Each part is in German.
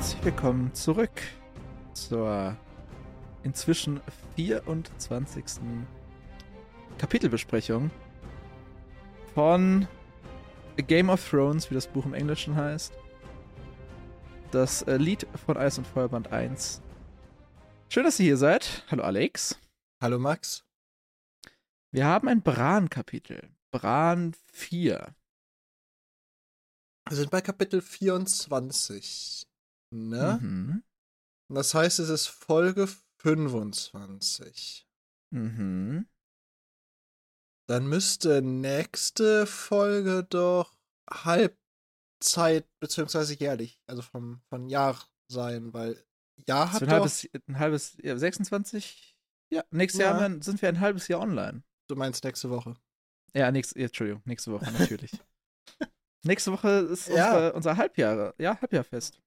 herzlich willkommen zurück zur inzwischen 24. Kapitelbesprechung von A Game of Thrones, wie das Buch im Englischen heißt. Das äh, Lied von Eis und Feuerband 1. Schön, dass ihr hier seid. Hallo Alex. Hallo Max. Wir haben ein Bran-Kapitel. Bran 4. Wir sind bei Kapitel 24. Ne? Mhm. Das heißt, es ist Folge 25. Mhm. Dann müsste nächste Folge doch Halbzeit beziehungsweise jährlich, also vom, von Jahr sein, weil Jahr hat wird doch, ein halbes, ein halbes ja, 26? Ja, nächstes Jahr Ja. wir- sind wir ein halbes Jahr online. du meinst nächste Woche. Ja, nächste, ja, Entschuldigung, nächste Woche natürlich. nächste Woche ist Ja. unsere, unser Halbjahre, ja, Halbjahrfest.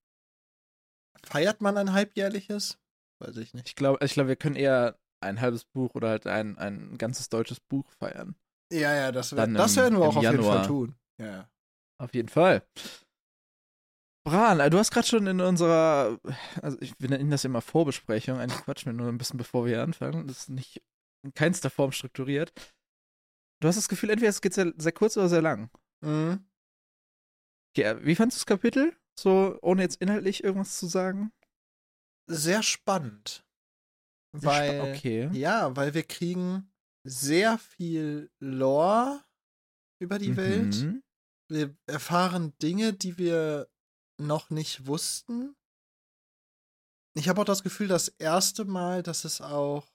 Feiert man ein halbjährliches? Weiß ich nicht. Ich glaube, ich glaube, wir können eher ein halbes Buch oder halt ein, ein ganzes deutsches Buch feiern. Ja, ja, das, wär, das im- werden wir auch auf jeden. Fall tun. Ja. Auf jeden Fall. Bran, äh, du hast gerade schon in unserer, also ich, wir nennen das immer Vorbesprechung, eigentlich quatschen wir nur ein bisschen bevor wir anfangen. Das ist nicht in keinster Form strukturiert. Du hast das Gefühl, entweder es geht sehr, sehr kurz oder sehr lang. Mhm. Ja, wie fandest du das Kapitel? So, ohne jetzt inhaltlich irgendwas zu sagen? Sehr spannend. Sehr spa- Weil, okay. ja, weil wir kriegen sehr viel Lore über die Welt. Mhm. Wir erfahren Dinge, die wir noch nicht wussten. Ich habe auch das Gefühl, das erste Mal, dass es auch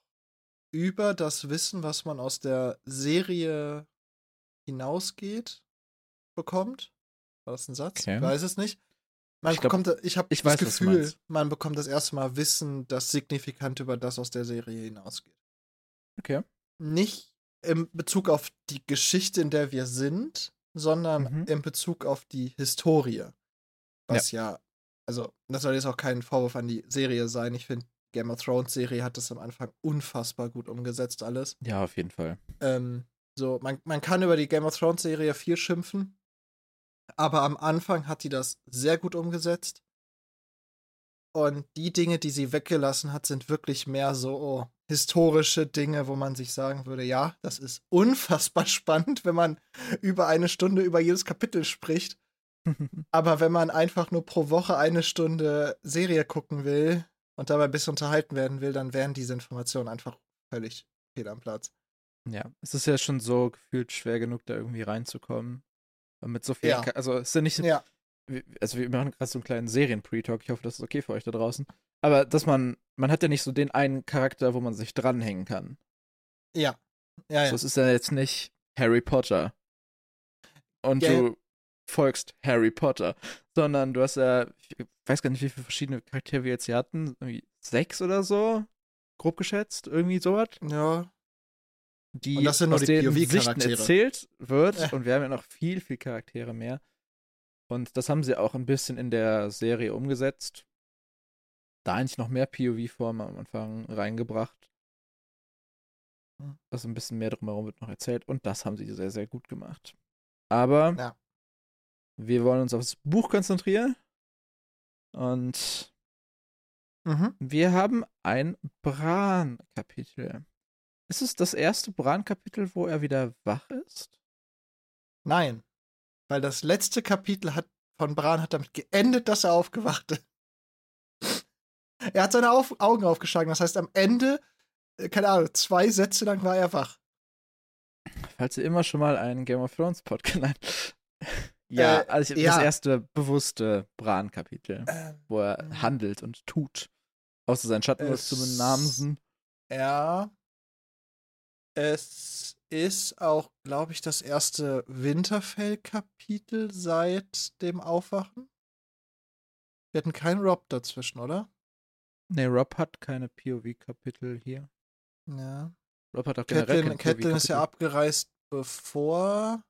über das Wissen, was man aus der Serie hinausgeht, bekommt. War das ein Satz? Okay. Ich weiß es nicht. Man Ich glaub, bekommt, ich habe das weiß, Gefühl, man bekommt das erste Mal Wissen, das signifikant über das aus der Serie hinausgeht Okay. nicht im Bezug auf die Geschichte, in der wir sind, sondern Mhm. in Bezug auf die Historie. Was ja. also, das soll jetzt auch kein Vorwurf an die Serie sein. Ich finde, Game of Thrones Serie hat das am Anfang unfassbar gut umgesetzt, alles. Ja, auf jeden Fall. Ähm, so, man, man kann über die Game of Thrones Serie viel schimpfen, aber am Anfang hat die das sehr gut umgesetzt. Und die Dinge, die sie weggelassen hat, sind wirklich mehr so oh, historische Dinge, wo man sich sagen würde, ja, das ist unfassbar spannend, wenn man über eine Stunde über jedes Kapitel spricht. Aber wenn man einfach nur pro Woche eine Stunde Serie gucken will und dabei ein bisschen unterhalten werden will, dann wären diese Informationen einfach völlig fehl am Platz. ja, es ist ja schon so gefühlt schwer genug, da irgendwie reinzukommen. Mit so viel, Ja. Also es ist ja nicht, Ja. also wir machen gerade so einen kleinen Serien-Pre-Talk. Ich hoffe, das ist okay für euch da draußen. Aber dass man, man hat ja nicht so den einen Charakter, wo man sich dranhängen kann. Ja. Ja, ja. So, es ist ja jetzt nicht Harry Potter. Und ja. du folgst Harry Potter. Sondern du hast ja, ich weiß gar nicht, wie viele verschiedene Charaktere wir jetzt hier hatten. Irgendwie sechs oder so? Grob geschätzt, irgendwie sowas. ja. Die aus die denen POV-Charaktere. Sichten erzählt wird. Äh. Und wir haben ja noch viel, viel Charaktere mehr. Und das haben sie auch ein bisschen in der Serie umgesetzt. Da eigentlich noch mehr POV-Formen am Anfang reingebracht. Also ein bisschen mehr drumherum wird noch erzählt. Und das haben sie sehr, sehr gut gemacht. Aber Ja. wir wollen uns aufs Buch konzentrieren. Und Mhm. wir haben ein Bran-Kapitel. Ist es das erste Bran-Kapitel, wo er wieder wach ist? Nein. Weil das letzte Kapitel hat, von Bran hat damit geendet, dass er aufgewachte. Er hat seine Auf Augen aufgeschlagen. Das heißt, am Ende, äh, keine Ahnung, zwei Sätze lang war er wach. Falls ihr immer schon mal einen Game of Thrones Podcast. Nein. Ja, Äh, also ja. das erste bewusste Bran-Kapitel, Ähm, wo er Mhm. handelt und tut. Außer seinen Schatten zu benamsen. ja. Es ist auch, glaube ich, das erste Winterfell-Kapitel seit dem Aufwachen. Wir hatten keinen Rob dazwischen, oder? Nee, Rob hat keine POV-Kapitel hier. Ja. Rob hat auch generell Catelyn, Catelyn ist ja abgereist, bevor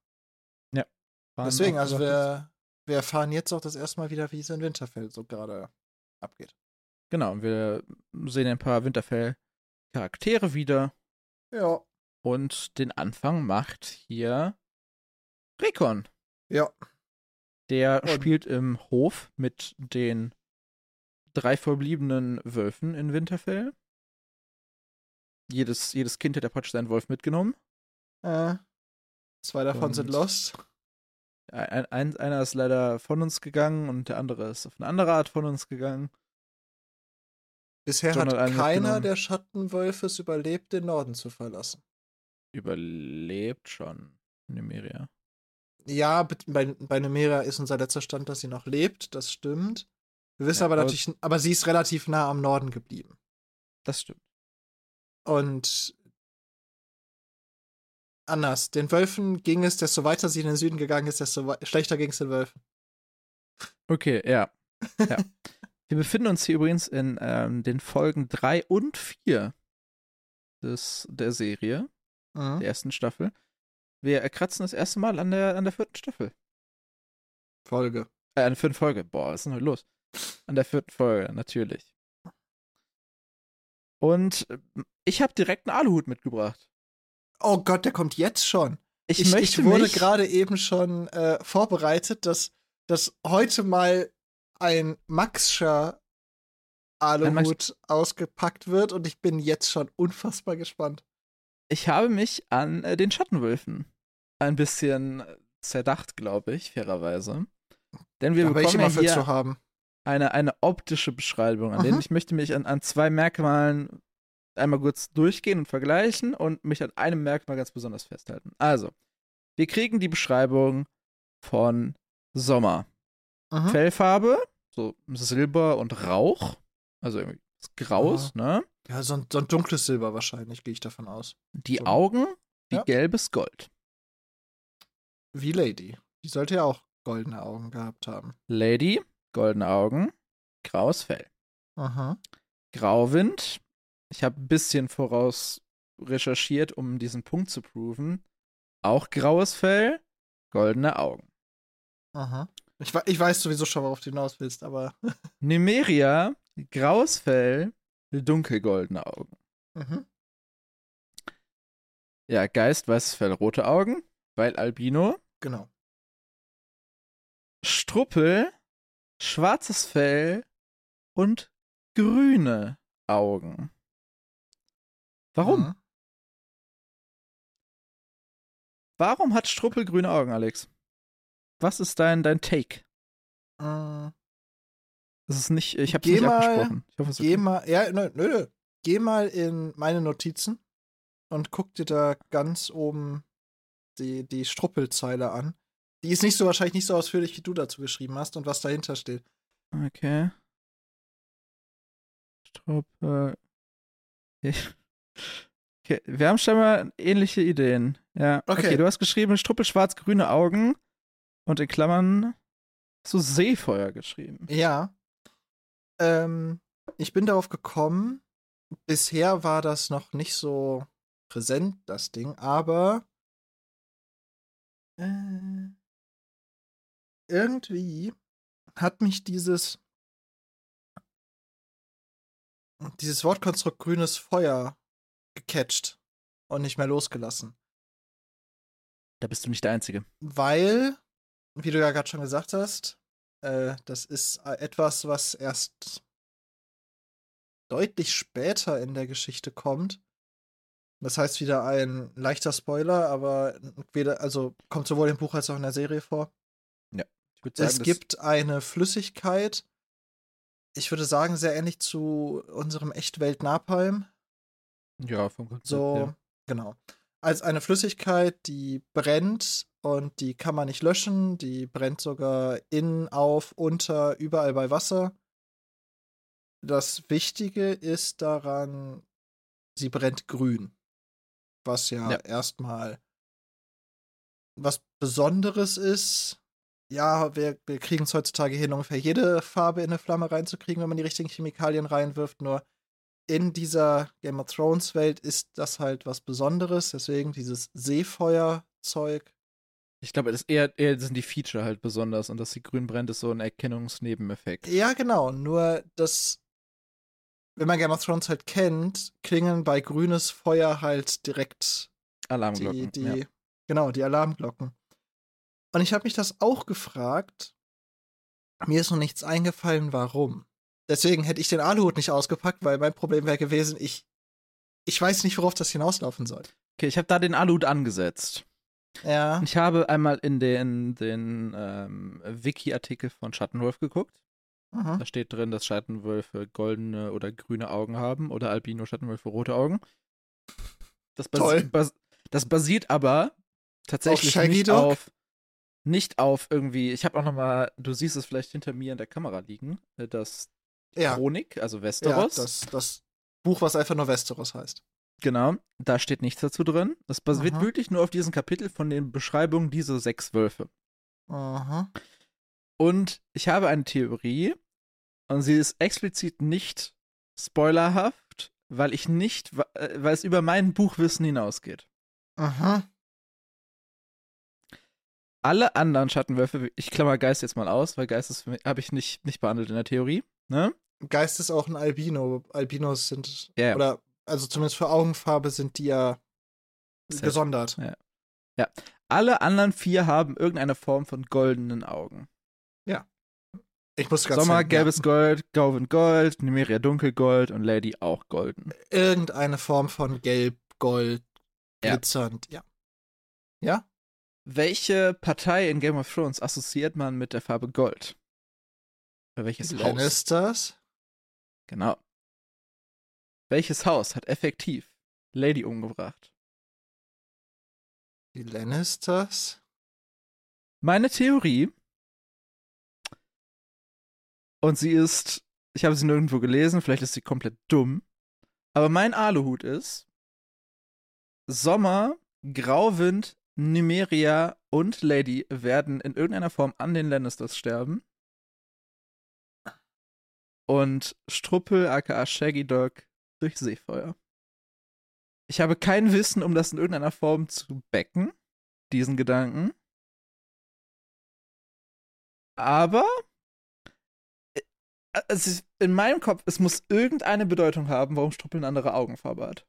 Bran Deswegen, also wir, wir erfahren jetzt auch das erste Mal wieder, wie es in Winterfell so gerade abgeht. Genau, und wir sehen ein paar Winterfell-Charaktere wieder. Ja. Und den Anfang macht hier Rekon. Ja. Der Und- spielt im Hof mit den drei verbliebenen Wölfen in Winterfell. Jedes, jedes Kind hat der Potsch seinen Wolf mitgenommen. Äh, zwei davon sind Und- lost. Ein, ein, einer ist leider von uns gegangen und der andere ist auf eine andere Art von uns gegangen. Bisher John hat keiner der Schattenwölfe es überlebt, den Norden zu verlassen. Überlebt schon Nymeria. Ja, be- bei, bei Numeria ist unser letzter Stand, dass sie noch lebt, das stimmt. Wir wissen Ja, aber aber- natürlich, aber sie ist relativ nah am Norden geblieben. Das stimmt. Und anders, den Wölfen ging es, desto weiter sie in den Süden gegangen ist, desto schlechter ging es den Wölfen. Okay, ja. ja. Wir befinden uns hier übrigens in ähm, den Folgen 3 und 4 des, der Serie, Mhm. der ersten Staffel. Wir kratzen das erste Mal an der, an der vierten Staffel. Folge. Äh, an der vierten Folge. Boah, was ist denn heute los? An der vierten Folge, natürlich. Und äh, ich habe direkt einen Aluhut mitgebracht. Oh Gott, der kommt jetzt schon. Ich, Ich, ich wurde gerade eben schon äh, vorbereitet, dass, dass heute mal ein Maxscher Aluhut ausgepackt wird und ich bin jetzt schon unfassbar gespannt. Ich habe mich an äh, den Schattenwölfen ein bisschen zerdacht, glaube ich, fairerweise. Denn wir ich bekommen ja hier zu haben. eine, eine optische Beschreibung an denen. Mhm. Ich möchte mich an, an zwei Merkmalen einmal kurz durchgehen und vergleichen und mich an einem Merkmal ganz besonders festhalten. Also, wir kriegen die Beschreibung von Sommer. Mhm. Fellfarbe, so Silber und Rauch, also irgendwie was Graues, ne? Ja, so ein, so ein dunkles Silber wahrscheinlich, gehe ich davon aus. Die So. Augen wie Ja. gelbes Gold. Wie Lady. Die sollte ja auch goldene Augen gehabt haben. Lady, goldene Augen, graues Fell. Aha. Grauwind, ich habe ein bisschen voraus recherchiert, um diesen Punkt zu proven. Auch graues Fell, goldene Augen. Aha. Ich, ich weiß sowieso schon, worauf du hinaus willst, aber. Nymeria, graues Fell, dunkelgoldene Augen. Mhm. Ja, Geist, weißes Fell, rote Augen, weil Albino. Genau. Struppel, schwarzes Fell und grüne Augen. Warum? Mhm. Warum hat Struppel grüne Augen, Alex? Was ist dein, dein Take? Mhm. Das ist nicht, ich habe Geh nicht mal- abgesprochen. Ich hoffe, es Geh okay. mal, ja, nö, nö, nö. Geh mal in meine Notizen und guck dir da ganz oben die, die Struppelzeile an. Die ist nicht so wahrscheinlich nicht so ausführlich, wie du dazu geschrieben hast und was dahinter steht. Okay. Struppel. Okay. okay. Wir haben scheinbar ähnliche Ideen. Ja. Okay. Okay. du hast geschrieben, Struppel schwarz-grüne Augen und in Klammern hast du Seefeuer geschrieben. Ja. Ähm, ich bin darauf gekommen. Bisher war das noch nicht so präsent, das Ding, aber äh, irgendwie hat mich dieses dieses Wortkonstrukt grünes Feuer gecatcht und nicht mehr losgelassen. Da bist du nicht der Einzige. Weil, wie du ja gerade schon gesagt hast, äh, das ist äh, etwas, was erst deutlich später in der Geschichte kommt. Das heißt wieder ein leichter Spoiler, aber weder, also kommt sowohl im Buch als auch in der Serie vor. Ich würde sagen, es gibt eine Flüssigkeit, ich würde sagen, sehr ähnlich zu unserem Echtwelt Napalm. Ja, vom Konzept So, her. genau. Als eine Flüssigkeit, die brennt und die kann man nicht löschen. Die brennt sogar innen, auf, unter, überall bei Wasser. Das Wichtige ist daran, sie brennt grün. Was ja, Ja. erstmal was Besonderes ist. Ja, wir, wir kriegen es heutzutage hin, ungefähr jede Farbe in eine Flamme reinzukriegen, wenn man die richtigen Chemikalien reinwirft. Nur in dieser Game of Thrones Welt ist das halt was Besonderes. Deswegen dieses Seefeuerzeug. Ich glaube, das eher, eher sind die Feature halt besonders und dass sie grün brennt, ist so ein Erkennungsnebeneffekt. Ja, genau. Nur das, wenn man Game of Thrones halt kennt, klingen bei grünes Feuer halt direkt die, Alarmglocken. die, ja. genau, die Alarmglocken. Und ich habe mich das auch gefragt. Mir ist noch nichts eingefallen, warum. Deswegen hätte ich den Aluhut nicht ausgepackt, weil mein Problem wäre gewesen, ich, ich weiß nicht, worauf das hinauslaufen soll. Okay, ich habe da den Aluhut angesetzt. Ja. Ich habe einmal in den, den ähm, Wiki-Artikel von Schattenwolf geguckt. Mhm. Da steht drin, dass Schattenwölfe goldene oder grüne Augen haben oder Albino-Schattenwölfe rote Augen. Das, basi Toll. bas das basiert aber tatsächlich Shaggy nicht auf nicht auf irgendwie, ich habe auch noch mal, du siehst es vielleicht hinter mir in der Kamera liegen, äh, das Ja. Chronik, also Ja, Westeros. das, das Buch, was einfach nur Westeros heißt. Genau, da steht nichts dazu drin. Das basiert Aha. wirklich nur auf diesem Kapitel von den Beschreibungen dieser sechs Wölfe. Aha. Und ich habe eine Theorie, und sie ist explizit nicht spoilerhaft, weil ich nicht, äh, weil es über mein Buchwissen hinausgeht. Aha. Alle anderen Schattenwölfe, ich klammer Geist jetzt mal aus, weil Geist ist für mich- habe ich nicht, nicht behandelt in der Theorie. Ne? Geist ist auch ein Albino. Albinos sind, Ja. oder, also zumindest für Augenfarbe sind die ja Safe. gesondert. Ja. Alle anderen vier haben irgendeine Form von goldenen Augen. Ich muss ganz Sommer sagen, gelbes Gold, Gauvin Gold, Nymeria dunkelgold und Lady auch golden. Ja. Irgendeine Form von Gelb, Gold, Ja. glitzernd, ja. Ja? Welche Partei in Game of Thrones assoziiert man mit der Farbe Gold? Oder welches Haus? Lannisters? Genau. Welches Haus hat effektiv Lady umgebracht? Die Lannisters? Meine Theorie, und sie ist, ich habe sie nirgendwo gelesen, vielleicht ist sie komplett dumm, aber mein Aluhut ist, Sommer, Grauwind, Nymeria und Lady werden in irgendeiner Form an den Lannisters sterben. Und Struppel, aka Shaggy Dog, durch Seefeuer. Ich habe kein Wissen, um das in irgendeiner Form zu backen, diesen Gedanken. Aber es ist in meinem Kopf, es muss irgendeine Bedeutung haben, warum Struppel eine andere Augenfarbe hat.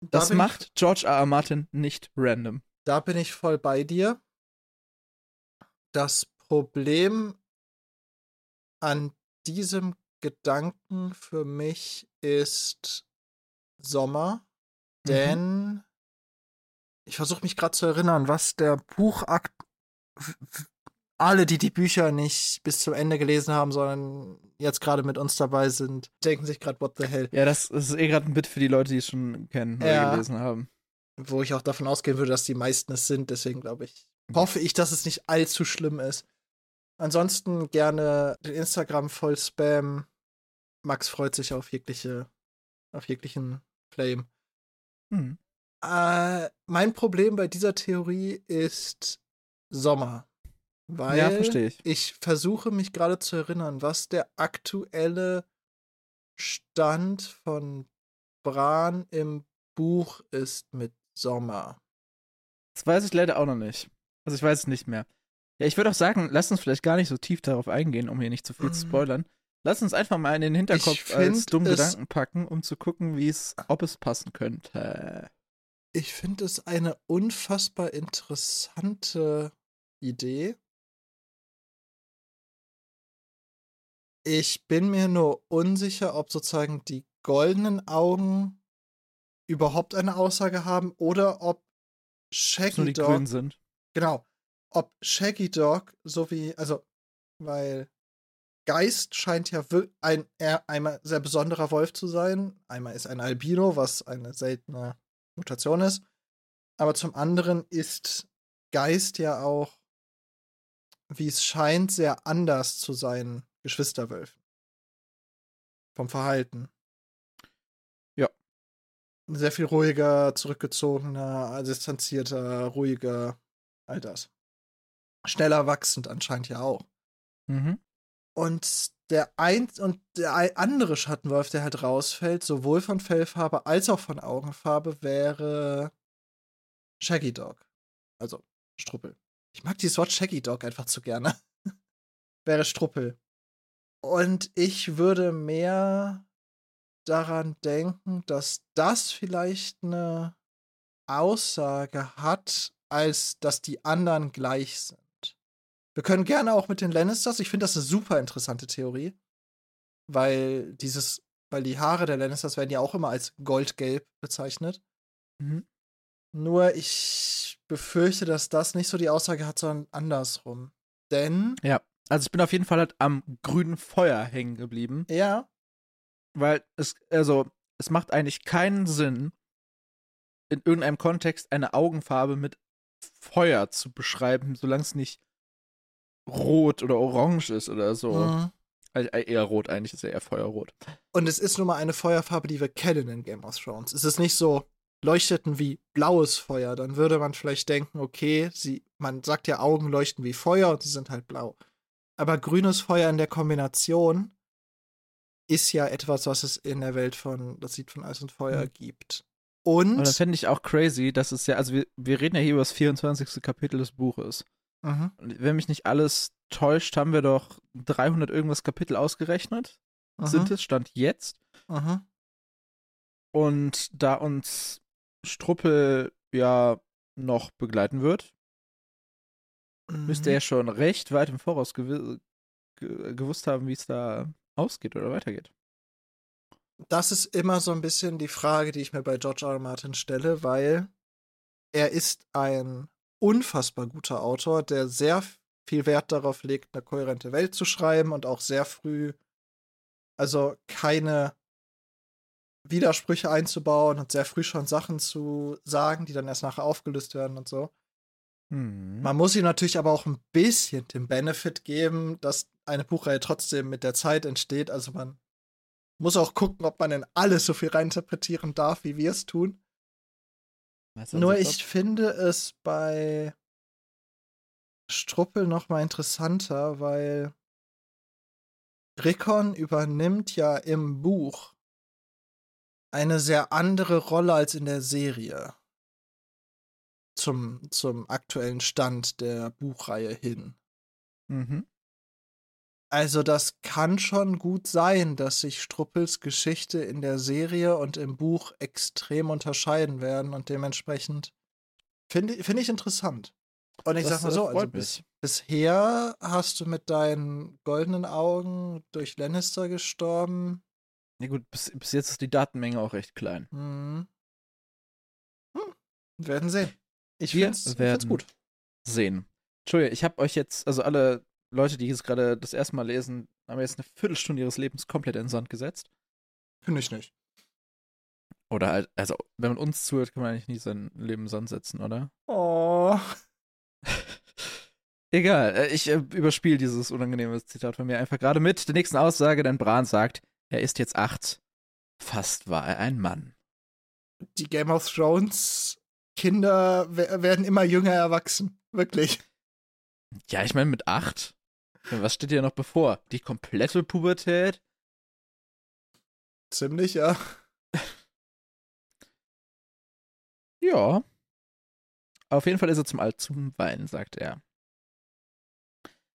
Da Das macht Ich, George R. R. Martin nicht random. da bin ich voll bei dir. Das Problem an diesem Gedanken für mich ist Sommer, Mhm. denn ich versuche mich gerade zu erinnern, was der Buchakt. Alle, die die Bücher nicht bis zum Ende gelesen haben, sondern jetzt gerade mit uns dabei sind, denken sich gerade, what the hell. Ja, das, das ist eh gerade ein Bit für die Leute, die es schon kennen oder Ja. gelesen haben. Wo ich auch davon ausgehen würde, dass die meisten es sind. Deswegen glaube ich, hoffe ich, dass es nicht allzu schlimm ist. Ansonsten gerne den Instagram voll Spam. Max freut sich auf jegliche, auf jeglichen Flame. Hm. Äh, mein Problem bei dieser Theorie ist Sommer. Weil Ja, verstehe ich. ich versuche mich gerade zu erinnern, was der aktuelle Stand von Bran im Buch ist mit Sommer. Das weiß ich leider auch noch nicht. Also ich weiß es nicht mehr. Ja, ich würde auch sagen, lass uns vielleicht gar nicht so tief darauf eingehen, um hier nicht zu viel zu Mhm. spoilern. Lass uns einfach mal in den Hinterkopf Ich als find dummen Gedanken packen, um zu gucken, wie es, ob es passen könnte. Ich finde es eine unfassbar interessante Idee. Ich bin mir nur unsicher, ob sozusagen die goldenen Augen überhaupt eine Aussage haben oder ob Shaggy die Dog. Genau. Ob Shaggy Dog so wie, also, weil Geist scheint ja ein einmal sehr besonderer Wolf zu sein. Einmal ist ein Albino, was eine seltene Mutation ist. Aber zum anderen ist Geist ja auch, wie es scheint, sehr anders zu seinen Geschwisterwölfen. Vom Verhalten. Ja. Sehr viel ruhiger, zurückgezogener, distanzierter, ruhiger, all das. Schneller wachsend anscheinend ja auch. Mhm. Und der ein und der andere Schattenwolf, der halt rausfällt, sowohl von Fellfarbe als auch von Augenfarbe, wäre Shaggy Dog. Also Struppel. Ich mag dieses Wort Shaggy Dog einfach zu gerne. wäre Struppel. Und ich würde mehr daran denken, dass das vielleicht eine Aussage hat, als dass die anderen gleich sind. Wir können gerne auch mit den Lannisters, ich finde das eine super interessante Theorie. weil dieses, weil die Haare der Lannisters werden ja auch immer als goldgelb bezeichnet. Mhm. Nur ich befürchte, dass das nicht so die Aussage hat, sondern andersrum. Denn, Ja. Also ich bin auf jeden Fall halt am grünen Feuer hängen geblieben, ja, weil es, also, es macht eigentlich keinen Sinn, in irgendeinem Kontext eine Augenfarbe mit Feuer zu beschreiben, solange es nicht rot oder orange ist oder so. mhm. Also, äh, eher rot eigentlich, ist ja eher Feuerrot. und es ist nun mal eine Feuerfarbe, die wir kennen in Game of Thrones. Es ist nicht so leuchteten wie blaues Feuer. Dann würde man vielleicht denken, okay, sie, man sagt ja, Augen leuchten wie Feuer und sie sind halt blau. Aber grünes Feuer in der Kombination ist ja etwas, was es in der Welt von Das Lied von Eis und Feuer Mhm. gibt. Und dann Und, fände ich auch crazy, dass es ja, also wir, wir reden ja hier über das 24. Kapitel des Buches. Mhm, Und wenn mich nicht alles täuscht, haben wir doch 300 irgendwas Kapitel ausgerechnet. mhm, Sind es, Stand jetzt. mhm. Und da uns Struppel ja noch begleiten wird, müsste Mhm. er schon recht weit im Voraus gewi ge gewusst haben, wie es da ausgeht oder weitergeht. das ist immer so ein bisschen die Frage, die ich mir bei George R. R. Martin stelle, weil er ist ein unfassbar guter Autor, der sehr viel Wert darauf legt, eine kohärente Welt zu schreiben und auch sehr früh, also keine Widersprüche einzubauen und sehr früh schon Sachen zu sagen, die dann erst nachher aufgelöst werden und so. Hm. Man muss ihm natürlich aber auch ein bisschen den Benefit geben, dass eine Buchreihe trotzdem mit der Zeit entsteht. Also man muss auch gucken, ob man in alles so viel reininterpretieren darf, wie wir es tun. Weißt du, Nur also ich finde es bei Struppel noch mal interessanter, weil Rickon übernimmt ja im Buch eine sehr andere Rolle als in der Serie. Zum, zum aktuellen Stand der Buchreihe hin. Mhm. Also das kann schon gut sein, dass sich Struppels Geschichte in der Serie und im Buch extrem unterscheiden werden und dementsprechend finde find ich interessant. Und ich Das, sag mal so, also bis, bisher hast du mit deinen goldenen Augen durch Lannister gestorben. Ja gut, bis, bis jetzt ist die Datenmenge auch recht klein. Hm. Hm. Wir werden sehen. Ich find's werden gut. Sehen. Entschuldigung, ich habe euch jetzt, also alle Leute, die es gerade das erste Mal lesen, haben jetzt eine Viertelstunde ihres Lebens komplett in den Sand gesetzt. Finde ich nicht. Oder halt, also, wenn man uns zuhört, kann man eigentlich nie sein Leben in den Sand setzen, oder? Oh. Egal, äh, ich äh, überspiele dieses unangenehme Zitat von mir einfach gerade mit der nächsten Aussage, denn Bran sagt, er ist jetzt acht. Fast war er ein Mann. Die Game of Thrones Kinder we- werden immer jünger erwachsen. Wirklich. Ja, ich meine, mit acht? Was steht dir noch bevor? Die komplette Pubertät? Ziemlich, ja. Ja. Auf jeden Fall ist er zum Alt zum Weinen, sagt er.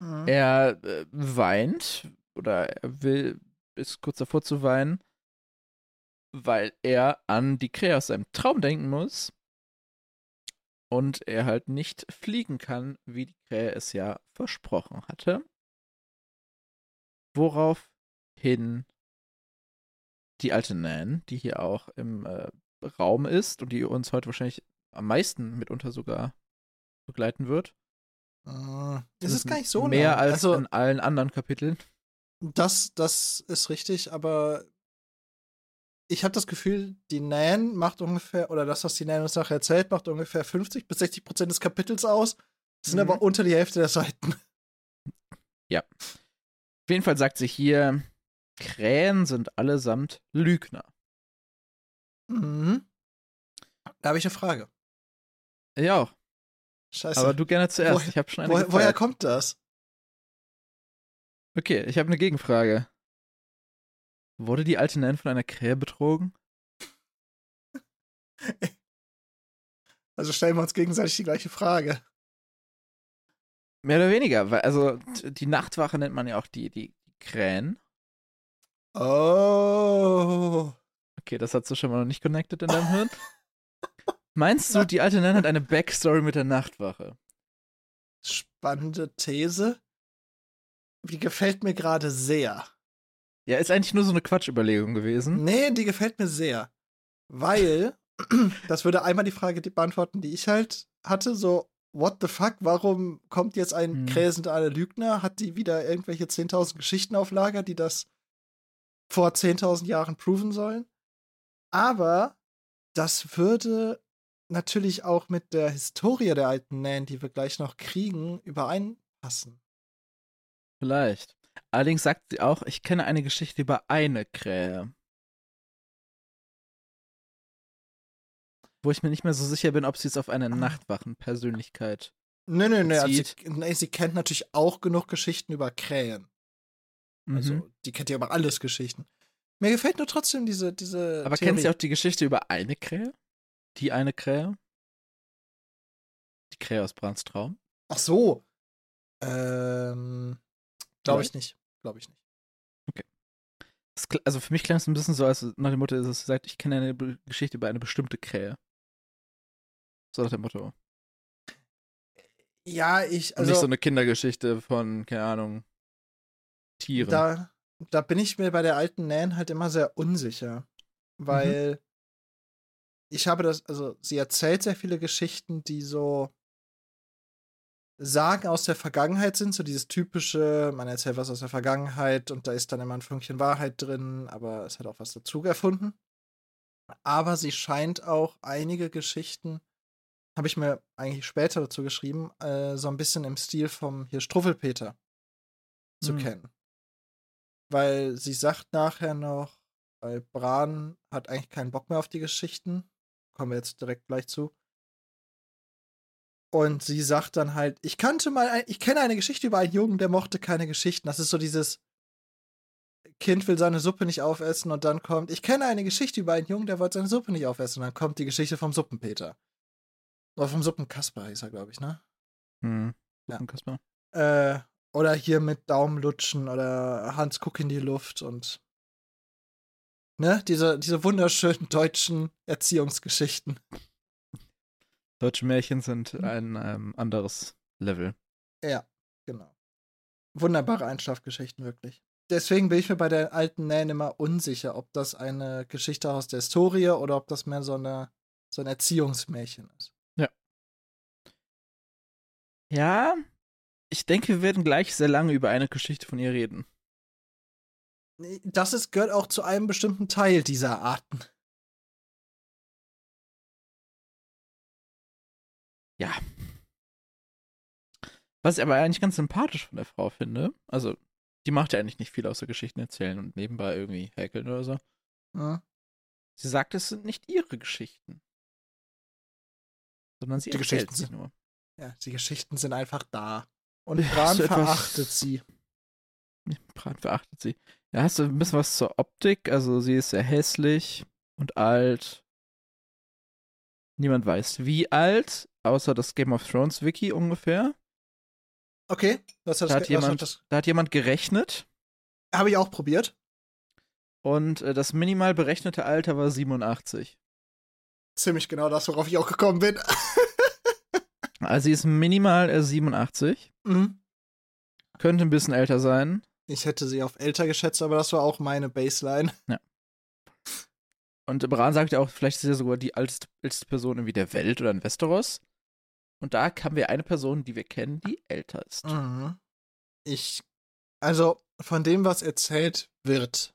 Mhm. Er äh, weint oder er will, ist kurz davor zu weinen, weil er an die Krähe aus seinem Traum denken muss und er halt nicht fliegen kann, wie die Krähe es ja versprochen hatte. Woraufhin die alte Nan, die hier auch im äh, Raum ist und die uns heute wahrscheinlich am meisten mitunter sogar begleiten wird. Mhm. Es ist gar nicht so mehr lang. als also, in allen anderen Kapiteln. das, das ist richtig, aber ich habe das Gefühl, die Nan macht ungefähr, oder das, was die Nan uns nachher erzählt, macht ungefähr 50 bis 60 Prozent des Kapitels aus. Das sind Mhm. aber unter die Hälfte der Seiten. Auf jeden Fall sagt sie hier, Krähen sind allesamt Lügner. Mhm. Da habe ich eine Frage. Ja, auch. Scheiße. aber du gerne zuerst. Woher- ich habe schon eine Woher, woher kommt das? Okay, ich habe eine Gegenfrage. Wurde die alte Nan von einer Krähe betrogen? Also stellen wir uns gegenseitig die gleiche Frage. Mehr oder weniger, weil, also die Nachtwache nennt man ja auch die, die Krähen. Oh. Okay, das hast du schon mal noch nicht connected in deinem Hirn. Meinst du, die alte Nan hat eine Backstory mit der Nachtwache? Spannende These. Die gefällt mir gerade sehr. Ja, ist eigentlich nur so eine Quatschüberlegung gewesen. Nee, die gefällt mir sehr. Weil, das würde einmal die Frage beantworten, die ich halt hatte, so, what the fuck, warum kommt jetzt ein Hm. Kräsend alle Lügner? Hat die wieder irgendwelche 10.000 Geschichten auf Lager, die das vor 10.000 Jahren proven sollen? Aber das würde natürlich auch mit der Historie der alten Nan, die wir gleich noch kriegen, übereinpassen. Vielleicht. Allerdings sagt sie auch, ich kenne eine Geschichte über eine Krähe. Wo ich mir nicht mehr so sicher bin, ob sie es auf eine Ah. Nachtwachenpersönlichkeit. Nö, nö, nö. Also sie, bezieht. nee, sie kennt natürlich auch genug Geschichten über Krähen. Also, Mhm. die kennt ja über alles Geschichten. Mir gefällt nur trotzdem diese, diese. Aber Theorie. kennt sie auch die Geschichte über eine Krähe? Die eine Krähe? Die Krähe aus Brans Traum? Ach so. Ähm. Glaube ich nicht. Glaube ich nicht. Das kl- Also für mich klang es ein bisschen so, als nach dem Motto, dass sie sagt, ich kenne eine Be Geschichte über eine bestimmte Krähe. So nach dem Motto. Ja, ich. Und Also, nicht so eine Kindergeschichte von, keine Ahnung, Tieren. da, da bin ich mir bei der alten Nan halt immer sehr unsicher. Weil Mhm. ich habe das, also sie erzählt sehr viele Geschichten, die so Sagen aus der Vergangenheit sind, so dieses typische, man erzählt was aus der Vergangenheit und da ist dann immer ein Fünkchen Wahrheit drin, aber es hat auch was dazu erfunden. Aber sie scheint auch einige Geschichten, habe ich mir eigentlich später dazu geschrieben, äh, so ein bisschen im Stil vom hier Struffelpeter zu Hm. kennen. Weil sie sagt nachher noch, weil Bran hat eigentlich keinen Bock mehr auf die Geschichten. Kommen wir jetzt direkt gleich zu. Und sie sagt dann halt, ich kannte mal, ein, ich kenne eine Geschichte über einen Jungen, der mochte keine Geschichten. Das ist so dieses Kind will seine Suppe nicht aufessen und dann kommt, ich kenne eine Geschichte über einen Jungen, der wollte seine Suppe nicht aufessen. Und dann kommt die Geschichte vom Suppenpeter. Oder vom Suppenkasper hieß er, glaube ich, ne? Hm. Ja. Kasper. Äh, oder hier mit Daumenlutschen oder Hans guck in die Luft und ne, diese, diese wunderschönen deutschen Erziehungsgeschichten. Deutsche Märchen sind Mhm. ein ähm, anderes Level. Ja, genau. Wunderbare Einschlafgeschichten, wirklich. Deswegen bin ich mir bei der alten Nan immer unsicher, ob das eine Geschichte aus der Historie oder ob das mehr so, eine, so ein Erziehungsmärchen ist. Ja, ich denke, wir werden gleich sehr lange über eine Geschichte von ihr reden. Das ist, gehört auch zu einem bestimmten Teil dieser Arten. Ja. Was ich aber eigentlich ganz sympathisch von der Frau finde, also die macht ja eigentlich nicht viel außer Geschichten erzählen und nebenbei irgendwie häkeln oder so. Hm? Sie sagt, es sind nicht ihre Geschichten. Sondern sie Die erzählt Geschichten sie sind- nur. Ja, die Geschichten sind einfach da. Und Ja, Bran etwas- verachtet sie. Bran verachtet sie. Ja, hast du ein bisschen was zur Optik? Also sie ist sehr hässlich und alt. Niemand weiß wie alt, außer das Game of Thrones Wiki ungefähr. Okay, was hat Da das, hat jemand, das da hat jemand gerechnet habe ich auch probiert. und äh, das minimal berechnete Alter war 87. Ziemlich genau das, worauf ich auch gekommen bin. Also sie ist minimal äh, 87, Mhm. könnte ein bisschen älter sein. Ich hätte sie auf älter geschätzt, aber das war auch meine Baseline. Und Bran sagt ja auch, vielleicht ist sie ja sogar die älteste, älteste Person irgendwie der Welt oder in Westeros. Und da haben wir eine Person, die wir kennen, die älter ist. Mhm. Ich, also von dem, was erzählt wird,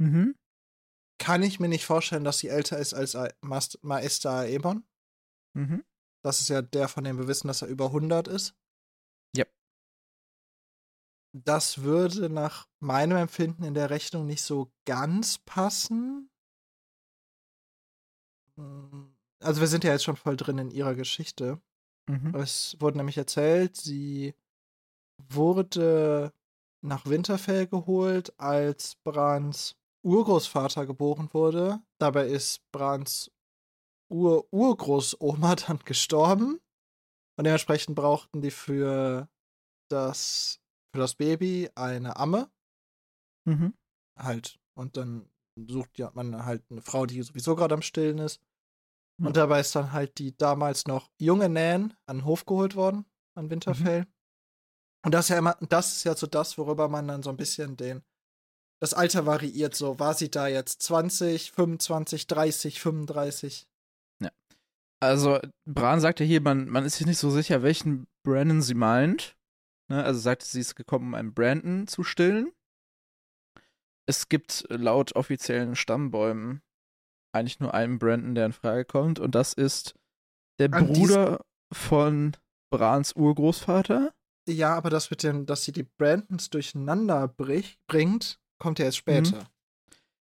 Mhm. kann ich mir nicht vorstellen, dass sie älter ist als Maester Aemon. Mhm. Das ist ja der, von dem wir wissen, dass er über 100 ist. Yep. Das würde nach meinem Empfinden in der Rechnung nicht so ganz passen. Mm, Also wir sind ja jetzt schon voll drin in ihrer Geschichte. Mhm. Es wurde nämlich erzählt, sie wurde nach Winterfell geholt, als Brans Urgroßvater geboren wurde. Dabei ist Brans Ur-Urgroßoma dann gestorben. Und dementsprechend brauchten die für das, für das Baby eine Amme. Mhm. Halt. Und dann sucht ja man halt eine Frau, die sowieso gerade am Stillen ist. Ja. Und dabei ist dann halt die damals noch junge Nan an den Hof geholt worden, an Winterfell. Und das ist ja immer, das ist ja so das, worüber man dann so ein bisschen den das Alter variiert so. War sie da jetzt 20, 25, 30, 35? Also, Bran sagt ja hier, man, man ist sich nicht so sicher, welchen Brandon sie meint. Ne? Also sagte sie ist gekommen, um einen Brandon zu stillen. Es gibt laut offiziellen Stammbäumen eigentlich nur einen Brandon, der in Frage kommt, und das ist der An Bruder von Brans Urgroßvater. Ja, aber das mit dem, dass sie die Brandons durcheinander brich, bringt, kommt ja erst später.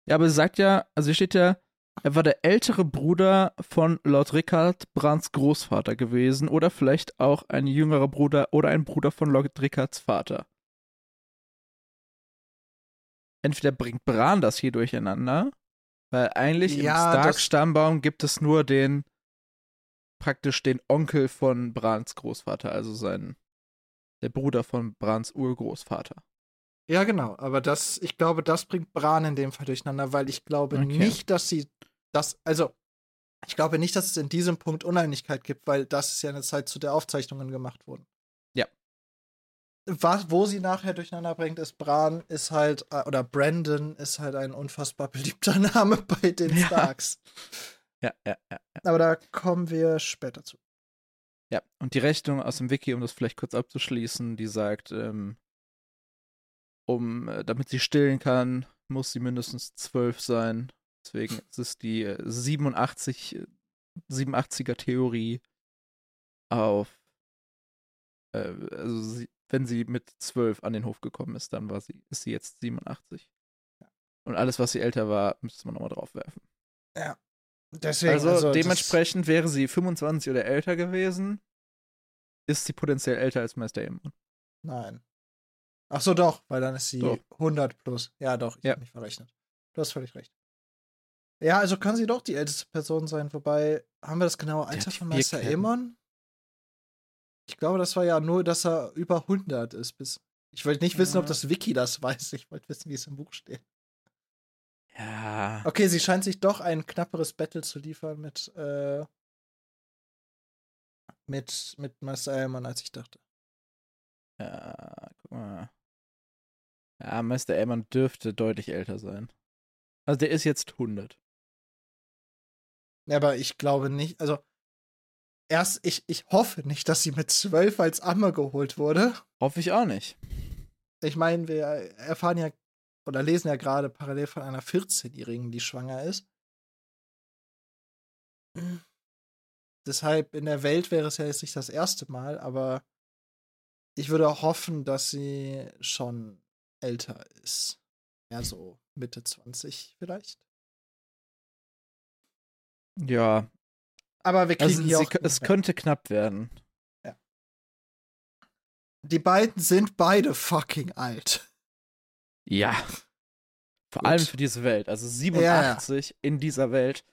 Ja, aber sie sagt ja, also hier steht ja, er war der ältere Bruder von Lord Rickard, Brans Großvater gewesen oder vielleicht auch ein jüngerer Bruder oder ein Bruder von Lord Rickards Vater. Entweder bringt Bran das hier durcheinander, weil eigentlich Ja, im Stark-Stammbaum gibt es nur den, praktisch den Onkel von Brans Großvater, also sein, der Bruder von Brans Urgroßvater. Ja, genau. Aber das, ich glaube, das bringt Bran in dem Fall durcheinander, weil ich glaube Okay. nicht, dass sie das, also, ich glaube nicht, dass es in diesem Punkt Uneinigkeit gibt, weil das ist ja eine Zeit, zu der Aufzeichnungen gemacht wurden. Ja. Was, wo sie nachher durcheinander bringt, ist Bran ist halt, äh, oder Brandon ist halt ein unfassbar beliebter Name bei den Ja. Starks. Ja, ja, ja. Aber da kommen wir später zu. Ja, und die Rechnung aus dem Wiki, um das vielleicht kurz abzuschließen, die sagt, ähm, um, äh, damit sie stillen kann, muss sie mindestens zwölf sein. Deswegen ist es die äh, 87, äh, 87er Theorie auf, äh, also sie, wenn sie mit zwölf an den Hof gekommen ist, dann war sie, ist sie jetzt 87. Und alles, was sie älter war, müsste man nochmal draufwerfen. Deswegen, Also, das- dementsprechend wäre sie 25 oder älter gewesen, ist sie potenziell älter als Meister Aemon. Nein. Ach so, doch, weil dann ist sie Doch. 100 plus. Ja, doch, ich Ja. habe mich verrechnet. Du hast völlig recht. Ja, also kann sie doch die älteste Person sein, wobei, haben wir das genaue Alter von Meister. Aemon? Ich glaube, das war ja nur, dass er über 100 ist. Bis ich wollte nicht wissen, ob Ja. das Wiki das weiß. Ich wollte wissen, wie es im Buch steht. Ja. Okay, sie scheint sich doch ein knapperes Battle zu liefern mit, äh, mit, mit Meister Aemon, als ich dachte. Ja, guck mal. Ja, Meister Aemon dürfte deutlich älter sein. Also der ist jetzt 100. Ja, aber ich glaube nicht, also erst, ich, ich hoffe nicht, dass sie mit zwölf als Amme geholt wurde. Hoffe ich auch nicht. Ich meine, wir erfahren ja oder lesen ja gerade parallel von einer 14-Jährigen, die schwanger ist. Deshalb in der Welt wäre es ja jetzt nicht das erste Mal, aber ich würde hoffen, dass sie schon älter ist. Ja, so Mitte 20 vielleicht. Ja, Aber wir kriegen also hier auch. es könnte knapp werden. die beiden sind beide fucking alt. Ja. Vor Gut. allem für diese Welt. Also 87 in dieser Welt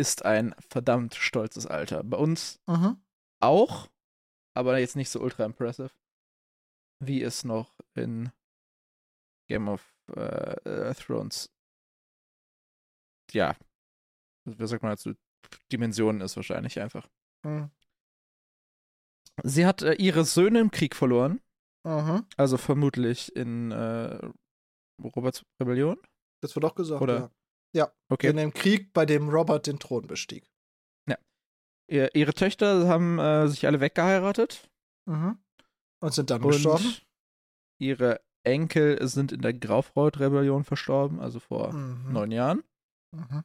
ist ein verdammt stolzes Alter. Bei uns Mhm. auch, aber jetzt nicht so ultra impressive, wie es noch in Game of äh, äh, Thrones, ja, wie sagt man dazu, Dimensionen ist wahrscheinlich einfach. Mhm. Sie hat äh, ihre Söhne im Krieg verloren, Mhm. also vermutlich in äh, Roberts Rebellion. Das wird auch gesagt, Oder- ja. Okay. In dem Krieg, bei dem Robert den Thron bestieg. Ihr, ihre Töchter haben äh, sich alle weggeheiratet Mhm. Und sind dann und gestorben. ihre Enkel sind in der Graufreud-Rebellion verstorben, also vor Mhm. neun Jahren. Mhm.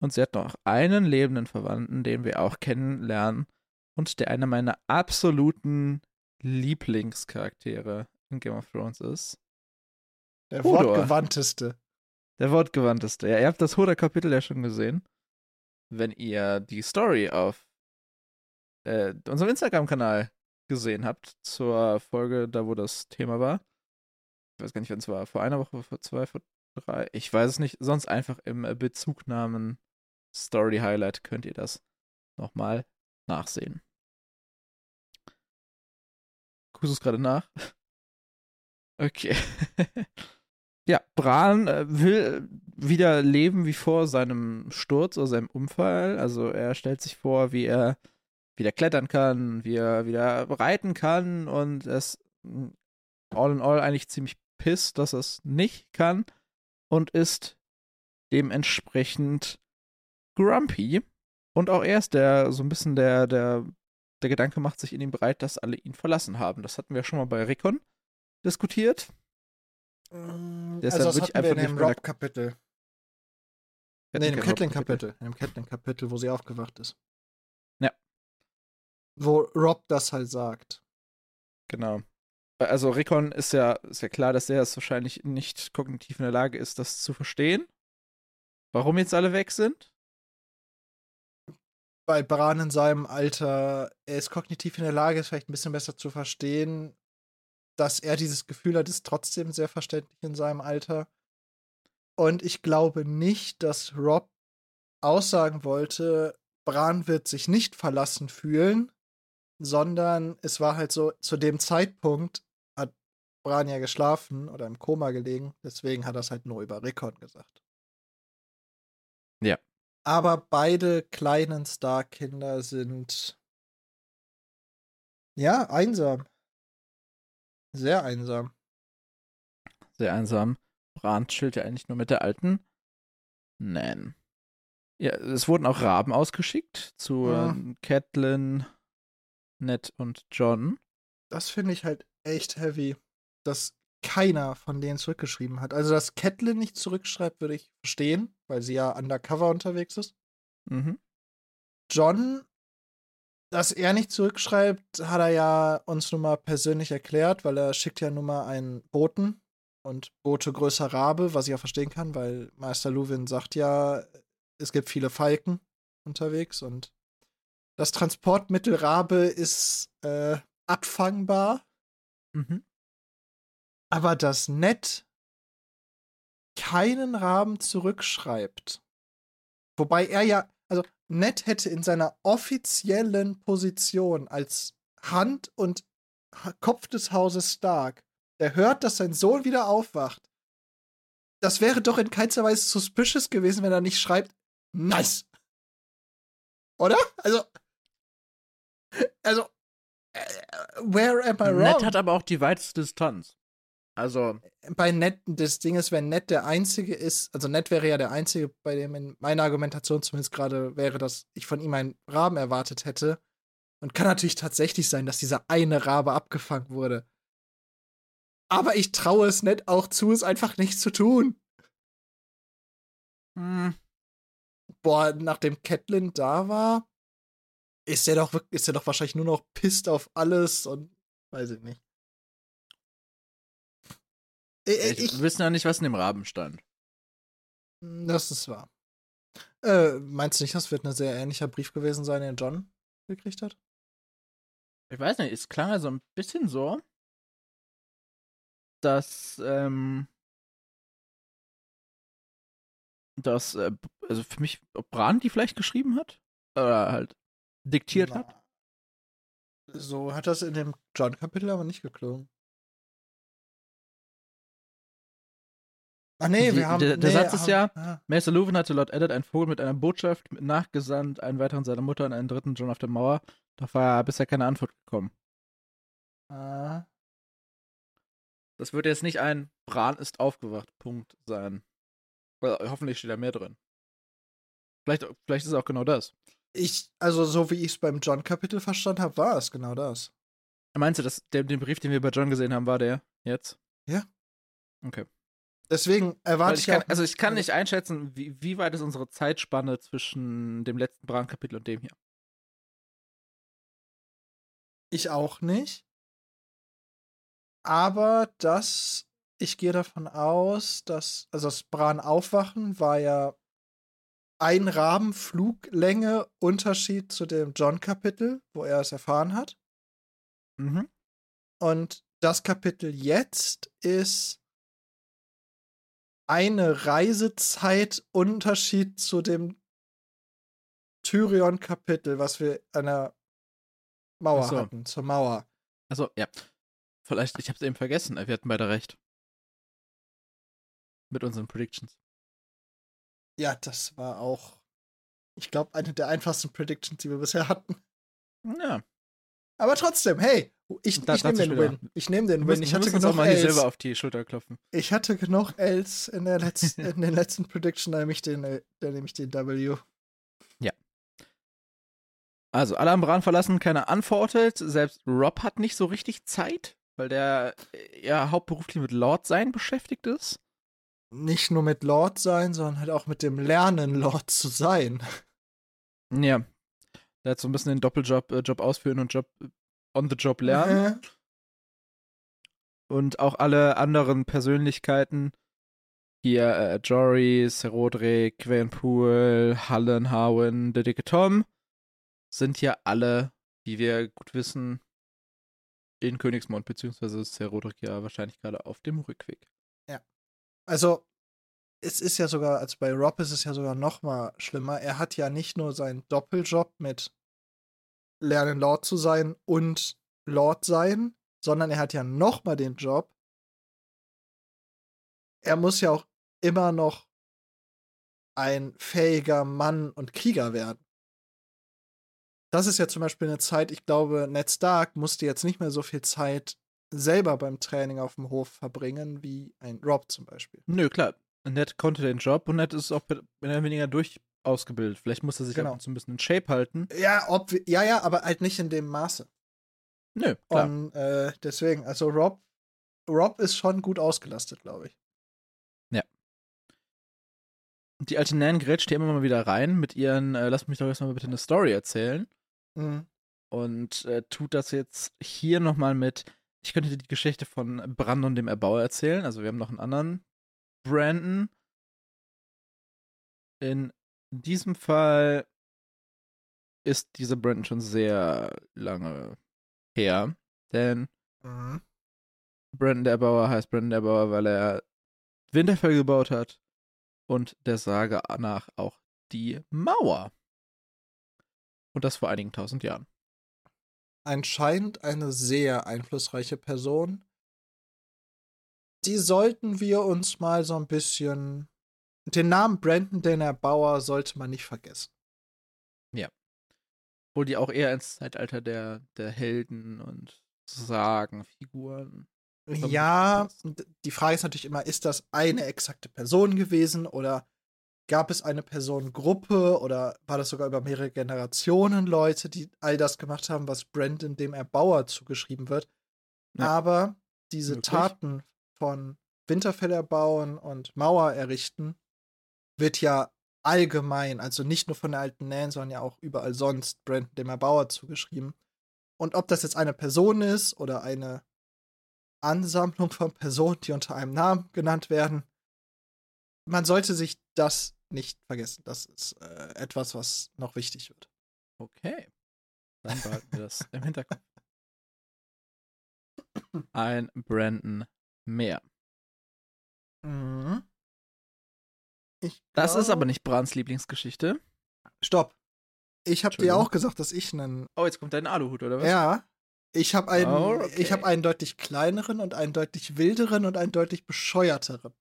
Und sie hat noch einen lebenden Verwandten, den wir auch kennenlernen und der einer meiner absoluten Lieblingscharaktere in Game of Thrones ist. Der Hodor. wortgewandteste. Der wortgewandteste. Ja, ihr habt das Hodor-Kapitel ja schon gesehen. Wenn ihr die Story auf äh, unserem Instagram-Kanal gesehen habt, zur Folge, da wo das Thema war. Ich weiß gar nicht, wann es war. Vor einer Woche, vor zwei, vor drei. Ich weiß es nicht. Sonst einfach im äh, Bezugnamen Story Highlight könnt ihr das nochmal nachsehen. Guckst du es gerade nach? Okay. ja, Bran äh, will wieder leben wie vor seinem Sturz oder seinem Unfall. Also er stellt sich vor, wie er wieder klettern kann, wie er wieder reiten kann und es mm, all in all eigentlich ziemlich pisst, dass er es nicht kann. und ist dementsprechend grumpy. Und auch er ist der, so ein bisschen der, der, der Gedanke macht sich in ihm breit, dass alle ihn verlassen haben. Das hatten wir schon mal bei Rickon diskutiert. Mm, Deshalb also das hatten wir in dem Rob-Kapitel. Nee, in dem Catelyn-Kapitel. In dem Catelyn-Kapitel, wo sie aufgewacht ist. Ja. Wo Rob das halt sagt. Genau. Also Rickon ist ja, ist ja klar, dass er es wahrscheinlich nicht kognitiv in der Lage ist, das zu verstehen. Warum jetzt alle weg sind? Bei Bran in seinem Alter, er ist kognitiv in der Lage, es vielleicht ein bisschen besser zu verstehen, dass er dieses Gefühl hat, ist trotzdem sehr verständlich in seinem Alter. Und ich glaube nicht, dass Rob aussagen wollte, Bran wird sich nicht verlassen fühlen, sondern es war halt so, zu dem Zeitpunkt Bran ja geschlafen oder im Koma gelegen, deswegen hat er es halt nur über Rickon gesagt. Ja. Aber beide kleinen Starkinder sind ja einsam. Sehr einsam. Sehr einsam. Bran chillt ja eigentlich nur mit der alten Nan. Ja, es wurden auch Raben ausgeschickt zu Ja. ähm, Catelyn, Ned und John. Das finde ich halt echt heavy, dass keiner von denen zurückgeschrieben hat. Also, dass Catelyn nicht zurückschreibt, würde ich verstehen, weil sie ja undercover unterwegs ist. Mhm. John, dass er nicht zurückschreibt, hat er ja uns nun mal persönlich erklärt, weil er schickt ja nun mal einen Boten und Bote größer Rabe, was ich ja verstehen kann, weil Meister Luwin sagt ja, es gibt viele Falken unterwegs und das Transportmittel Rabe ist äh, abfangbar, Mhm. Aber dass Ned keinen Raben zurückschreibt. Wobei er ja, also Ned hätte in seiner offiziellen Position als Hand und Kopf des Hauses Stark, der hört, dass sein Sohn wieder aufwacht. Das wäre doch in keinster Weise suspicious gewesen, wenn er nicht schreibt, nice. Oder? Also, also, äh, where am I wrong? Ned hat aber auch die weiteste Distanz. Also, bei Ned das Ding ist, wenn Ned der Einzige ist, also Ned wäre ja der Einzige, bei dem in meiner Argumentation zumindest gerade wäre, dass ich von ihm einen Raben erwartet hätte. Und kann natürlich tatsächlich sein, dass dieser eine Rabe abgefangen wurde. Aber ich traue es Ned auch zu, es einfach nicht zu tun. hm, Boah, nachdem Catelyn da war, ist er doch ist er doch wahrscheinlich nur noch pisst auf alles und weiß ich nicht. Äh, ich, wir wissen ja nicht, was in dem Raben stand. Das ist wahr. Äh, meinst du nicht, das wird ein sehr ähnlicher Brief gewesen sein, den John gekriegt hat? Ich weiß nicht, es klang ja so ein bisschen so, dass, ähm, dass, äh, also für mich, ob Bran die vielleicht geschrieben hat? Oder halt diktiert hat? Na, So hat das in dem John-Kapitel aber nicht geklungen. Ach nee, Die- wir haben. der- der nee, Satz ist haben- ja- ah, Maester Luwin hatte Lord Eddard einen Vogel mit einer Botschaft nachgesandt, einen weiteren seiner Mutter und einen dritten John auf der Mauer. Doch war bisher keine Antwort gekommen. ah. Das wird jetzt nicht ein Bran ist aufgewacht, Punkt sein. Oder hoffentlich steht da mehr drin. Vielleicht, vielleicht ist es auch genau das. Ich, also so wie ich es beim John-Kapitel verstanden habe, war es genau das. Meinst du, dass der, den Brief, den wir bei John gesehen haben, war der jetzt? Ja. Okay. Deswegen erwarte ich ich, kann, auch, also ich kann nicht einschätzen, wie, wie weit ist unsere Zeitspanne zwischen dem letzten Bran-Kapitel und dem hier. Ich auch nicht. Aber das, ich gehe davon aus, dass, also das Bran aufwachen war ja ein Rahmen Fluglänge Unterschied zu dem John-Kapitel, wo er es erfahren hat. Mhm. Und das Kapitel jetzt ist eine Reisezeit Unterschied zu dem Tyrion-Kapitel, was wir an der Mauer so. hatten, zur Mauer. Also, ja. Vielleicht, ich hab's eben vergessen, wir hatten beide recht. Mit unseren Predictions. Ja, das war auch, ich glaube, eine der einfachsten Predictions, die wir bisher hatten. Ja. Aber trotzdem, hey, ich, Da- ich nehme den. Win. Ich nehme den Win. Ich hatte auch genug mal hier Ls. selber auf die Schulter klopfen. Ich hatte genug Ls in, der letzten, in den letzten Prediction, da nehme ich den, äh, da nehme ich den W. Also, alle haben Bran verlassen, keiner antwortet. Selbst Rob hat nicht so richtig Zeit, weil der äh, ja hauptberuflich mit Lord sein beschäftigt ist. Nicht nur mit Lord sein, sondern halt auch mit dem Lernen, Lord zu sein. Ja. Der hat so ein bisschen den Doppeljob, äh, Job ausführen und Job äh, on the Job lernen. Äh, Und auch alle anderen Persönlichkeiten. Hier äh, Jory, Serodric, Quenpool, Hallen, Harwin, der dicke Tom sind ja alle, wie wir gut wissen, in Königsmond, beziehungsweise ist Serodric ja wahrscheinlich gerade auf dem Rückweg. Also, es ist ja sogar, also bei Rob ist es ja sogar noch mal schlimmer. Er hat ja nicht nur seinen Doppeljob mit Lernen Lord zu sein und Lord sein, sondern er hat ja noch mal den Job. Er muss ja auch immer noch ein fähiger Mann und Krieger werden. Das ist ja zum Beispiel eine Zeit, ich glaube, Ned Stark musste jetzt nicht mehr so viel Zeit selber beim Training auf dem Hof verbringen, wie ein Rob zum Beispiel. Nö, klar. Ned konnte den Job und Ned ist auch mehr oder weniger durch ausgebildet. Vielleicht muss er sich Genau. auch so ein bisschen in Shape halten. Ja, ob, ja, ja, aber halt nicht in dem Maße. Nö, klar. Und äh, deswegen, also Rob, Rob ist schon gut ausgelastet, glaube ich. die alte Nan grätscht hier immer mal wieder rein mit ihren, äh, lass mich doch erstmal bitte eine Story erzählen. Mhm. Und äh, tut das jetzt hier nochmal mit, ich könnte dir die Geschichte von Brandon dem Erbauer erzählen. Also wir haben noch einen anderen Brandon. In diesem Fall ist dieser Brandon schon sehr lange her. Denn Mhm. Brandon der Erbauer heißt Brandon der Erbauer, weil er Winterfell gebaut hat und der Sage nach auch die Mauer. Und das vor einigen tausend Jahren. Anscheinend eine sehr einflussreiche Person. Die sollten wir uns mal so ein bisschen. Den Namen Brandon Denner Bauer sollte man nicht vergessen. Obwohl die auch eher ins Zeitalter der, der Helden und Sagenfiguren. Ja, die Frage ist natürlich immer, ist das eine exakte Person gewesen oder gab es eine Personengruppe oder war das sogar über mehrere Generationen Leute, die all das gemacht haben, was Brandon dem Erbauer zugeschrieben wird? Ja. Aber diese Möglich. Taten von Winterfell erbauen und Mauer errichten wird ja allgemein, also nicht nur von der alten Nan, sondern ja auch überall sonst Brandon dem Erbauer zugeschrieben. Und ob das jetzt eine Person ist oder eine Ansammlung von Personen, die unter einem Namen genannt werden. Man sollte sich das nicht vergessen. Das ist äh, etwas, was noch wichtig wird. Okay. Dann behalten wir das im Hinterkopf. Ein Brandon mehr. Mhm. Ich Das ist glaub- aber nicht Brans Lieblingsgeschichte. Stopp. Ich habe dir auch gesagt, dass ich einen. Oh, jetzt kommt dein Aluhut, oder was? Ja. Ich habe einen, Oh, okay. ich habe einen deutlich kleineren und einen deutlich wilderen und einen deutlich bescheuerteren.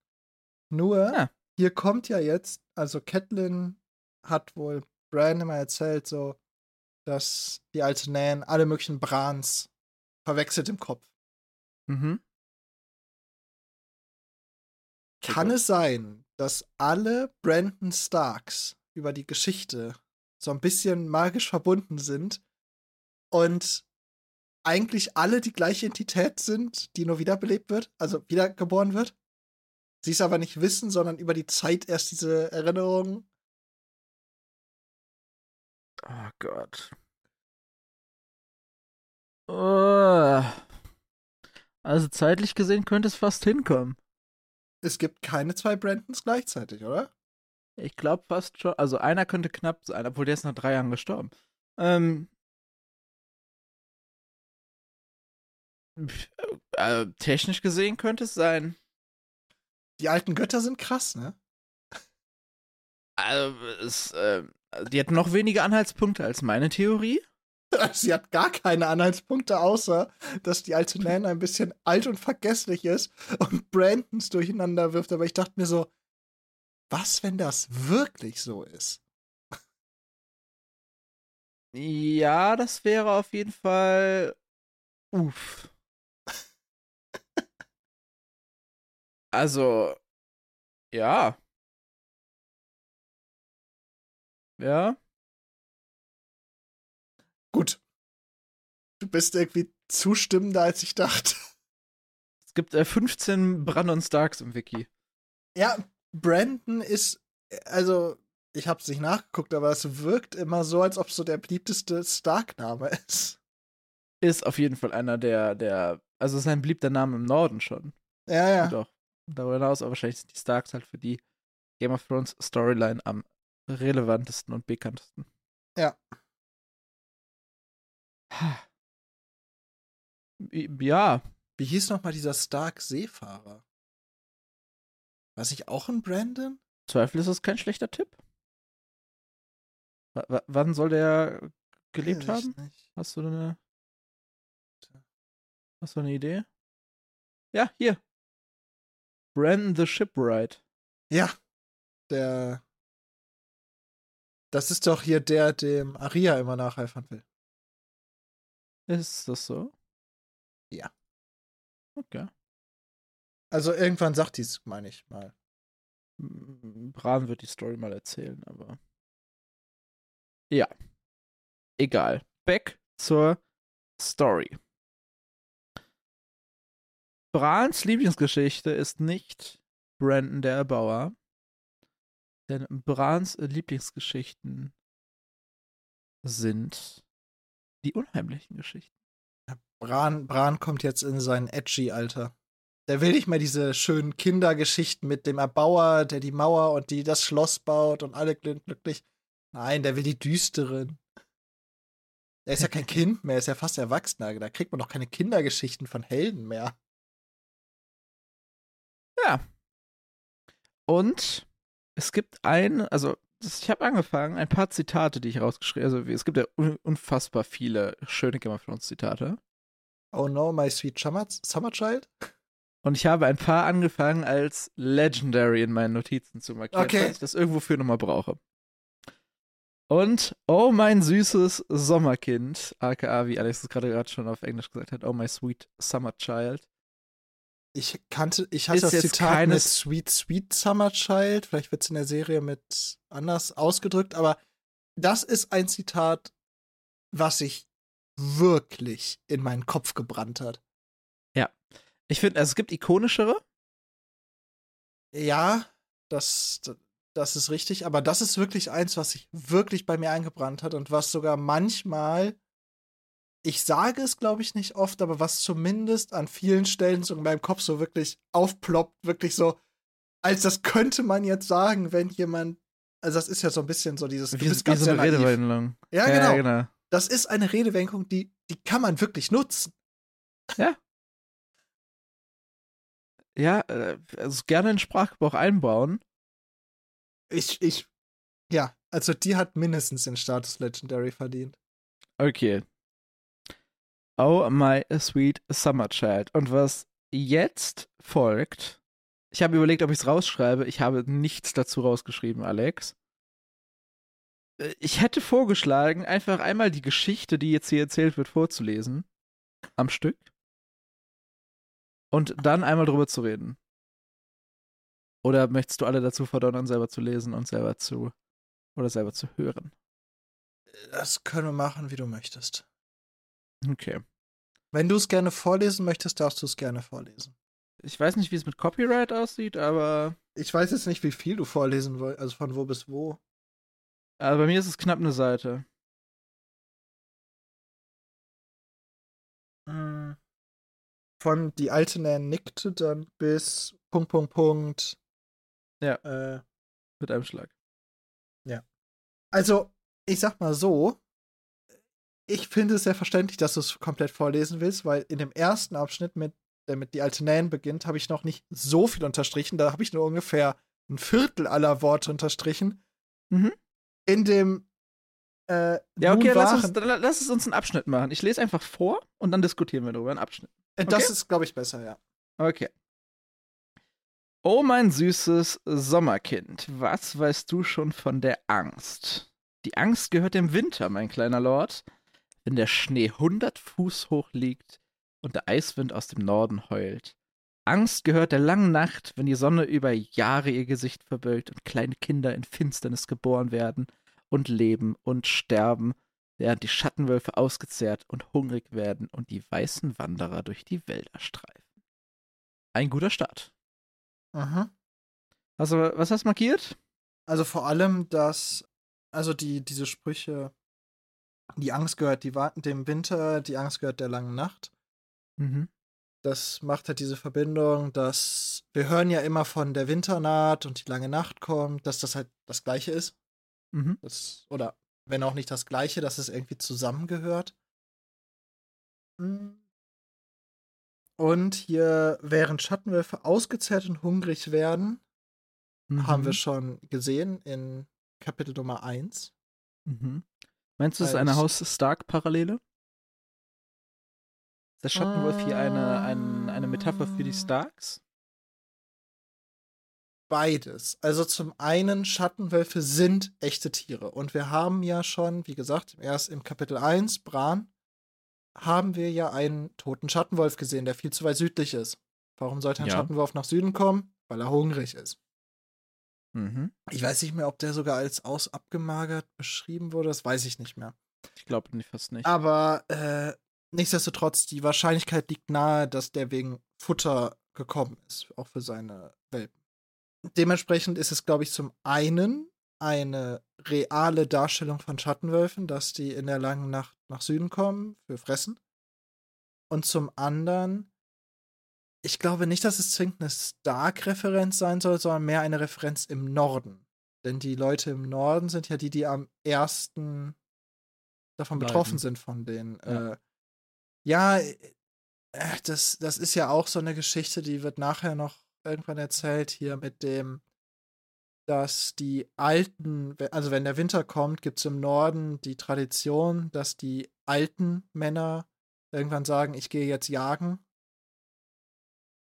Nur, Ja. hier kommt ja jetzt, also Catelyn hat wohl Bran immer erzählt, so, dass die alte Nan alle möglichen Brans verwechselt im Kopf. Mhm. Kann es sein, dass alle Brandon Starks über die Geschichte so ein bisschen magisch verbunden sind und eigentlich alle die gleiche Entität sind, die nur wiederbelebt wird, also wiedergeboren wird? Sie es aber nicht wissen, sondern über die Zeit erst diese Erinnerungen. Oh Gott. Oh. Also zeitlich gesehen könnte es fast hinkommen. Es gibt keine zwei Brandons gleichzeitig, oder? Ich glaube fast schon. Also einer könnte knapp sein, obwohl der ist nach drei Jahren gestorben. Ähm. pf, Äh, technisch gesehen könnte es sein. Die alten Götter sind krass, ne? Also, es, äh, die hat noch weniger Anhaltspunkte als meine Theorie. Sie hat gar keine Anhaltspunkte, außer dass die alte Nan ein bisschen alt und vergesslich ist und Brandons durcheinander wirft. Aber ich dachte mir so, was, wenn das wirklich so ist? Ja, das wäre auf jeden Fall. Uff. also, ja. Ja. Gut. Du bist irgendwie zustimmender, als ich dachte. Es gibt äh, 15 Brandon Starks im Wiki. Ja, Brandon ist, also, ich hab's nicht nachgeguckt, aber es wirkt immer so, als ob so der beliebteste Stark-Name ist. Ist auf jeden Fall einer der, der, also sein beliebter Name im Norden schon. Ja, ja. Doch. Darüber hinaus, aber wahrscheinlich sind die Starks halt für die Game of Thrones Storyline am relevantesten und bekanntesten. Ja. Ja. Wie hieß noch mal dieser Stark-Seefahrer? War ich auch ein Brandon? Zweifel ist es kein schlechter Tipp. W wann soll der gelebt haben? nicht. Hast du eine. Hast du eine Idee? Ja, hier. Brandon the Shipwright. Ja, der. Das ist doch hier der, dem Aria immer nacheifern will. Ist das so? Ja. Okay. Also irgendwann sagt dies, meine ich mal. Bran wird die Story mal erzählen, aber. Ja. Egal. Back zur Story. Brans Lieblingsgeschichte ist nicht Brandon der Erbauer, denn Brans Lieblingsgeschichten sind die unheimlichen Geschichten. Bran, Bran kommt jetzt in sein Edgy-Alter. Der will nicht mehr diese schönen Kindergeschichten mit dem Erbauer, der die Mauer und die das Schloss baut und alle glück- glücklich. Nein, der will die düsteren. Er ist ja kein Kind mehr, er ist ja fast Erwachsener. Da kriegt man doch keine Kindergeschichten von Helden mehr. Ja. Und es gibt ein, also ich habe angefangen, ein paar Zitate, die ich rausgeschrieben habe. Also es gibt ja un unfassbar viele schöne Game of Thrones Zitate. Oh no, my sweet summer, summer child. Und ich habe ein paar angefangen als Legendary in meinen Notizen zu markieren, Okay. falls ich das irgendwo für nochmal brauche. Und Oh mein süßes Sommerkind, aka wie Alex es gerade gerade schon auf Englisch gesagt hat, Oh my sweet summer child. Ich kannte, ich hatte Ist das Zitat mit Sweet, Sweet Summer Child. Vielleicht wird es in der Serie mit anders ausgedrückt, aber das ist ein Zitat, was sich wirklich in meinen Kopf gebrannt hat. Ich finde, also es gibt ikonischere. Ja, das, das ist richtig, aber das ist wirklich eins, was sich wirklich bei mir eingebrannt hat und was sogar manchmal, ich sage es glaube ich nicht oft, aber was zumindest an vielen Stellen so in meinem Kopf so wirklich aufploppt, wirklich so, als das könnte man jetzt sagen, wenn jemand, also das ist ja so ein bisschen so dieses, du Wie, bist wie ganz so eine. Redewendung. Ja, genau. Ja, genau. Das ist eine Redewendung, die, die kann man wirklich nutzen. Ja, äh, also gerne in Sprachgebrauch einbauen. Ich, ich, ja, also die hat mindestens den Status Legendary verdient. Okay. Oh my sweet summer child. Und was jetzt folgt, ich habe überlegt, ob ich es rausschreibe. Ich habe nichts dazu rausgeschrieben, Alex. Ich hätte vorgeschlagen, einfach einmal die Geschichte, die jetzt hier erzählt wird, vorzulesen. Am Stück. Und dann einmal drüber zu reden. Oder möchtest du alle dazu verdonnern, selber zu lesen und selber zu. Oder selber zu hören? Das können wir machen, wie du möchtest. Okay. Wenn du es gerne vorlesen möchtest, darfst du es gerne vorlesen. Ich weiß nicht, wie es mit Copyright aussieht, aber Ich weiß jetzt nicht, wie viel du vorlesen wolltest, also von wo bis wo. also bei mir ist es knapp eine Seite. Mm. Von die alte Nan nickte dann bis Punkt, Punkt, Punkt. Ja. Äh, Mit einem Schlag. also, ich sag mal so, ich finde es sehr verständlich, dass du es komplett vorlesen willst, weil in dem ersten Abschnitt, mit, der mit die alte Nan beginnt, habe ich noch nicht so viel unterstrichen. Da habe ich nur ungefähr ein Viertel aller Worte unterstrichen. Mhm. In dem äh, Ja, okay, lass, uns, lass es uns einen Abschnitt machen. Ich lese einfach vor und dann diskutieren wir darüber. Einen Abschnitt. Äh, Das okay. ist, glaube ich, besser, ja. Okay. Oh mein süßes Sommerkind, was weißt du schon von der Angst, Die Angst gehört dem Winter, mein kleiner Lord. Wenn der Schnee hundert Fuß hoch liegt und der Eiswind aus dem Norden heult. Angst gehört der langen Nacht, wenn die Sonne über Jahre ihr Gesicht verbölkt und kleine Kinder in Finsternis geboren werden und leben und sterben, während die Schattenwölfe ausgezehrt und hungrig werden und die weißen Wanderer durch die Wälder streifen. Ein guter Start. Mhm. Also, was hast du markiert? Also vor allem, dass, also die, diese Sprüche, die Angst gehört die, dem Winter, die Angst gehört der langen Nacht. Mhm. Das macht halt diese Verbindung, dass wir hören ja immer von der Winternaht und die lange Nacht kommt, dass das halt das Gleiche ist. Mhm. Das, oder wenn auch nicht das Gleiche, dass es irgendwie zusammengehört. Hm. Und hier, während Schattenwölfe ausgezehrt und hungrig werden, Mhm. haben wir schon gesehen in Kapitel Nummer 1. Mhm. Meinst du, es ist eine Als- Haus Stark-Parallele? Ist der Schattenwolf hier eine, ein, eine Metapher für die Ah. Starks? Beides. Also zum einen, Schattenwölfe sind echte Tiere. Und wir haben ja schon, wie gesagt, erst im Kapitel 1, Bran, haben wir ja einen toten Schattenwolf gesehen, der viel zu weit südlich ist. Warum sollte ein Ja. Schattenwolf nach Süden kommen? Weil er hungrig ist. Mhm. Ich weiß nicht mehr, ob der sogar als aus abgemagert beschrieben wurde. Das weiß ich nicht mehr. Ich glaube fast nicht. Aber äh, nichtsdestotrotz, die Wahrscheinlichkeit liegt nahe, dass der wegen Futter gekommen ist, auch für seine Welpen. Dementsprechend ist es, glaube ich, zum einen eine reale Darstellung von Schattenwölfen, dass die in der langen Nacht nach Süden kommen für Fressen. Und zum anderen, ich glaube nicht, dass es zwingend eine Stark-Referenz sein soll, sondern mehr eine Referenz im Norden. Denn die Leute im Norden sind ja die, die am ersten davon Leiden. betroffen sind von den. Ja. Äh, ja, äh, das, das ist ja auch so eine Geschichte, die wird nachher noch irgendwann erzählt, hier mit dem, dass die alten, also wenn der Winter kommt, gibt es im Norden die Tradition, dass die alten Männer irgendwann sagen, ich gehe jetzt jagen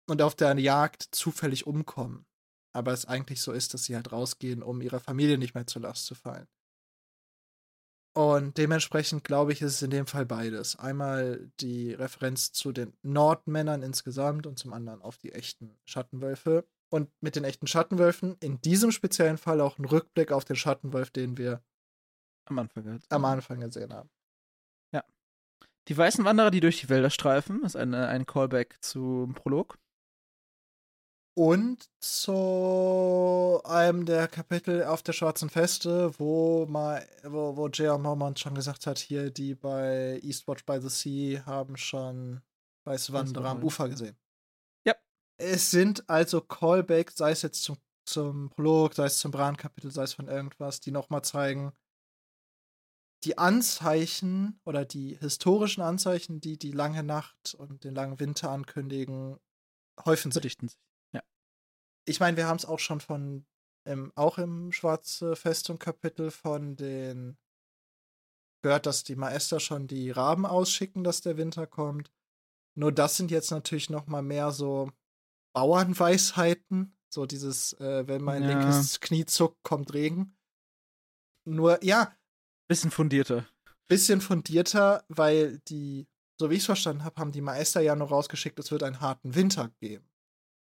und auf der Jagd zufällig umkommen. Aber es eigentlich so ist, dass sie halt rausgehen, um ihrer Familie nicht mehr zur Last zu fallen. Und dementsprechend glaube ich, ist es in dem Fall beides. Einmal die Referenz zu den Nordmännern insgesamt und zum anderen auf die echten Schattenwölfe. Und mit den echten Schattenwölfen in diesem speziellen Fall auch ein Rückblick auf den Schattenwolf, den wir Am Anfang. am Anfang gesehen haben. Die weißen Wanderer, die durch die Wälder streifen, ist eine, ein Callback zum Prolog. Und zu einem der Kapitel auf der Schwarzen Feste, wo mal, wo, wo J.R. Mormont schon gesagt hat, hier, die bei Eastwatch by the Sea haben schon Weiße Wanderer am. Ufer gesehen. Ja. Es sind also Callbacks, sei es jetzt zum, zum Prolog, sei es zum Bran-Kapitel, sei es von irgendwas, die nochmal zeigen, die Anzeichen oder die historischen Anzeichen, die die lange Nacht und den langen Winter ankündigen, häufen sich Verdichten sich. Ich meine, wir haben es auch schon von, im, auch im Schwarze Festung Kapitel von den gehört, dass die Maester schon die Raben ausschicken, dass der Winter kommt. Nur das sind jetzt natürlich noch mal mehr so Bauernweisheiten, so dieses, äh, wenn mein Ja. linkes Knie zuckt, kommt Regen. Nur, ja, Bisschen fundierter. bisschen fundierter, weil die, so wie ich es verstanden habe, haben die Meister ja nur rausgeschickt, es wird einen harten Winter geben.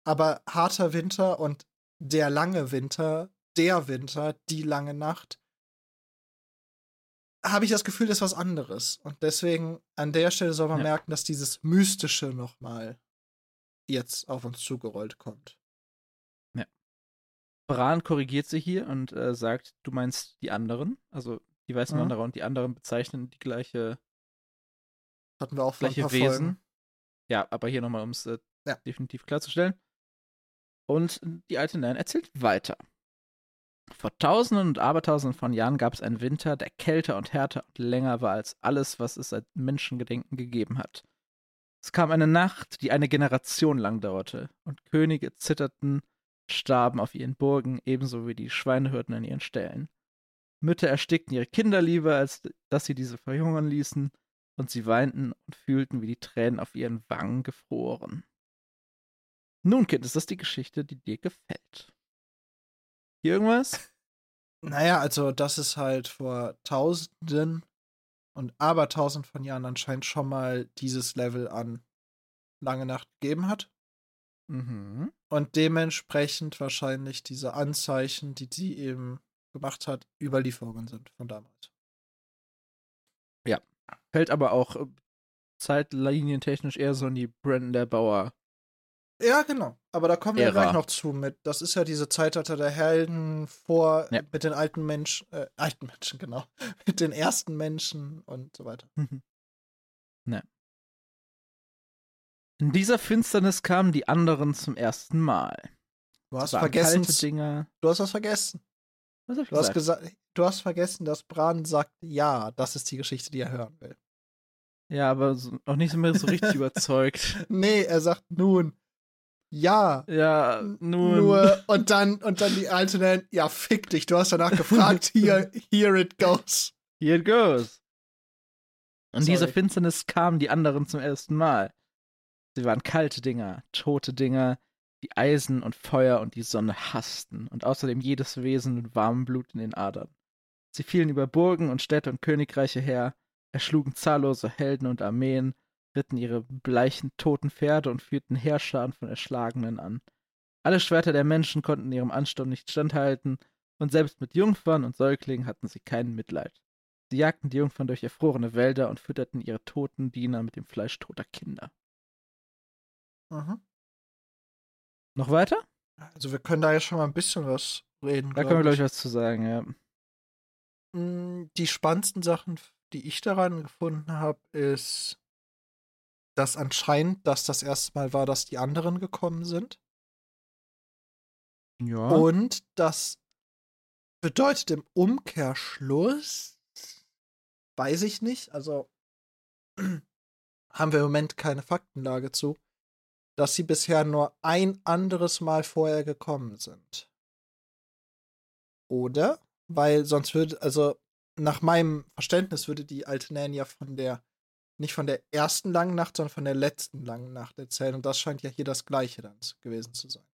Aber harter Winter und der lange Winter, der Winter, die lange Nacht, habe ich das Gefühl, das ist was anderes. Und deswegen an der Stelle soll man Ja. merken, dass dieses Mystische nochmal jetzt auf uns zugerollt kommt. Bran korrigiert sich hier und äh, sagt, du meinst die anderen. Also die weißen Mhm. Wanderer und die anderen bezeichnen die gleiche, Hatten wir auch gleiche paar Wesen. Folgen. Ja, aber hier nochmal, um es äh, Ja. definitiv klarzustellen. Und die alte Nan erzählt weiter. Vor Tausenden und Abertausenden von Jahren gab es einen Winter, der kälter und härter und länger war als alles, was es seit Menschengedenken gegeben hat. Es kam eine Nacht, die eine Generation lang dauerte, und Könige zitterten, starben auf ihren Burgen, ebenso wie die Schweinehirten in ihren Ställen. Mütter erstickten ihre Kinder lieber, als dass sie diese verhungern ließen, und sie weinten und fühlten, wie die Tränen auf ihren Wangen gefroren. Nun, Kind, ist das die Geschichte, die dir gefällt? Hier irgendwas? Naja, also, dass es halt vor Tausenden und Abertausend von Jahren anscheinend schon mal dieses Level an Lange Nacht gegeben hat. Mhm. Und dementsprechend wahrscheinlich diese Anzeichen, die sie eben gemacht hat, Überlieferungen sind von damals. Fällt aber auch äh, zeitlinientechnisch eher so in die Brandon der Bauer. Ja, genau. Aber da kommen wir Ära. gleich noch zu mit. Das ist ja diese Zeitalter der Helden vor Ja. mit den alten Menschen, äh, alten Menschen, genau. Mit den ersten Menschen und so weiter. ne. In dieser Finsternis kamen die anderen zum ersten Mal. Du hast vergessen, du hast was vergessen. Was hab ich Du hast gesagt? gesagt, du hast vergessen, dass Bran sagt, ja, das ist die Geschichte, die er hören will. Ja, aber so, auch nicht mehr so richtig überzeugt. Nee, er sagt nun, ja, Ja, nun. nur und dann und dann die alte nennen, ja, fick dich, du hast danach gefragt, here, here it goes. Here it goes. In dieser Sorry. Finsternis kamen die anderen zum ersten Mal. Sie waren kalte Dinger, tote Dinger, die Eisen und Feuer und die Sonne hassten und außerdem jedes Wesen mit warmem Blut in den Adern. Sie fielen über Burgen und Städte und Königreiche her, erschlugen zahllose Helden und Armeen, ritten ihre bleichen, toten Pferde und führten Heerscharen von Erschlagenen an. Alle Schwerter der Menschen konnten ihrem Ansturm nicht standhalten, und selbst mit Jungfern und Säuglingen hatten sie kein Mitleid. Sie jagten die Jungfern durch erfrorene Wälder und fütterten ihre toten Diener mit dem Fleisch toter Kinder. Mhm. Noch weiter? Also wir können da ja schon mal ein bisschen was reden. Da können wir, glaube ich, was zu sagen, ja. Mm, Die spannendsten Sachen, die ich daran gefunden habe, ist, dass anscheinend das das erste Mal war, dass die anderen gekommen sind. Ja. Und das bedeutet im Umkehrschluss, weiß ich nicht, also haben wir im Moment keine Faktenlage zu, dass sie bisher nur ein anderes Mal vorher gekommen sind. Oder? Weil sonst würde, also nach meinem Verständnis würde die alte Nan ja von der, nicht von der ersten langen Nacht, sondern von der letzten langen Nacht erzählen. Und das scheint ja hier das Gleiche dann gewesen zu sein.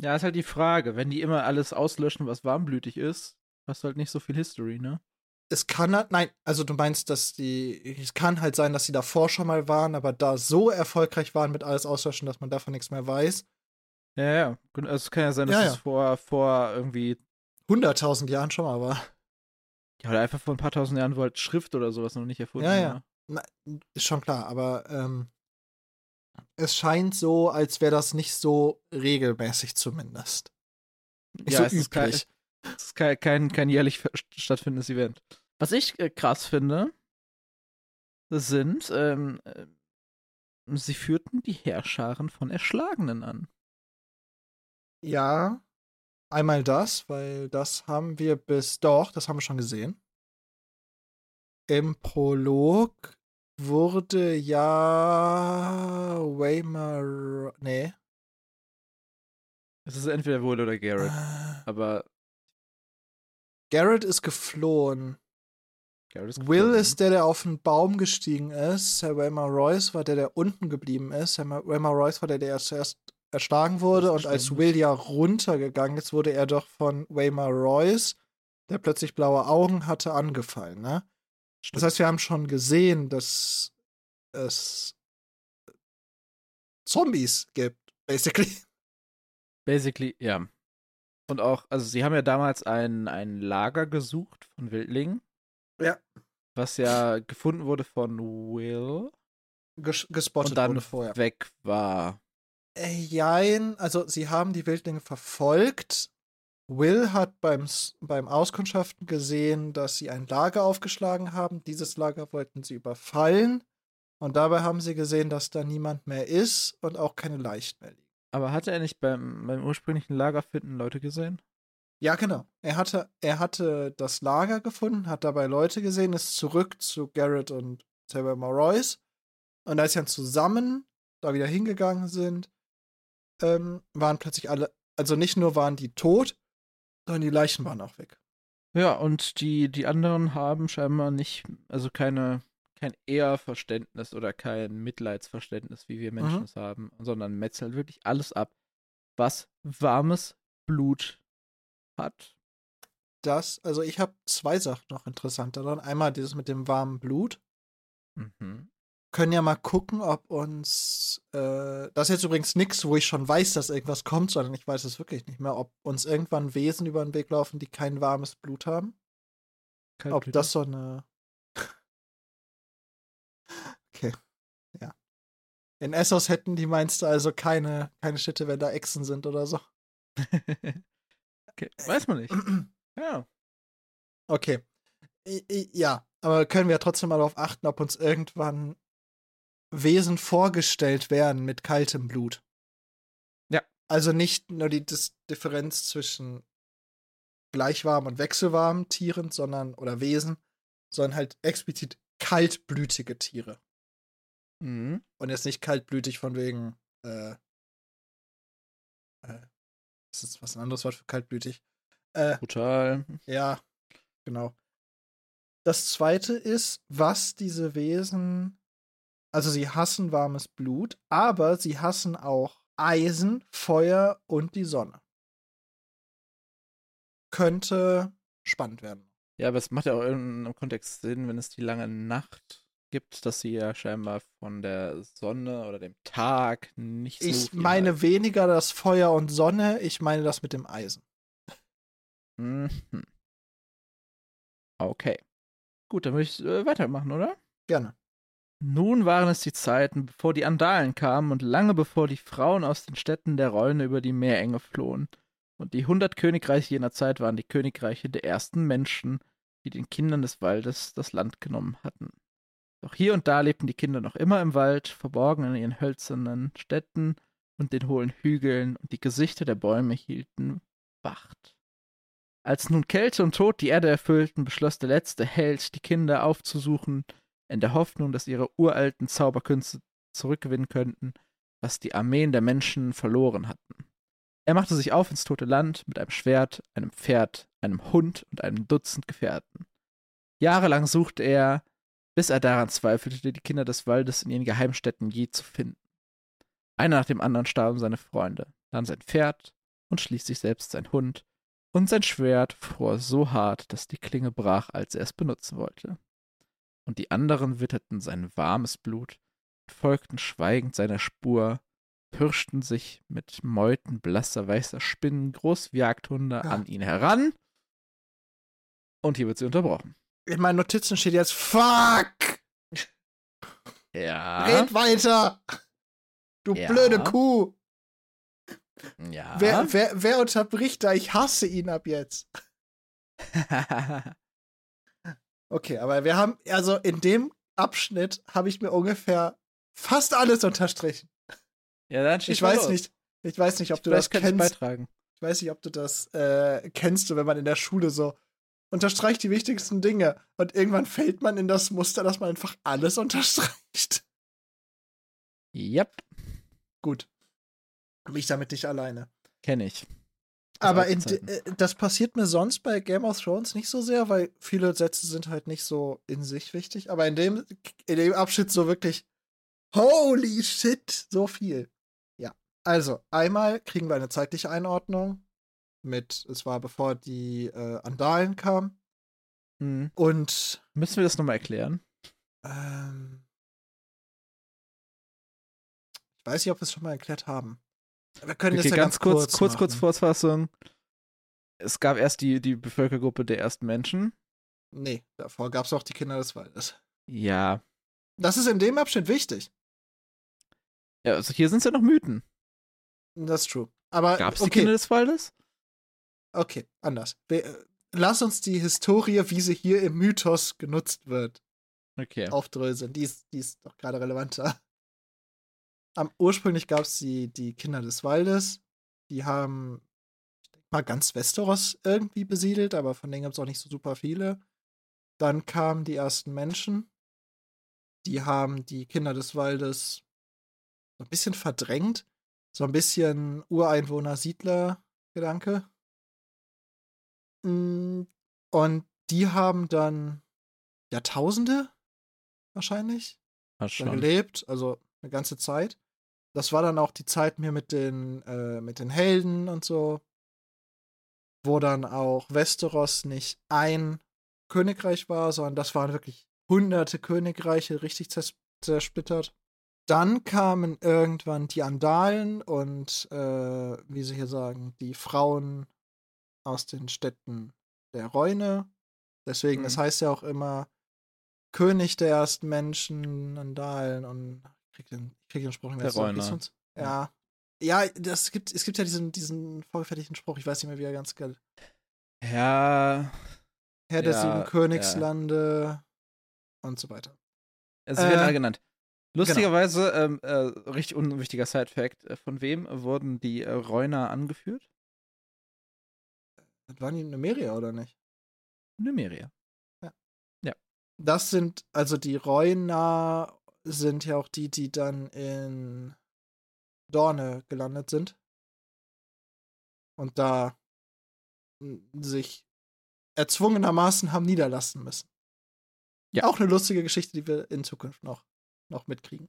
ja, ist halt die Frage. Wenn die immer alles auslöschen, was warmblütig ist, hast du halt nicht so viel History, ne? es kann halt, nein, also du meinst, dass die, es kann halt sein, dass sie davor schon mal waren, aber da so erfolgreich waren mit alles auslöschen, dass man davon nichts mehr weiß. Ja, ja. Also es kann ja sein, dass Ja, es ja. vor, vor irgendwie, 100.000 Jahren schon mal war. ja, oder einfach vor ein paar tausend Jahren, wo halt Schrift oder sowas noch nicht erfunden Ja, ja. war. Na, ist schon klar, aber ähm, es scheint so, als wäre das nicht so regelmäßig zumindest. Nicht Ja, so es ist kein, üblich. es ist kein, kein, kein jährlich stattfindendes Event. Was ich äh, krass finde, das sind, ähm, äh, sie führten die Heerscharen von Erschlagenen an. Ja, einmal das, weil das haben wir bis, doch, das haben wir schon gesehen. Im Prolog wurde ja Waymar, nee. Es ist entweder Wohl oder Garrett. Äh, Aber Garrett ist geflohen. Garrett ist Will geflohen. ist der, der auf den Baum gestiegen ist. Herr Waymar Royce war der, der unten geblieben ist. Herr Ma- Waymar Royce war der, der zuerst erschlagen wurde. Und als. Will ja runtergegangen ist, wurde er doch von Waymar Royce, der plötzlich blaue Augen hatte, angefallen. Ne? Das Stimmt. heißt, wir haben schon gesehen, dass es Zombies gibt, basically. Basically, ja. Und auch, also sie haben ja damals ein, ein Lager gesucht von Wildlingen. Ja. Was ja gefunden wurde von Will Ges gespottet und dann wurde vorher. weg war. Äh, Jein, also sie haben die Wildlinge verfolgt. Will hat beim, beim Auskundschaften gesehen, dass sie ein Lager aufgeschlagen haben. Dieses Lager wollten sie überfallen. Und dabei haben sie gesehen, dass da niemand mehr ist und auch keine Leichen mehr liegen. Aber hatte er nicht beim, beim ursprünglichen Lagerfinden Leute gesehen? Ja, genau. Er hatte, er hatte das Lager gefunden, hat dabei Leute gesehen, ist zurück zu Garrett und Sarah Royce. Und als sie dann zusammen da wieder hingegangen sind, ähm, waren plötzlich alle, also nicht nur waren die tot, sondern die Leichen waren auch weg. Ja, und die, die anderen haben scheinbar nicht, also keine, kein Ehrverständnis oder kein Mitleidsverständnis, wie wir Menschen Mhm. es haben, sondern metzeln wirklich alles ab, was warmes Blut hat. das, also ich habe zwei Sachen noch interessanter dran. Einmal dieses mit dem warmen Blut. Mhm. Können ja mal gucken, ob uns, äh, das ist jetzt übrigens nichts, wo ich schon weiß, dass irgendwas kommt, sondern ich weiß es wirklich nicht mehr, ob uns irgendwann Wesen über den Weg laufen, die kein warmes Blut haben. Ob Kaltblütig. das so eine. okay. Ja. In Essos hätten die meinst du also keine, keine Schritte, wenn da Echsen sind oder so. okay. Weiß man nicht. Ja. Okay. I- i- Ja, aber können wir ja trotzdem mal darauf achten, ob uns irgendwann Wesen vorgestellt werden mit kaltem Blut. Ja. Also nicht nur die Dis Differenz zwischen gleichwarm und wechselwarmen Tieren, sondern oder Wesen, sondern halt explizit kaltblütige Tiere. Mhm. Und jetzt nicht kaltblütig von wegen, äh, äh, ist das was ein anderes Wort für kaltblütig? Äh, Brutal. ja, genau. Das zweite ist, was diese Wesen, also sie hassen warmes Blut, aber sie hassen auch Eisen, Feuer und die Sonne. Könnte spannend werden. Ja, aber es macht ja auch in einem Kontext Sinn, wenn es die lange Nacht gibt, dass sie ja scheinbar von der Sonne oder dem Tag nicht so Ich meine halten. weniger das Feuer und Sonne, ich meine das mit dem Eisen. Mhm. Okay. Gut, dann würde ich äh, weitermachen, oder? Gerne. Nun waren es die Zeiten, bevor die Andalen kamen und lange bevor die Frauen aus den Städten der Räune über die Meerenge flohen. Und die hundert Königreiche jener Zeit waren die Königreiche der ersten Menschen, die den Kindern des Waldes das Land genommen hatten. Doch hier und da lebten die Kinder noch immer im Wald, verborgen in ihren hölzernen Städten und den hohlen Hügeln, und die Gesichter der Bäume hielten Wacht. Als nun Kälte und Tod die Erde erfüllten, beschloss der letzte Held, die Kinder aufzusuchen, in der Hoffnung, dass ihre uralten Zauberkünste zurückgewinnen könnten, was die Armeen der Menschen verloren hatten. Er machte sich auf ins tote Land mit einem Schwert, einem Pferd, einem Hund und einem Dutzend Gefährten. Jahrelang suchte er, bis er daran zweifelte, die Kinder des Waldes in ihren Geheimstätten je zu finden. Einer nach dem anderen starben seine Freunde, dann sein Pferd und schließlich selbst sein Hund, und sein Schwert fror so hart, dass die Klinge brach, als er es benutzen wollte. Und die anderen witterten sein warmes Blut, folgten schweigend seiner Spur, pirschten sich mit Meuten blasser weißer Spinnen, groß wie Jagdhunde, Ja. an ihn heran. Und hier wird sie unterbrochen. In meinen Notizen steht jetzt Fuck! Ja. Red weiter! Du Ja. blöde Kuh! Ja. Wer, wer, wer unterbricht da? Ich hasse ihn ab jetzt. Okay, aber wir haben, also in dem Abschnitt habe ich mir ungefähr fast alles unterstrichen. ja, dann Ich weiß los. nicht, ich weiß nicht, ob du Vielleicht das ich kennst. beitragen. Ich weiß nicht, ob du das äh, kennst, wenn man in der Schule so unterstreicht die wichtigsten Dinge und irgendwann fällt man in das Muster, dass man einfach alles unterstreicht. Yep, Gut. Bin ich damit nicht alleine. kenne ich. Aber in, äh, das passiert mir sonst bei Game of Thrones nicht so sehr, weil viele Sätze sind halt nicht so in sich wichtig. Aber in dem, in dem Abschnitt so wirklich, holy shit, so viel. Ja. Also, einmal kriegen wir eine zeitliche Einordnung mit, es war bevor die äh, Andalen kamen. Hm. Und Müssen wir das nochmal erklären? ähm, ich weiß nicht, ob wir es schon mal erklärt haben. Wir können Okay, das ja ganz, kurz, kurz, kurz machen. Kurzfassung. Es gab erst die, die Bevölkergruppe der ersten Menschen. Nee, davor gab es auch die Kinder des Waldes. Ja. Das ist in dem Abschnitt wichtig. ja also hier sind es ja noch Mythen. Das ist true. Aber Gab es die okay, Kinder des Waldes? okay, anders. Wir, äh, lass uns die Historie, wie sie hier im Mythos genutzt wird, Okay. aufdröseln. Die ist, die ist doch gerade relevanter. Am ursprünglich gab es die, die Kinder des Waldes. Die haben, ich denke mal, ganz Westeros irgendwie besiedelt, aber von denen gab es auch nicht so super viele. Dann kamen die ersten Menschen. Die haben die Kinder des Waldes so ein bisschen verdrängt. So ein bisschen Ureinwohner-Siedler-Gedanke. Mm, Und die haben dann Jahrtausende wahrscheinlich Ah, da gelebt, also eine ganze Zeit. Das war dann auch die Zeit mir mit den, äh, mit den Helden und so, wo dann auch Westeros nicht ein Königreich war, sondern das waren wirklich hunderte Königreiche, richtig zersplittert. Dann kamen irgendwann die Andalen und, äh, wie sie hier sagen, die Frauen aus den Städten der Reune. Deswegen, mhm. das heißt ja auch immer König der ersten Menschen, Andalen und krieg den, ich krieg den Spruch nicht mehr. Der Reune. Ja. Ja, das gibt, es gibt ja diesen, diesen vorgefertigten Spruch, ich weiß nicht mehr, wie er ganz geil. Ja. Herr der ja, sieben Königslande ja. und so weiter. Es wird äh, alle genannt. Genau. Lustigerweise, genau. ähm, äh, richtig unwichtiger Side-Fact: äh, Von wem wurden die äh, Reuner angeführt? Das waren die Numeria, oder nicht? Numeria. Ja. Ja. Das sind, also die Reuner sind ja auch die, die dann in Dorne gelandet sind. Und da sich erzwungenermaßen haben niederlassen müssen. Ja. Auch eine lustige Geschichte, die wir in Zukunft noch noch mitkriegen.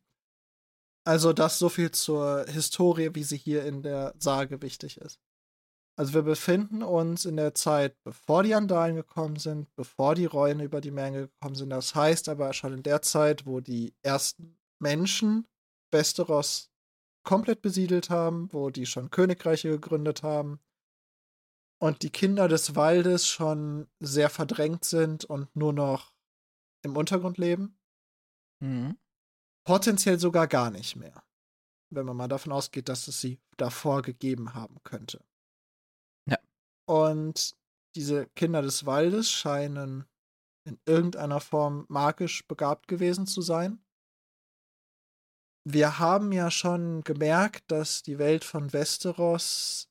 Also das so viel zur Historie, wie sie hier in der Sage wichtig ist. Also wir befinden uns in der Zeit, bevor die Andalen gekommen sind, bevor die Reuen über die Menge gekommen sind. Das heißt aber schon in der Zeit, wo die ersten Menschen Westeros komplett besiedelt haben, wo die schon Königreiche gegründet haben und die Kinder des Waldes schon sehr verdrängt sind und nur noch im Untergrund leben. Mhm. Potenziell sogar gar nicht mehr. Wenn man mal davon ausgeht, dass es sie davor gegeben haben könnte. Und diese Kinder des Waldes scheinen in irgendeiner Form magisch begabt gewesen zu sein. Wir haben ja schon gemerkt, dass die Welt von Westeros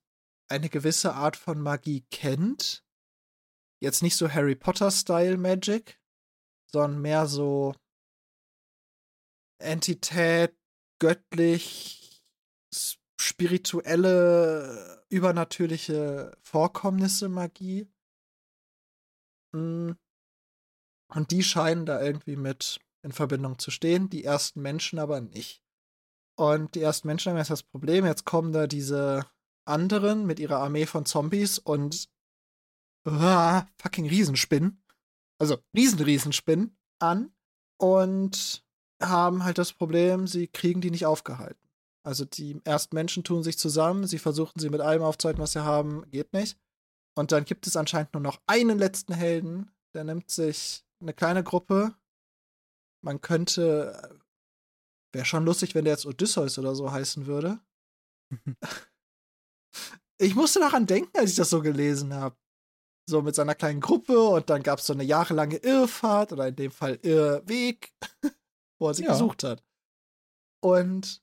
eine gewisse Art von Magie kennt. Jetzt nicht so Harry Potter-Style Magic, sondern mehr so Entität, göttlich, spirituelle, übernatürliche Vorkommnisse Magie. Hm. Und die scheinen da irgendwie mit in Verbindung zu stehen, die ersten Menschen aber nicht. Und die ersten Menschen haben jetzt das Problem, jetzt kommen da diese anderen mit ihrer Armee von Zombies und uh, fucking Riesenspinnen, also Riesen-Riesenspinnen an und haben halt das Problem, sie kriegen die nicht aufgehalten. Also die ersten Menschen tun sich zusammen, sie versuchen sie mit allem aufzuhalten, was sie haben, geht nicht. Und dann gibt es anscheinend nur noch einen letzten Helden, der nimmt sich eine kleine Gruppe. Man könnte, wäre schon lustig, wenn der jetzt Odysseus oder so heißen würde. ich musste daran denken, als ich das so gelesen habe. So mit seiner kleinen Gruppe und dann gab es so eine jahrelange Irrfahrt oder in dem Fall Irrweg wo er sie ja. gesucht hat. Und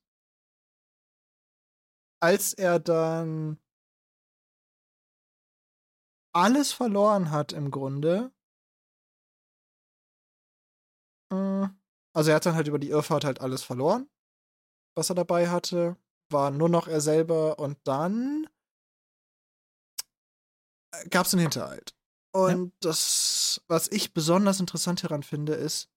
als er dann alles verloren hat im Grunde, äh, also er hat dann halt über die Irrfahrt halt alles verloren, was er dabei hatte, war nur noch er selber und dann gab es einen Hinterhalt. Und ja. das, was ich besonders interessant daran finde, ist,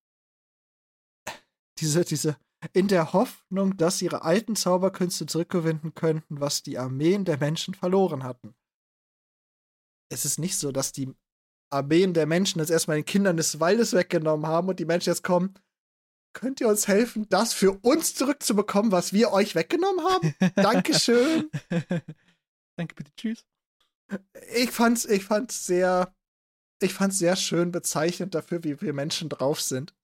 diese, diese, in der Hoffnung, dass ihre alten Zauberkünste zurückgewinnen könnten, was die Armeen der Menschen verloren hatten. Es ist nicht so, dass die Armeen der Menschen das erstmal den Kindern des Waldes weggenommen haben und die Menschen jetzt kommen. Könnt ihr uns helfen, das für uns zurückzubekommen, was wir euch weggenommen haben? Dankeschön. Danke, bitte, tschüss. Ich fand's, ich fand's sehr, ich fand's sehr schön bezeichnend dafür, wie wir Menschen drauf sind.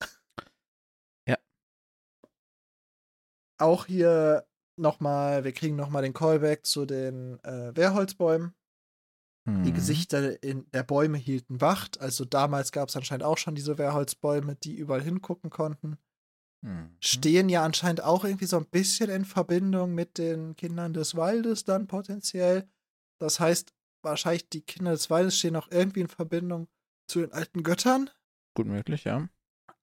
Auch hier nochmal, wir kriegen nochmal den Callback zu den äh, Wehrholzbäumen. Hm. Die mhm. Gesichter in der Bäume hielten Wacht. Also damals gab es anscheinend auch schon diese Wehrholzbäume, die überall hingucken konnten. Hm. Stehen ja anscheinend auch irgendwie so ein bisschen in Verbindung mit den Kindern des Waldes dann potenziell. Das heißt, wahrscheinlich die Kinder des Waldes stehen auch irgendwie in Verbindung zu den alten Göttern. Gut möglich, ja.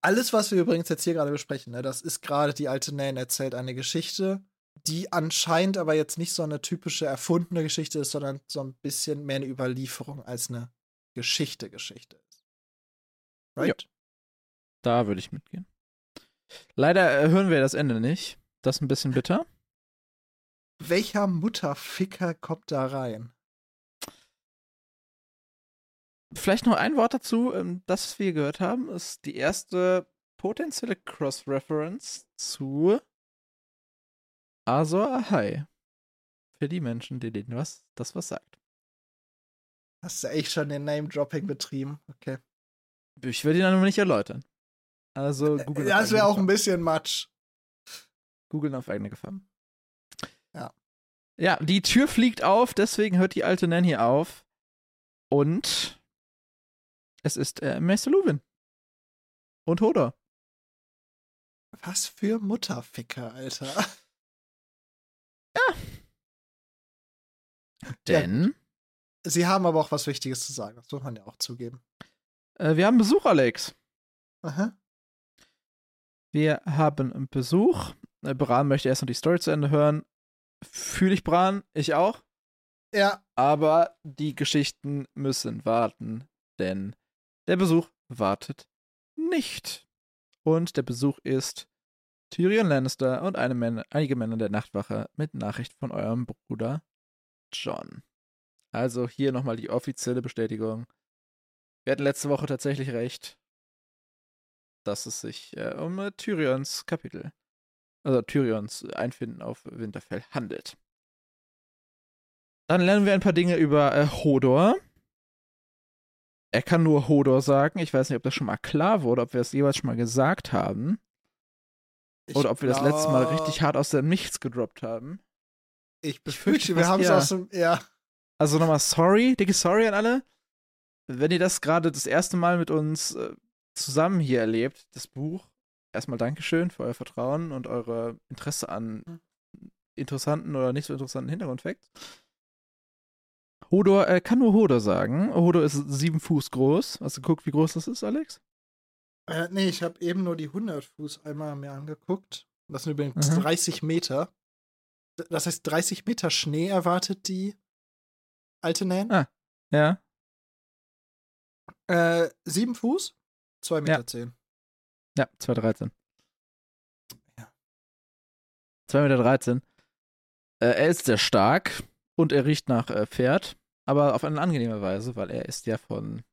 Alles, was wir übrigens jetzt hier gerade besprechen, ne, das ist gerade die alte Nan erzählt eine Geschichte, die anscheinend aber jetzt nicht so eine typische erfundene Geschichte ist, sondern so ein bisschen mehr eine Überlieferung als eine Geschichte-Geschichte ist. Right? Ja. Da würde ich mitgehen. Leider äh, hören wir das Ende nicht. Das ist ein bisschen bitter. Welcher Mutterficker kommt da rein? Vielleicht noch ein Wort dazu. ähm, Das, was wir gehört haben, ist die erste potenzielle Cross-Reference zu Azor Ahai. Für die Menschen, die denen was, das was sagt. Hast du echt schon den Name-Dropping betrieben? Okay. Ich will ihn dann aber nicht erläutern. Also Google auf Das wäre auch Gefahr. ein bisschen Matsch. Googeln auf eigene Gefahr. Ja. Ja, die Tür fliegt auf, deswegen hört die alte Nanny auf. Und es ist äh, Meister Luwin. Und Hodor. Was für Mutterficker, Alter. Denn Sie haben aber auch was Wichtiges zu sagen. Das muss man ja auch zugeben. äh, wir haben Besuch, Alex. Aha. Wir haben einen Besuch. Äh, Bran möchte erst noch die Story zu Ende hören. Fühle ich Bran, ich auch. Ja, Aber die Geschichten müssen warten, denn der Besuch wartet nicht. Und der Besuch ist Tyrion Lannister und Männer, einige Männer der Nachtwache mit Nachricht von eurem Bruder John. Also hier nochmal die offizielle Bestätigung. Wir hatten letzte Woche tatsächlich recht, dass es sich äh, um äh, Tyrions Kapitel, also Tyrions Einfinden auf Winterfell handelt. Dann lernen wir ein paar Dinge über äh, Hodor. Er kann nur Hodor sagen. Ich weiß nicht, ob das schon mal klar wurde, ob wir es jeweils schon mal gesagt haben. ich Oder ob wir das letzte Mal glaub- richtig hart aus dem Nichts gedroppt haben. Ich fürchte befürchte, wir haben es aus dem. Ja. Also nochmal sorry, dicke Sorry an alle. Wenn ihr das gerade das erste Mal mit uns äh, zusammen hier erlebt, das Buch, erstmal Dankeschön für euer Vertrauen und eure Interesse an interessanten oder nicht so interessanten Hintergrundfacts. Hodor äh, kann nur Hodor sagen. Hodor ist sieben Fuß groß. Hast du geguckt, wie groß das ist, Alex? Äh, nee, ich habe eben nur die 100 Fuß einmal mir angeguckt. Das sind übrigens Mhm. 30 Meter. Das heißt, 30 Meter Schnee erwartet die alte Nan. Ah. Ja. Äh, 7 Fuß, 2 Meter Ja. 10. Ja, 2,13. Ja. 2,13 Meter. Äh, er ist sehr stark und er riecht nach äh, Pferd, aber auf eine angenehme Weise, weil er ist ja von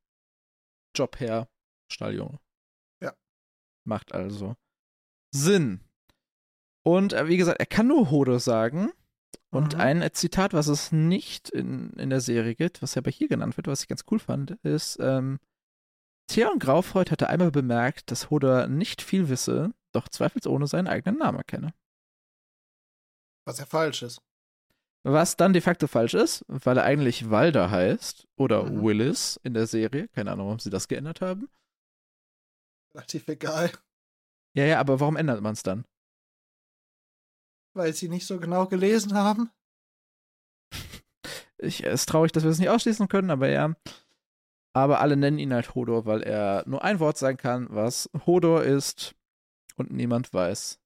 Job her Stalljunge. Ja. Macht also Sinn. Und äh, wie gesagt, er kann nur Hodor sagen. Und Mhm. ein äh, Zitat, was es nicht in, in der Serie gibt, was aber hier genannt wird, was ich ganz cool fand, ist, ähm, Theon Graufreud hatte einmal bemerkt, dass Hodor nicht viel wisse, doch zweifelsohne seinen eigenen Namen erkenne. Was ja falsch ist. Was dann de facto falsch ist, weil er eigentlich Walder heißt oder Mhm. Willis in der Serie. Keine Ahnung, warum sie das geändert haben. Relativ egal. Ja, ja, aber warum ändert man es dann? Weil sie nicht so genau gelesen haben. Ich, es ist traurig, dass wir es nicht ausschließen können, aber ja. Aber alle nennen ihn halt Hodor, weil er nur ein Wort sagen kann, was Hodor ist und niemand weiß,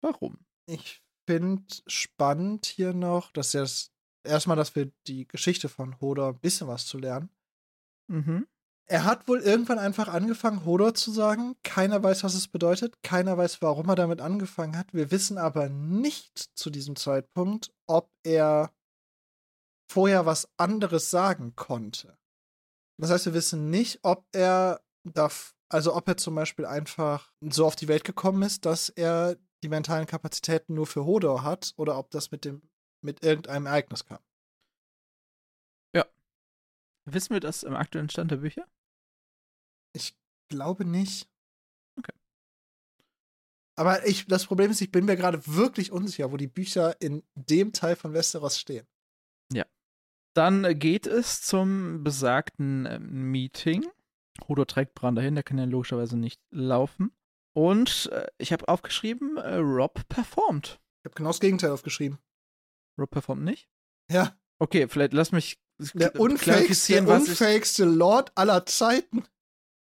warum. Ich finde spannend hier noch, dass das erstmal, dass wir die Geschichte von Hodor ein bisschen was zu lernen. Mhm. Er hat wohl irgendwann einfach angefangen, Hodor zu sagen. Keiner weiß, was es bedeutet. Keiner weiß, warum er damit angefangen hat. Wir wissen aber nicht zu diesem Zeitpunkt, ob er vorher was anderes sagen konnte. Das heißt, wir wissen nicht, ob er darf, also ob er zum Beispiel einfach so auf die Welt gekommen ist, dass er die mentalen Kapazitäten nur für Hodor hat oder ob das mit dem mit irgendeinem Ereignis kam. Wissen wir das im aktuellen Stand der Bücher? Ich glaube nicht. Okay. Aber ich, das Problem ist, ich bin mir gerade wirklich unsicher, wo die Bücher in dem Teil von Westeros stehen. Dann äh, geht es zum besagten äh, Meeting. Hodor trägt Bran dahin, der kann ja logischerweise nicht laufen. Und äh, ich habe aufgeschrieben, äh, Rob performt. Ich habe genau das Gegenteil aufgeschrieben. Rob performt nicht? Ja, Okay, vielleicht lass mich der unfähigste, ich. unfähigste Lord aller Zeiten.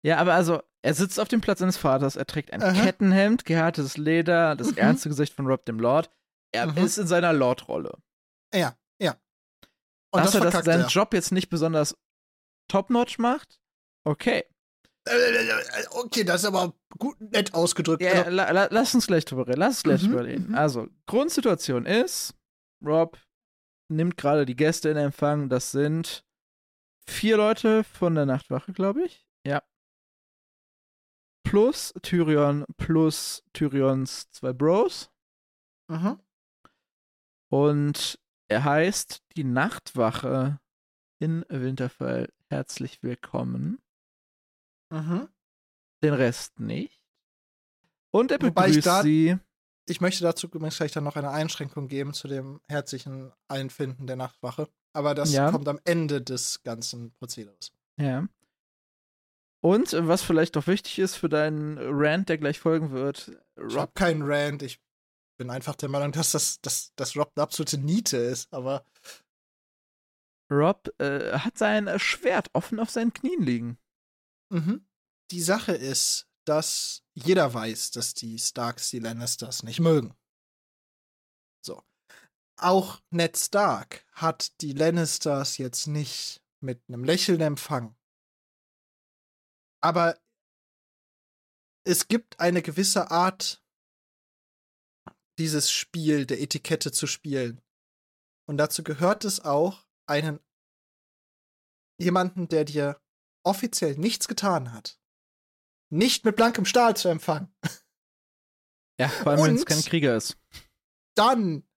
Ja, aber also, er sitzt auf dem Platz seines Vaters, er trägt ein Aha. Kettenhemd, gehärtetes Leder, das Mhm. ernste Gesicht von Rob dem Lord. Er Mhm. ist in seiner Lord-Rolle. Ja, ja. Und Dass das er das seinen er. Job jetzt nicht besonders top-notch macht, okay. Okay, das ist aber gut, nett ausgedrückt. Ja, Also, la, la, lass uns gleich drüber reden. Lass uns gleich Mhm, drüber reden. mhm. Also, Grundsituation ist, Rob nimmt gerade die Gäste in Empfang. Das sind vier Leute von der Nachtwache, glaube ich. Ja. Plus Tyrion, plus Tyrions zwei Bros. Mhm. Und er heißt die Nachtwache in Winterfell herzlich willkommen. Mhm. Den Rest nicht. Und er Wobei ich begrüßt da- sie. Ich möchte dazu übrigens gleich dann noch eine Einschränkung geben zu dem herzlichen Einfinden der Nachtwache. Aber das Ja. kommt am Ende des ganzen Prozederes. Ja. Und was vielleicht noch wichtig ist für deinen Rant, der gleich folgen wird, Ich Rob habe keinen Rant. Ich bin einfach der Meinung, dass das, dass, dass Rob eine absolute Niete ist. Aber Rob äh, hat sein Schwert offen auf seinen Knien liegen. Mhm. die Sache ist, dass jeder weiß, dass die Starks die Lannisters nicht mögen. So. Auch Ned Stark hat die Lannisters jetzt nicht mit einem Lächeln empfangen. Aber es gibt eine gewisse Art, dieses Spiel der Etikette zu spielen. Und dazu gehört es auch, einen jemanden, der dir offiziell nichts getan hat, nicht mit blankem Stahl zu empfangen. Ja, vor allem, wenn es kein Krieger ist. Dann,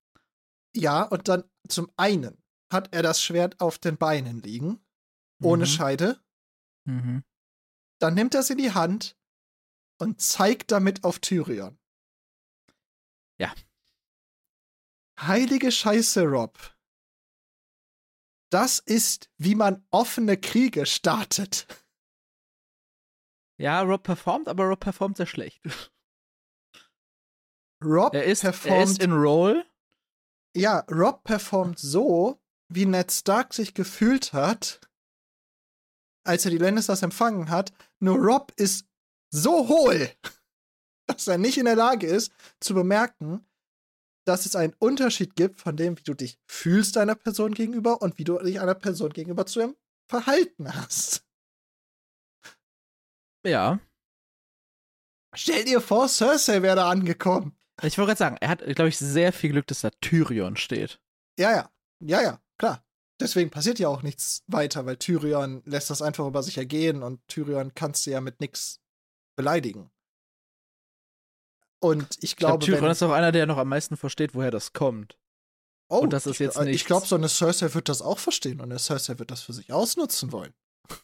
ja, und dann zum einen hat er das Schwert auf den Beinen liegen, ohne Mhm. Scheide. Mhm. Dann nimmt er es in die Hand und zeigt damit auf Tyrion. Ja. Heilige Scheiße, Rob. Das ist, wie man offene Kriege startet. Ja, Rob performt, aber Rob performt sehr schlecht. Rob Er ist, er performt ist in Roll. Ja, Rob performt so, wie Ned Stark sich gefühlt hat, als er die Lannisters empfangen hat. Nur Rob ist so hohl, dass er nicht in der Lage ist, zu bemerken, dass es einen Unterschied gibt von dem, wie du dich fühlst einer Person gegenüber und wie du dich einer Person gegenüber zu ihrem Verhalten hast. Ja. Stell dir vor, Cersei wäre da angekommen. Ich wollte gerade sagen, er hat, glaube ich, sehr viel Glück, dass da Tyrion steht. Ja, ja. Ja, ja, klar. Deswegen passiert ja auch nichts weiter, weil Tyrion lässt das einfach über sich ergehen und Tyrion kannst du ja mit nichts beleidigen. Und ich Ich glaube, glaube, Tyrion wenn, ist auch einer, der noch am meisten versteht, woher das kommt. oh, und das ist ich, jetzt Ich nichts. glaube, so eine Cersei wird das auch verstehen und eine Cersei wird das für sich ausnutzen wollen.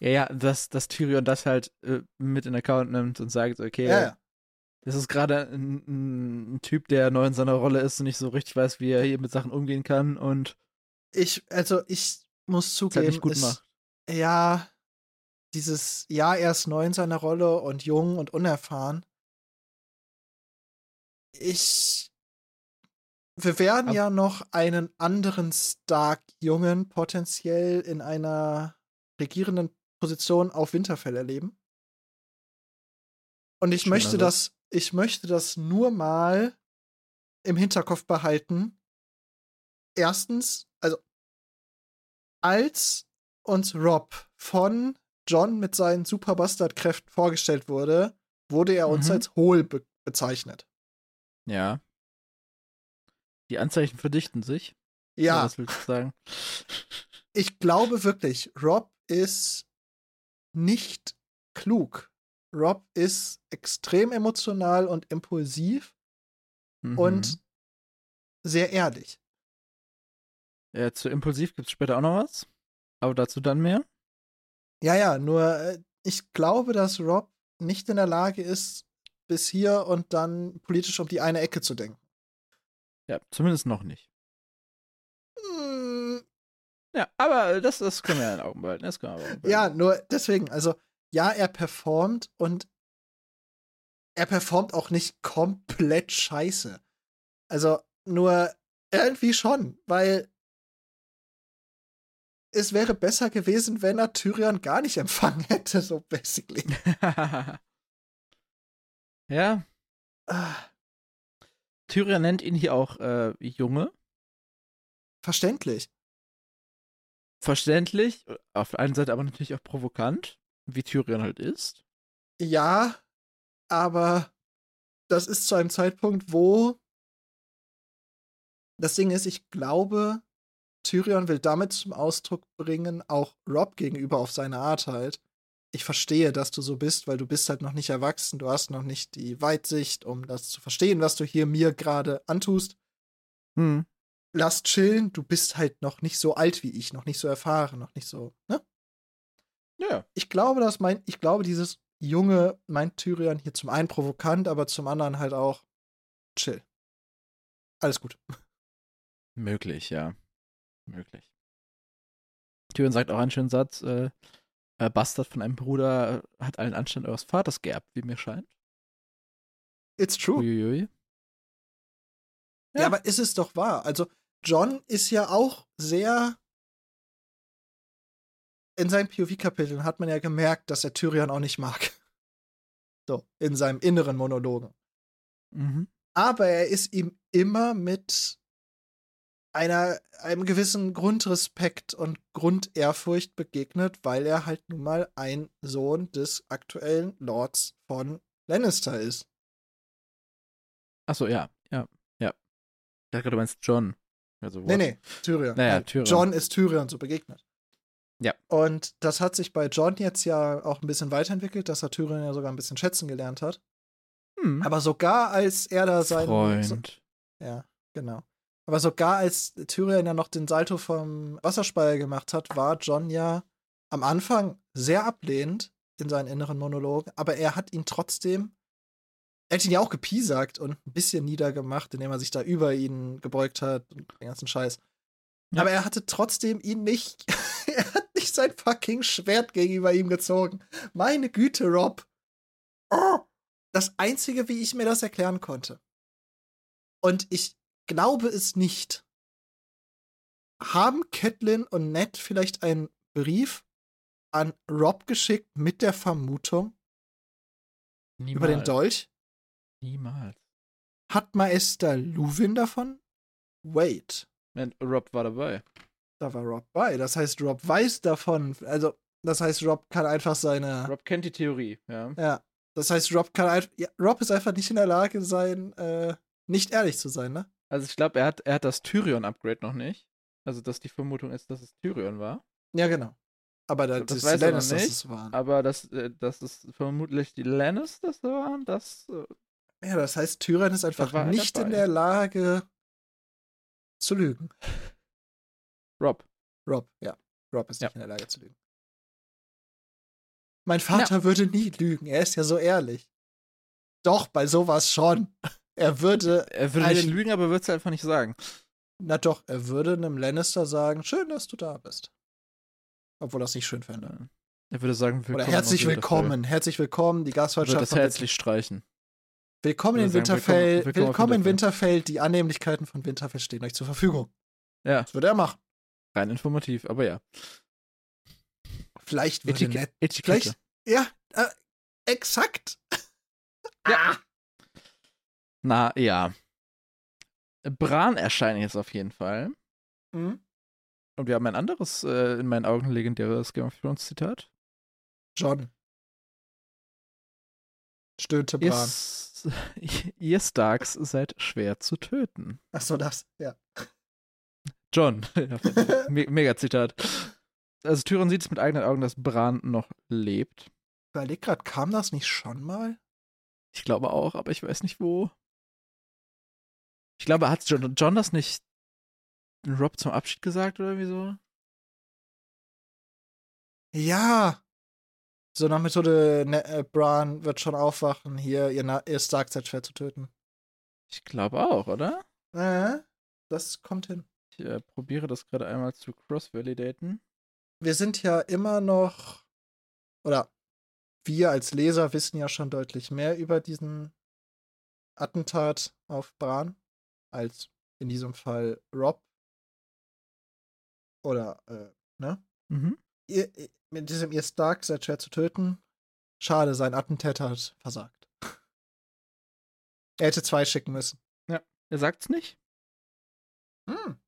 Ja, ja, dass, dass Tyrion das halt äh, mit in Account nimmt und sagt, okay, Ja, ja. das ist gerade ein, ein, Typ, der neu in seiner Rolle ist und nicht so richtig weiß, wie er hier mit Sachen umgehen kann und Ich, also ich muss es zugeben, halt nicht gut es- macht. ja, dieses, ja, er ist neu in seiner Rolle und jung und unerfahren. Ich. Wir werden Ab- ja noch einen anderen Stark-Jungen potenziell in einer regierenden Position auf Winterfell erleben. Und ich Schön, möchte das, ich möchte das nur mal im Hinterkopf behalten. Erstens, also als uns Rob von John mit seinen Super Bastard-Kräften vorgestellt wurde, wurde er uns Mhm. als hohl be bezeichnet. Ja. Die Anzeichen verdichten sich. Ja, Was willst du sagen? ich glaube wirklich, Rob ist nicht klug. Rob ist extrem emotional und impulsiv Mhm. und sehr ehrlich. Ja, zu impulsiv gibt es später auch noch was. Aber dazu dann mehr. Ja, ja, nur äh, ich glaube, dass Rob nicht in der Lage ist, bis hier und dann politisch um die eine Ecke zu denken. Ja, zumindest noch nicht. Hm, Ja, aber das, das können wir in den Augen behalten. Das können wir in behalten. Ja, nur deswegen, also ja, er performt und er performt auch nicht komplett scheiße. Also nur irgendwie schon, weil es wäre besser gewesen, wenn er Tyrion gar nicht empfangen hätte, so basically. ja, Tyrion nennt ihn hier auch äh, Junge. verständlich. Verständlich, auf der einen Seite aber natürlich auch provokant, wie Tyrion halt ist. Ja, aber das ist zu einem Zeitpunkt, wo das Ding ist, ich glaube, Tyrion will damit zum Ausdruck bringen, auch Rob gegenüber auf seine Art halt. Ich verstehe, dass du so bist, weil du bist halt noch nicht erwachsen, du hast noch nicht die Weitsicht, um das zu verstehen, was du hier mir gerade antust. Hm. Lass chillen, du bist halt noch nicht so alt wie ich, noch nicht so erfahren, noch nicht so, ne? Ja. Ich glaube, dass mein, ich glaube, dieses Junge meint Tyrion hier zum einen provokant, aber zum anderen halt auch chill. Alles gut. Möglich, ja. Möglich. Tyrion sagt auch einen schönen Satz, äh, äh, Bastard von einem Bruder äh, hat allen Anstand eures Vaters geerbt, wie mir scheint. It's true. Uiuiui. Ja. Ja. aber ist es doch wahr. Also, John ist ja auch sehr. In seinen POV-Kapiteln hat man ja gemerkt, dass er Tyrion auch nicht mag. So, in seinem inneren Monologen. Mhm. Aber er ist ihm immer mit einer, einem gewissen Grundrespekt und Grundehrfurcht begegnet, weil er halt nun mal ein Sohn des aktuellen Lords von Lannister ist. Achso, ja, ja, ja. Ich dachte gerade, du meinst John. Also, Nee, nee, Tyrion. Naja, Tyrion. John ist Tyrion so begegnet. Ja. Und das hat sich bei John jetzt ja auch ein bisschen weiterentwickelt, dass er Tyrion ja sogar ein bisschen schätzen gelernt hat. Hm. Aber sogar als er da sein. So, Freund. ja, genau. Aber sogar als Tyrion ja noch den Salto vom Wasserspeier gemacht hat, war John ja am Anfang sehr ablehnend in seinen inneren Monologen, aber er hat ihn trotzdem, er hat ihn ja auch gepiesackt und ein bisschen niedergemacht, indem er sich da über ihn gebeugt hat und den ganzen Scheiß. Ja. Aber er hatte trotzdem ihn nicht, er hat nicht sein fucking Schwert gegenüber ihm gezogen. Meine Güte, Rob. Oh, das Einzige, wie ich mir das erklären konnte. Und ich glaube es nicht. Haben Catelyn und Ned vielleicht einen Brief an Rob geschickt mit der Vermutung Niemals. über den Dolch? Niemals. Hat Maester Luwin davon? Wait, Man, Rob war dabei. da war Rob bei. Das heißt, Rob weiß davon. Also, das heißt, Rob kann einfach seine. Rob kennt die Theorie, ja. Ja. Das heißt, Rob kann einfach. Ja, Rob ist einfach nicht in der Lage sein, äh, nicht ehrlich zu sein, ne? Also ich glaube, er hat, er hat das Tyrion-Upgrade noch nicht. Also, dass die Vermutung ist, dass es Tyrion war. Ja, genau. Aber da, Das das, noch Lannisters nicht, es waren. Aber dass, äh, dass es vermutlich die Lannisters waren, das. Äh, Ja, das heißt, Tyrion ist einfach nicht in der Lage zu lügen. Rob. Rob, ja. Rob ist Ja. nicht in der Lage zu lügen. Mein Vater würde nie lügen. Er ist ja so ehrlich. Doch, bei sowas schon. Er würde, Er würde nicht Einen- lügen, aber würde es einfach nicht sagen. na doch, er würde einem Lannister sagen, schön, dass du da bist. Obwohl er es nicht schön fände. Er würde sagen, willkommen Oder herzlich willkommen, herzlich willkommen, die Er würde das herzlich streichen. Willkommen in Winterfell. willkommen- willkommen in Winterfell. Die Annehmlichkeiten von Winterfell stehen euch zur Verfügung. Ja, Das würde er machen. rein informativ, aber ja. Vielleicht würde Etik. Etikette. Vielleicht, ja, äh, exakt. Ja. Na, ja. Bran erscheint jetzt auf jeden Fall. Mhm. Und wir haben ein anderes, äh, in meinen Augen legendäres Game of Thrones Zitat. John. Stöhnte Bran. S- ihr Starks seid schwer zu töten. Achso, das, ja. John. Me Mega Zitat. Also Tyrion sieht es mit eigenen Augen, dass Bran noch lebt. Überleg grad, kam das nicht schon mal? Ich glaube auch, aber ich weiß nicht wo. Ich glaube, hat John, John das nicht Rob zum Abschied gesagt oder irgendwie so? Ja. So nach Methode, ne, äh, Bran wird schon aufwachen, hier, ihr, Na ihr Stark seid schwer zu töten. Ich glaube auch, oder? Äh, das kommt hin. Ich äh, probiere das gerade einmal zu cross-validaten. wir sind ja immer noch, oder wir als Leser wissen ja schon deutlich mehr über diesen Attentat auf Bran, als in diesem Fall Rob. Oder, äh, ne? Mhm. Ihr, mit diesem ihr Stark seid schwer zu töten. Schade, sein Attentäter hat versagt. er hätte zwei schicken müssen. Er sagt's nicht? Hm.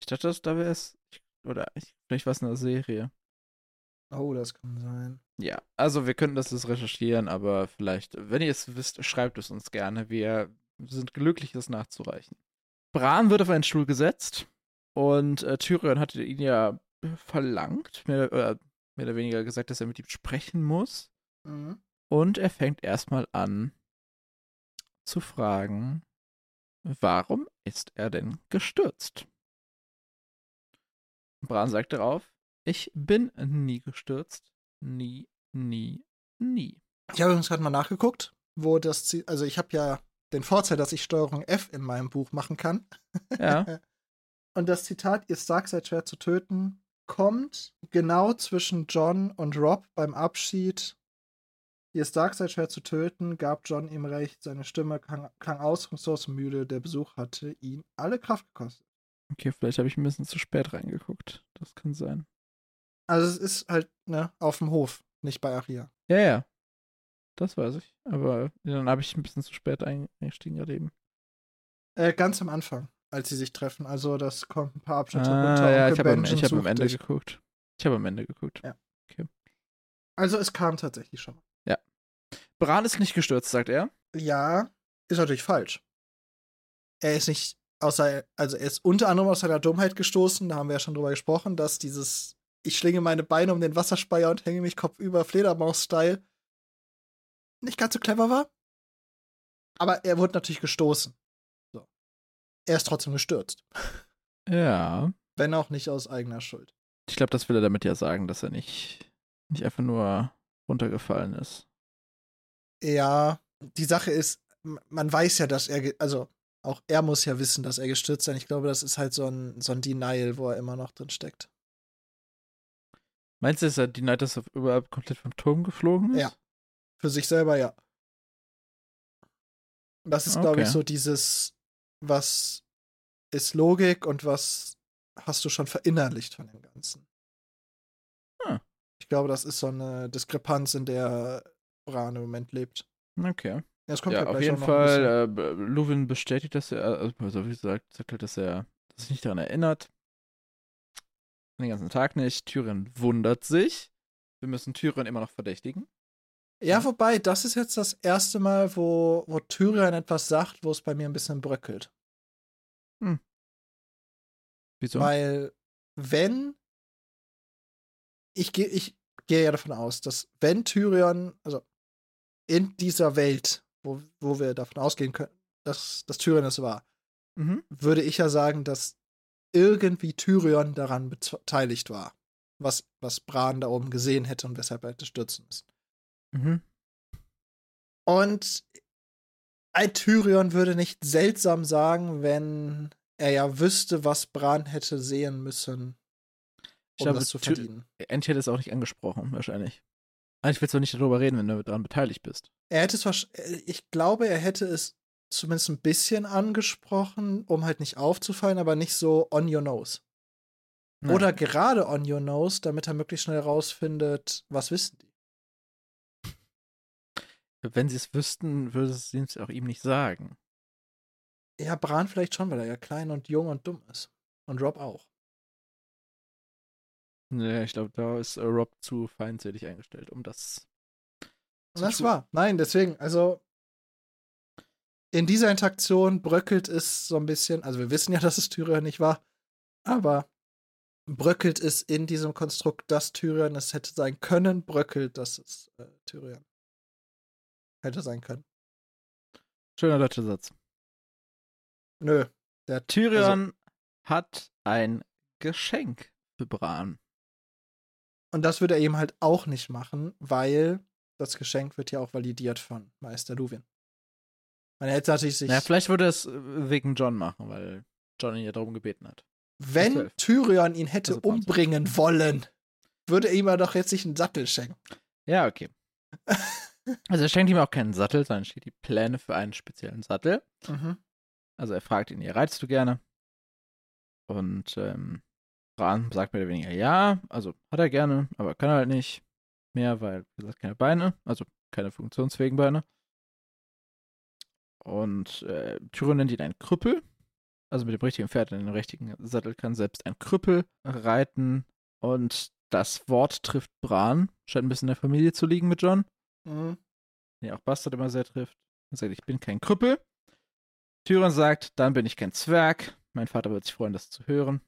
Ich dachte, das, da wäre es. Oder ich, vielleicht war es eine Serie. Oh, das kann sein. Ja, also wir könnten das jetzt recherchieren, aber vielleicht, wenn ihr es wisst, schreibt es uns gerne. Wir sind glücklich, das nachzureichen. Bran wird auf einen Stuhl gesetzt Und äh, Tyrion hatte ihn ja verlangt, mehr, oder mehr oder weniger gesagt, dass er mit ihm sprechen muss. Mhm. Und er fängt erstmal an zu fragen, warum ist er denn gestürzt? Bran sagt darauf, ich bin nie gestürzt. Nie, nie, nie. Ich habe übrigens gerade mal nachgeguckt, wo das Ziel, also ich habe ja den Vorteil, dass ich Steuerung F in meinem Buch machen kann. Ja. Und das Zitat, ihr Stark seid schwer zu töten, kommt genau zwischen John und Rob beim Abschied. Ihr Stark seid schwer zu töten, gab John ihm recht, seine Stimme klang, klang ausdruckslos müde, der Besuch hatte ihn alle Kraft gekostet. Okay, vielleicht habe ich ein bisschen zu spät reingeguckt. Das kann sein. Also es ist halt, ne, auf dem Hof, nicht bei Aria. Ja, ja. Das weiß ich. Aber dann habe ich ein bisschen zu spät eingestiegen gerade eben. Äh, ganz am Anfang, als sie sich treffen. Also das kommt ein paar Abschnitte Ah, runter. ja, ich habe am, ich hab am Ende dich. geguckt. Ich habe am Ende geguckt. Ja. Also es kam tatsächlich schon. mal. Bran ist nicht gestürzt, sagt er. Ja, ist natürlich falsch. Er ist nicht außer, also er ist unter anderem aus seiner Dummheit gestoßen, da haben wir ja schon drüber gesprochen, dass dieses ich schlinge meine Beine um den Wasserspeier und hänge mich kopfüber Fledermaus-Style nicht ganz so clever war. Aber er wurde natürlich gestoßen. So. Er ist trotzdem gestürzt. Ja. Wenn auch nicht aus eigener Schuld. Ich glaube, das will er damit ja sagen, dass er nicht, nicht einfach nur runtergefallen ist. Ja, die Sache ist, man weiß ja, dass er, also auch er muss ja wissen, dass er gestürzt sein. Ich glaube, das ist halt so ein, so ein Denial, wo er immer noch drin steckt. Meinst du, dass er die Night das überhaupt komplett vom Turm geflogen ist? Ja. Für sich selber ja. Das ist, glaube ich, Okay. so dieses, was ist Logik und was hast du schon verinnerlicht von dem Ganzen. Hm. Ich glaube, das ist so eine Diskrepanz, in der Bran im Moment lebt. Okay. Ja, Ja, auf jeden. Fall, äh, Luwin bestätigt, dass er, also also wie gesagt, sagt halt, dass er sich nicht daran erinnert. Den ganzen Tag nicht. Tyrion wundert sich. Wir müssen Tyrion immer noch verdächtigen. Ja, wobei, das ist jetzt das erste Mal, wo, wo Tyrion etwas sagt, wo es bei mir ein bisschen bröckelt. Wieso? Weil, wenn. Ich gehe ich gehe ja davon aus, dass wenn Tyrion, also in dieser Welt, wo, wo wir davon ausgehen können, dass, dass Tyrion es war, mhm. würde ich ja sagen, dass irgendwie Tyrion daran beteiligt war. Was, was Bran da oben gesehen hätte und weshalb er hätte stürzen müssen. Mhm. Und ein Tyrion würde nicht seltsam sagen, wenn er ja wüsste, was Bran hätte sehen müssen, Ich um glaube, das zu verdienen. Enti hätte es auch nicht angesprochen, wahrscheinlich. Eigentlich willst du nicht darüber reden, wenn du daran beteiligt bist. Er hätte es äh, ich glaube, er hätte es zumindest ein bisschen angesprochen, um halt nicht aufzufallen, aber nicht so on your nose. Nein. Oder gerade on your nose, damit er möglichst schnell rausfindet, was wissen die. Wenn sie es wüssten, würde sie es auch ihm nicht sagen. Ja, Bran vielleicht schon, weil er ja klein und jung und dumm ist. Und Rob auch. Nee, ich glaube, da ist äh, Rob zu feindselig eingestellt, um das. Das war. Nein, deswegen, also in dieser Interaktion bröckelt es so ein bisschen, also wir wissen ja, dass es Tyrion nicht war, aber bröckelt es in diesem Konstrukt, dass Tyrion es hätte sein können, bröckelt, dass es äh, Tyrion hätte sein können. Schöner deutscher Satz. Nö, der Tyrion hat ein Geschenk für Bran. Und das würde er eben halt auch nicht machen, weil das Geschenk wird ja auch validiert von Meister Luwin. Man hätte natürlich sich, Naja, vielleicht würde er es äh, wegen John machen, weil John ihn ja darum gebeten hat. wenn. Tyrion ihn hätte Also umbringen wollen, würde er ihm ja doch jetzt nicht einen Sattel schenken. Ja, okay. Also er schenkt ihm auch keinen Sattel, sondern steht die Pläne für einen speziellen Sattel. Mhm. Also er fragt ihn, ja, reitest du gerne? Und ähm, Bran sagt mehr oder weniger ja, also hat er gerne, aber kann er halt nicht mehr, weil, wie gesagt, keine Beine, also keine funktionsfähigen Beine. Und äh, Tyrion nennt ihn einen Krüppel. Also mit dem richtigen Pferd in den richtigen Sattel kann selbst ein Krüppel reiten. Und das Wort trifft Bran. Scheint ein bisschen in der Familie zu liegen mit John. Mhm. Ja auch Bastard immer sehr trifft. Er sagt, ich bin kein Krüppel. Tyrion sagt, dann bin ich kein Zwerg. Mein Vater wird sich freuen, das zu hören.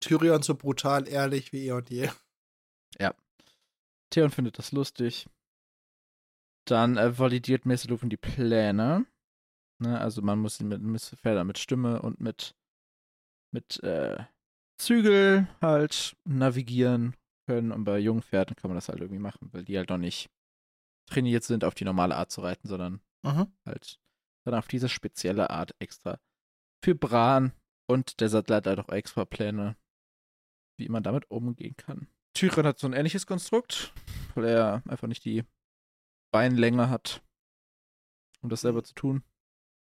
Tyrion so brutal ehrlich wie eh und je. Theon findet das lustig. Dann äh, validiert Messelufen die Pläne. Ne, also man muss ihn mit Mistfelder mit Stimme und mit, mit äh, Zügel halt navigieren können. Und bei jungen Pferden kann man das halt irgendwie machen, weil die halt noch nicht trainiert sind, auf die normale Art zu reiten, sondern Mhm. halt dann auf diese spezielle Art extra. Für Bran und der Sattler hat halt auch extra Pläne, wie man damit umgehen kann. Tyrion hat so ein ähnliches Konstrukt, weil er einfach nicht die Beinlänge hat, um das selber zu tun.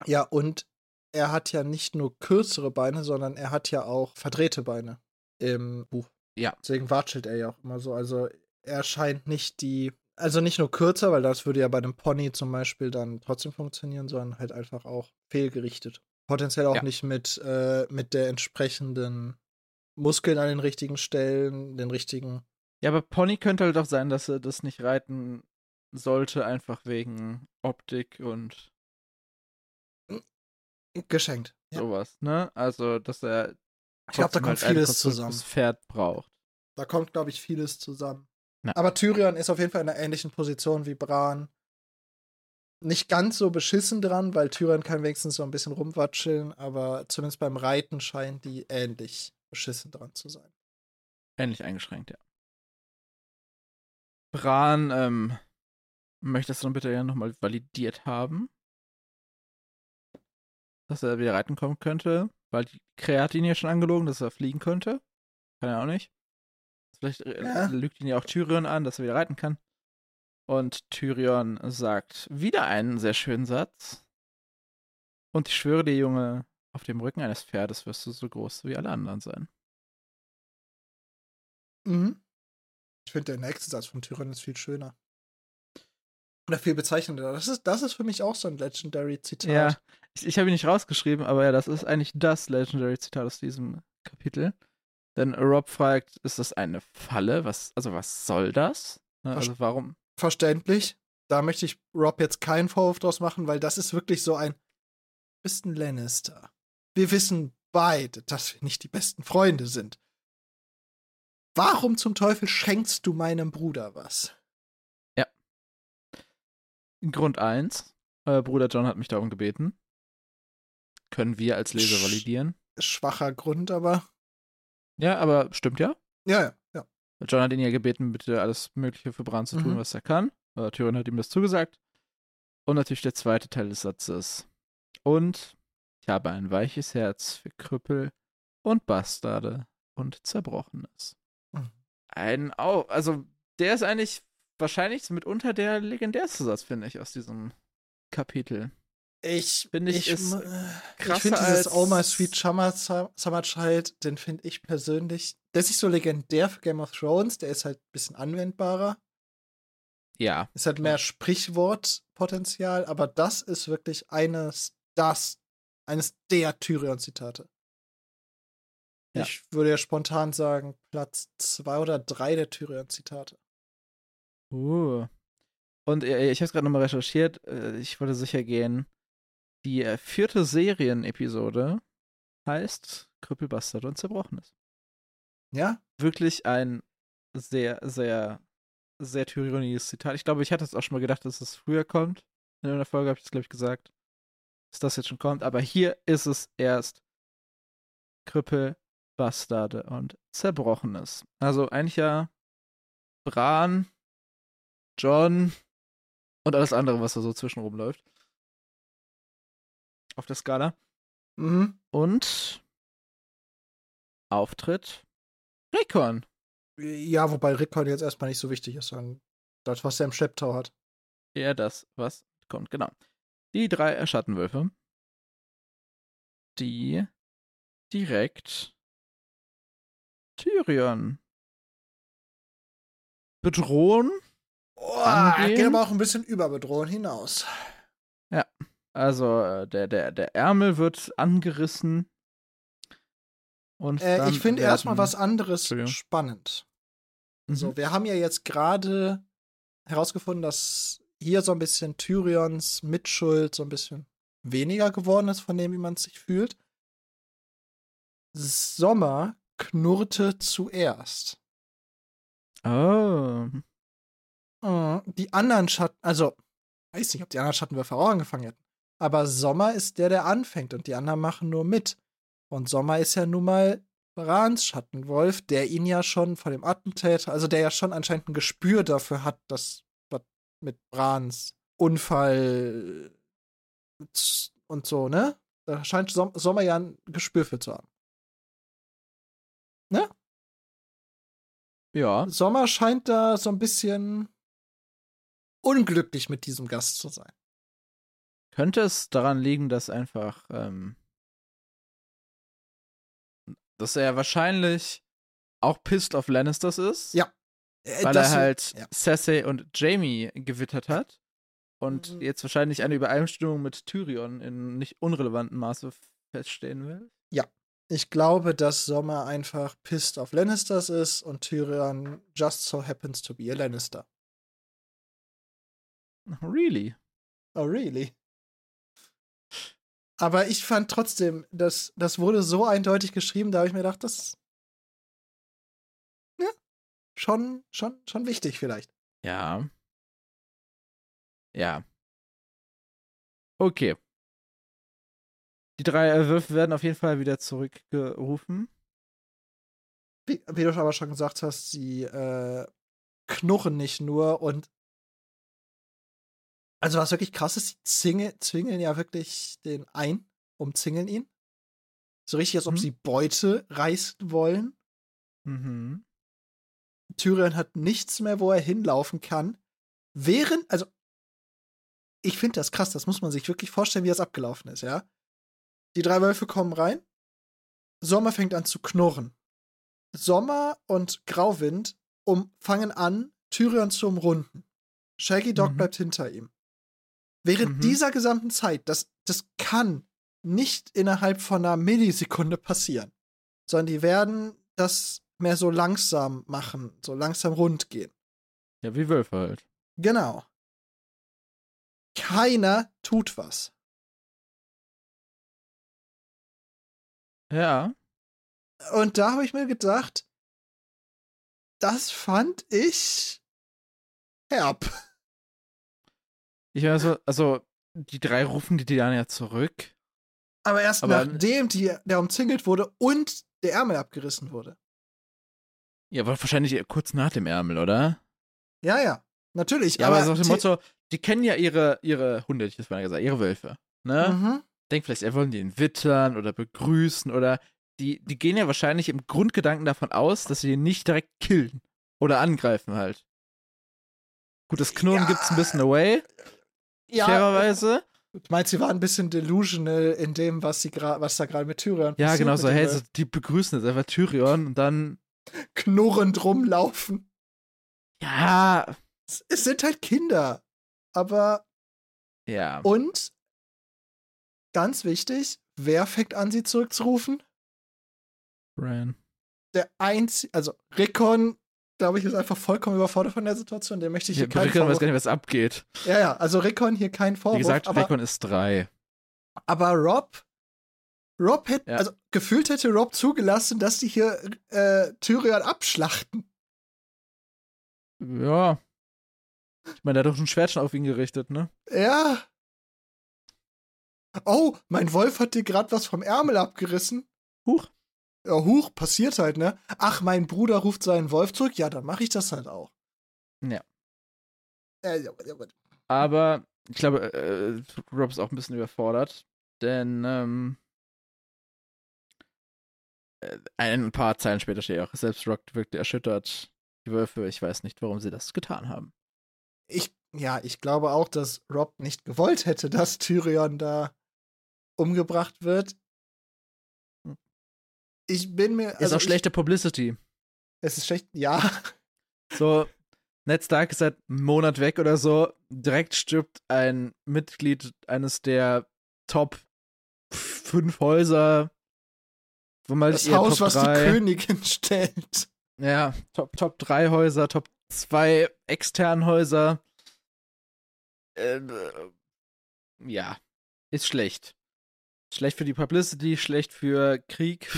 Ja, und er hat ja nicht nur kürzere Beine, sondern er hat ja auch verdrehte Beine im Buch. Ja. Deswegen watschelt er ja auch immer so. Also er scheint nicht die, also nicht nur kürzer, weil das würde ja bei einem Pony zum Beispiel dann trotzdem funktionieren, sondern halt einfach auch fehlgerichtet. Potenziell auch Ja. nicht mit, äh, mit der entsprechenden Muskeln an den richtigen Stellen, den richtigen. Ja, aber Pony könnte halt auch sein, dass er das nicht reiten sollte, einfach wegen Optik und Geschenkt. Ja. sowas, ne? Also, dass er Ich glaube, da kommt halt vieles zusammen. Pferd braucht. Da kommt, glaube ich, vieles zusammen. Ja. Aber Tyrion ist auf jeden Fall in einer ähnlichen Position wie Bran. Nicht ganz so beschissen dran, weil Tyrion kann wenigstens so ein bisschen rumwatscheln, aber zumindest beim Reiten scheinen die ähnlich beschissen dran zu sein. Ähnlich eingeschränkt, ja. Bran, ähm, möchtest du bitte ja nochmal validiert haben? Dass er wieder reiten kommen könnte, weil die Krähe hat ihn ja schon angelogen, dass er fliegen könnte. Kann er auch nicht. Vielleicht äh, Ja. lügt ihn ja auch Tyrion an, dass er wieder reiten kann. Und Tyrion sagt wieder einen sehr schönen Satz. Und ich schwöre dir, Junge, auf dem Rücken eines Pferdes wirst du so groß wie alle anderen sein. Mhm. Ich finde, der nächste Satz von Tyrion ist viel schöner. Oder viel bezeichnender. Das ist, das ist für mich auch so ein Legendary-Zitat. Ja, ich, ich habe ihn nicht rausgeschrieben, aber ja, das ist eigentlich das Legendary-Zitat aus diesem Kapitel. Denn Rob fragt, ist das eine Falle? Was, also was soll das? Ne, also warum? Verständlich. Da möchte ich Rob jetzt keinen Vorwurf draus machen, weil das ist wirklich so ein. Du bist ein Lannister. Wir wissen beide, dass wir nicht die besten Freunde sind. Warum zum Teufel schenkst du meinem Bruder was? Grund 1, äh, Bruder John hat mich darum gebeten. Können wir als Leser validieren? Schwacher Grund, aber. Ja, aber stimmt ja. Ja, ja, ja. John hat ihn ja gebeten, bitte alles Mögliche für Bran zu tun, Mhm. was er kann. Äh, Tyrion hat ihm das zugesagt. Und natürlich der zweite Teil des Satzes. Und ich habe ein weiches Herz für Krüppel und Bastarde und Zerbrochenes. Mhm. Ein, oh, also der ist eigentlich wahrscheinlich mitunter der legendärste Satz, finde ich, aus diesem Kapitel. Ich Finde ich, ich krasser finde dieses Oh My Sweet Summer, Summer Child, den finde ich persönlich, der ist nicht so legendär für Game of Thrones, der ist halt ein bisschen anwendbarer. Ja, Ist halt mehr Sprichwortpotenzial, aber das ist wirklich eines, das, eines der Tyrion-Zitate. Ja. Ich würde ja spontan sagen, Platz zwei oder drei der Tyrion-Zitate. Uh. Und äh, ich habe es gerade nochmal recherchiert. Äh, ich wollte sicher gehen. Die äh, vierte Serienepisode heißt Krüppelbastard und Zerbrochenes. Ja? Wirklich ein sehr, sehr, sehr tyroniges Zitat. Ich glaube, ich hatte es auch schon mal gedacht, dass es früher kommt. In einer Folge habe ich es, glaube ich, gesagt, dass das jetzt schon kommt. Aber hier ist es erst Krüppel, Bastarde und Zerbrochenes. Also eigentlich ja Bran, John und alles andere, was da so zwischenrum läuft. Auf der Skala. Mhm. Und Auftritt Rickon. Ja, wobei Rickon jetzt erstmal nicht so wichtig ist, sondern das, was er im Schlepptau hat. Ja, das, was kommt, genau. Die drei Schattenwölfe, die direkt Tyrion bedrohen. Oh, Angehen? geht aber auch ein bisschen über Bedrohung hinaus. Also äh, der, der, der Ärmel wird angerissen. Und Äh, ich finde erstmal was anderes spannend. Mhm. So, wir haben ja jetzt gerade herausgefunden, dass hier so ein bisschen Tyrions Mitschuld so ein bisschen weniger geworden ist von dem, wie man sich fühlt. Sommer knurrte zuerst. Oh. Mhm. Die anderen Schatten, also, weiß nicht, ob die anderen Schattenwürfer auch angefangen hätten. Aber Sommer ist der, der anfängt und die anderen machen nur mit. Und Sommer ist ja nun mal Brans Schattenwolf, der ihn ja schon vor dem Attentäter, also der ja schon anscheinend ein Gespür dafür hat, dass was mit Brans Unfall und so, ne? Da scheint Som Sommer ja ein Gespür für zu haben. Ne? Ja. Sommer scheint da so ein bisschen unglücklich mit diesem Gast zu sein. Könnte es daran liegen, dass einfach, ähm, dass er wahrscheinlich auch pissed auf Lannisters ist? Ja. Äh, Weil das- er halt ja. Cersei und Jamie gewittert hat und Mhm. jetzt wahrscheinlich eine Übereinstimmung mit Tyrion in nicht unrelevantem Maße feststehen will. Ich glaube, dass Sommer einfach pissed auf Lannisters ist und Tyrion just so happens to be a Lannister. Really? Oh, really? Aber ich fand trotzdem, das, das wurde so eindeutig geschrieben, da habe ich mir gedacht, das. Ja, schon, schon, schon wichtig vielleicht. Ja. Ja. Okay. Die drei äh, Würfe werden auf jeden Fall wieder zurückgerufen. Wie, wie du aber schon gesagt hast, sie äh, knurren nicht nur und. Also, was wirklich krass ist, sie zwinge, zwingeln ja wirklich den ein, umzingeln ihn. So richtig, als ob Mhm. sie Beute reißen wollen. Mhm. Tyrion hat nichts mehr, wo er hinlaufen kann. Während, also, ich finde das krass, das muss man sich wirklich vorstellen, wie das abgelaufen ist, ja. Die drei Wölfe kommen rein. Sommer fängt an zu knurren. Sommer und Grauwind um, fangen an, Tyrion zu umrunden. Shaggy Dog Mhm. bleibt hinter ihm. Während Mhm. dieser gesamten Zeit, das, das kann nicht innerhalb von einer Millisekunde passieren, sondern die werden das mehr so langsam machen, so langsam rund gehen. Ja, wie Wölfe halt. Genau. Keiner tut was. Ja. Und da habe ich mir gedacht, das fand ich herb. Ich meine, so, also, die drei rufen die dann ja zurück. Aber erst Aber- nachdem die, der umzingelt wurde und der Ärmel abgerissen wurde. Ja, aber wahrscheinlich kurz nach dem Ärmel, oder? Ja, ja. Natürlich. Ja, aber, aber so dem Motto, die kennen ja ihre, ihre Hunde, ich mal gesagt, ihre Wölfe. Ne? Mhm. Denk vielleicht, er wollen die ihn wittern oder begrüßen oder die, die gehen ja wahrscheinlich im Grundgedanken davon aus, dass sie ihn nicht direkt killen oder angreifen halt. Gut, das Knurren Ja. gibt's ein bisschen away, Ja, fairerweise. du meinst, sie waren ein bisschen delusional in dem, was, sie was da gerade mit Tyrion Ja, passiert genau mit so, hey, so, die begrüßen jetzt einfach Tyrion und dann, knurrend rumlaufen. ja, Es, es sind halt Kinder. Aber, ja. und, ganz wichtig, wer fängt an, sie zurückzurufen? Brian. Der einzige, also Rickon, glaube ich, ist einfach vollkommen überfordert von der Situation. Der möchte ich hier keinen Rickon weiß gar nicht, was abgeht. Ja, ja, also Rickon hier kein Vorwurf. Wie gesagt, aber, Rickon ist drei. aber Rob, Rob hätte, Ja. also gefühlt hätte Rob zugelassen, dass die hier äh, Tyrion abschlachten. Ja. Ich meine, der hat doch ein Schwert schon auf ihn gerichtet, ne? Ja. Oh, mein Wolf hat dir gerade was vom Ärmel abgerissen. Huch. Ja, huch, passiert halt, ne? Ach, mein Bruder ruft seinen Wolf zurück. Ja, dann mache ich das halt auch. Ja. Äh, ja, ja. Aber ich glaube, äh, Rob ist auch ein bisschen überfordert, denn ähm, äh, ein paar Zeilen später steht auch, selbst Rock wirkte erschüttert. Die Wölfe, ich weiß nicht, warum sie das getan haben. Ich, ja, ich glaube auch, dass Rob nicht gewollt hätte, dass Tyrion da umgebracht wird. Ich bin mir. ist also auch schlechte Publicity. Ich, es ist schlecht. Ja. So, Ned Stark ist seit einem Monat weg oder so. Direkt stirbt ein Mitglied eines der Top fünf Häuser. Wo man Das eher Haus, Top was drei, die Königin stellt. Ja, Top, Top 3 Häuser, Top 2 externen Häuser. Äh, äh, ja, ist schlecht. Schlecht für die Publicity, schlecht für Krieg.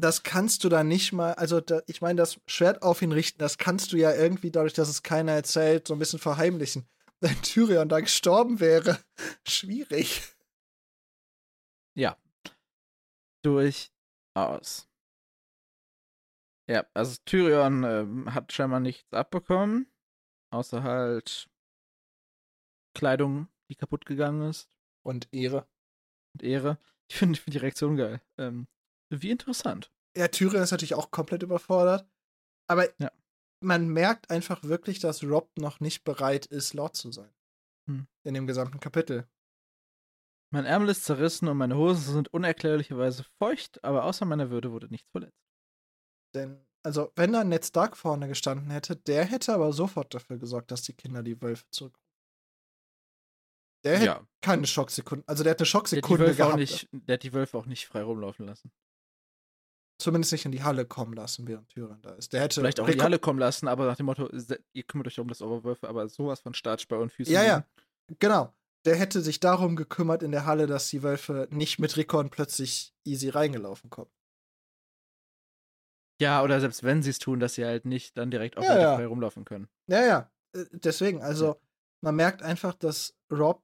Das kannst du da nicht mal, also da, ich meine, das Schwert auf ihn richten, das kannst du ja irgendwie dadurch, dass es keiner erzählt, so ein bisschen verheimlichen. Wenn Tyrion da gestorben wäre, schwierig. Ja. Durchaus. Ja, also Tyrion ähm, hat scheinbar nichts abbekommen, außer halt Kleidung, die kaputt gegangen ist. Und Ehre. Und Ehre. Ich finde find die Reaktion geil. Ähm, wie interessant. Ja, Tyrion ist natürlich auch komplett überfordert. Aber ja. man merkt einfach wirklich, dass Rob noch nicht bereit ist, Lord zu sein. Hm. In dem gesamten Kapitel. Mein Ärmel ist zerrissen und meine Hosen sind unerklärlicherweise feucht, aber außer meiner Würde wurde nichts verletzt. Denn, also, wenn da Ned Stark vorne gestanden hätte, der hätte aber sofort dafür gesorgt, dass die Kinder die Wölfe zurück. Der hätte ja. keine Schocksekunde. Also, der hätte eine Schocksekunde der gehabt. Nicht, der hat die Wölfe auch nicht frei rumlaufen lassen. Zumindest nicht in die Halle kommen lassen, während Tyrion da ist. Der hätte Vielleicht auch in die Halle kommen lassen, aber nach dem Motto, ihr kümmert euch um das eure Wölfe, aber sowas von Startspei und Füßen. Ja, ja. Genau. Der hätte sich darum gekümmert in der Halle, dass die Wölfe nicht mit Rickon plötzlich easy reingelaufen kommen. Ja, oder selbst wenn sie es tun, dass sie halt nicht dann direkt auf ja, ja. frei rumlaufen können. Ja, ja. Äh, deswegen, also man merkt einfach, dass Rob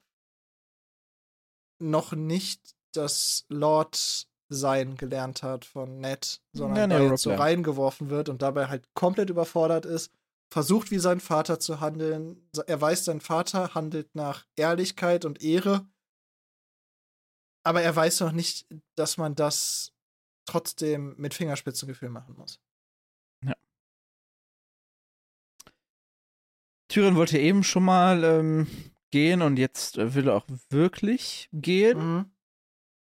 noch nicht das Lord sein gelernt hat von Ned, sondern ja, nee, jetzt so reingeworfen wird und dabei halt komplett überfordert ist, versucht wie sein Vater zu handeln. Er weiß, sein Vater handelt nach Ehrlichkeit und Ehre, aber er weiß noch nicht, dass man das trotzdem mit Fingerspitzengefühl machen muss. Ja. Tyrion wollte eben schon mal ähm, gehen und jetzt äh, will er auch wirklich gehen. Mhm.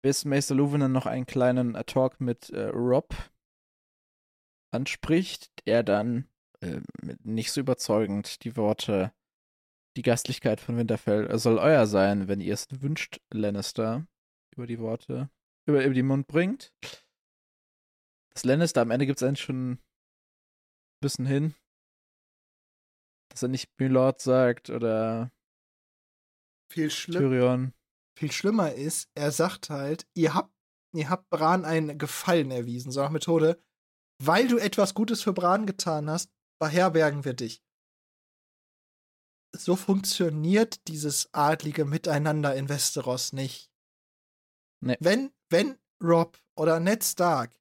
Bis Meister Luwinen noch einen kleinen äh, Talk mit äh, Rob anspricht, er dann äh, nicht so überzeugend die Worte die Gastlichkeit von Winterfell soll euer sein, wenn ihr es wünscht, Lannister, über die Worte, über, über die Mund bringt das Lannister am Ende gibt es eigentlich schon ein bisschen hin. Dass er nicht Milord sagt oder viel schlimm, Tyrion. Viel schlimmer ist, er sagt halt, ihr habt, ihr habt Bran einen Gefallen erwiesen, so nach Methode, weil du etwas Gutes für Bran getan hast, beherbergen wir dich. So funktioniert dieses adlige Miteinander in Westeros nicht. Nee. Wenn, wenn Rob oder Ned Stark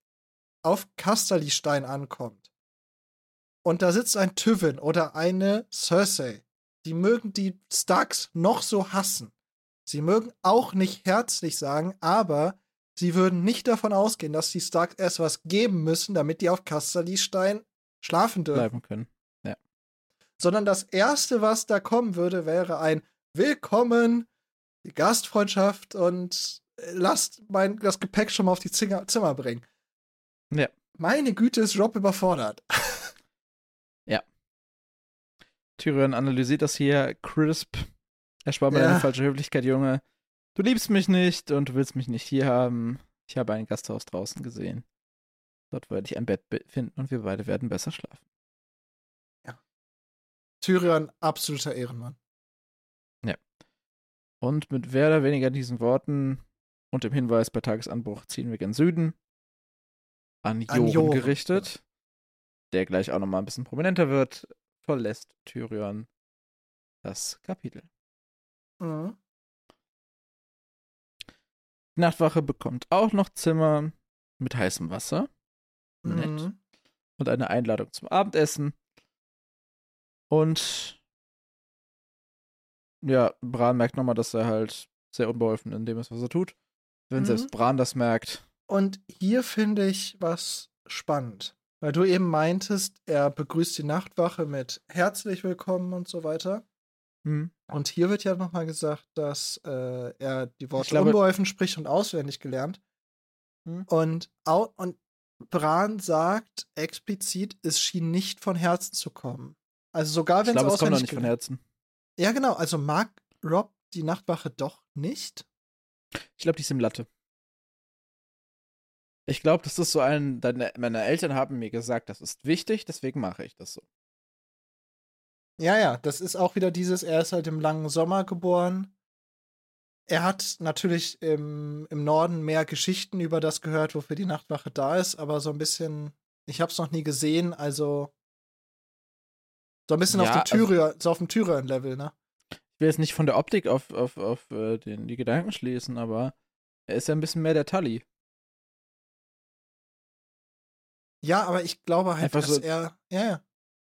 auf Casterlystein ankommt und da sitzt ein Tywin oder eine Cersei, die mögen die Starks noch so hassen. Sie mögen auch nicht herzlich sagen, aber sie würden nicht davon ausgehen, dass die Starks erst was geben müssen, damit die auf Casterlystein schlafen dürfen. Bleiben können. Ja. Sondern das erste, was da kommen würde, wäre ein Willkommen, die Gastfreundschaft und äh, lasst mein das Gepäck schon mal auf die Zimmer bringen. Ja. Meine Güte, ist Rob überfordert. ja. Tyrion analysiert das hier crisp. Erspar mir ja. eine falsche Höflichkeit, Junge. Du liebst mich nicht und du willst mich nicht hier haben. Ich habe ein Gasthaus draußen gesehen. Dort werde ich ein Bett finden und wir beide werden besser schlafen. Ja. Tyrion, absoluter Ehrenmann. Ja. Und mit mehr oder weniger diesen Worten und dem Hinweis bei Tagesanbruch ziehen wir gen Süden an Joren, an Joren gerichtet, der gleich auch nochmal ein bisschen prominenter wird, verlässt Tyrion das Kapitel. Mhm. Die Nachtwache bekommt auch noch Zimmer mit heißem Wasser. Nett. Mhm. Und eine Einladung zum Abendessen. Und ja, Bran merkt nochmal, dass er halt sehr unbeholfen in dem ist, was er tut. Wenn mhm. selbst Bran das merkt, und hier finde ich was spannend, weil du eben meintest, er begrüßt die Nachtwache mit herzlich willkommen und so weiter. Mhm. Und hier wird ja nochmal gesagt, dass äh, er die Worte glaube, unbeholfen spricht und auswendig gelernt. Mhm. Und, und Bran sagt explizit, es schien nicht von Herzen zu kommen. Also sogar wenn es auswendig kommt noch nicht von Herzen. Ja, genau. Also mag Rob die Nachtwache doch nicht? Ich glaube, die ist im Latte. Ich glaube, das ist so ein, deine, meine Eltern haben mir gesagt, das ist wichtig, deswegen mache ich das so. Ja, ja, das ist auch wieder dieses, er ist halt im langen Sommer geboren. er hat natürlich im, im Norden mehr Geschichten über das gehört, wofür die Nachtwache da ist, aber so ein bisschen, ich habe es noch nie gesehen, also so ein bisschen Ja, auf dem also- Tyrion, so auf dem Tyrion-Level, ne? Ich will jetzt nicht von der Optik auf, auf, auf äh, den, die Gedanken schließen, aber er ist ja ein bisschen mehr der Tully. Ja, aber ich glaube halt, Einfach dass so- er, ja, ja,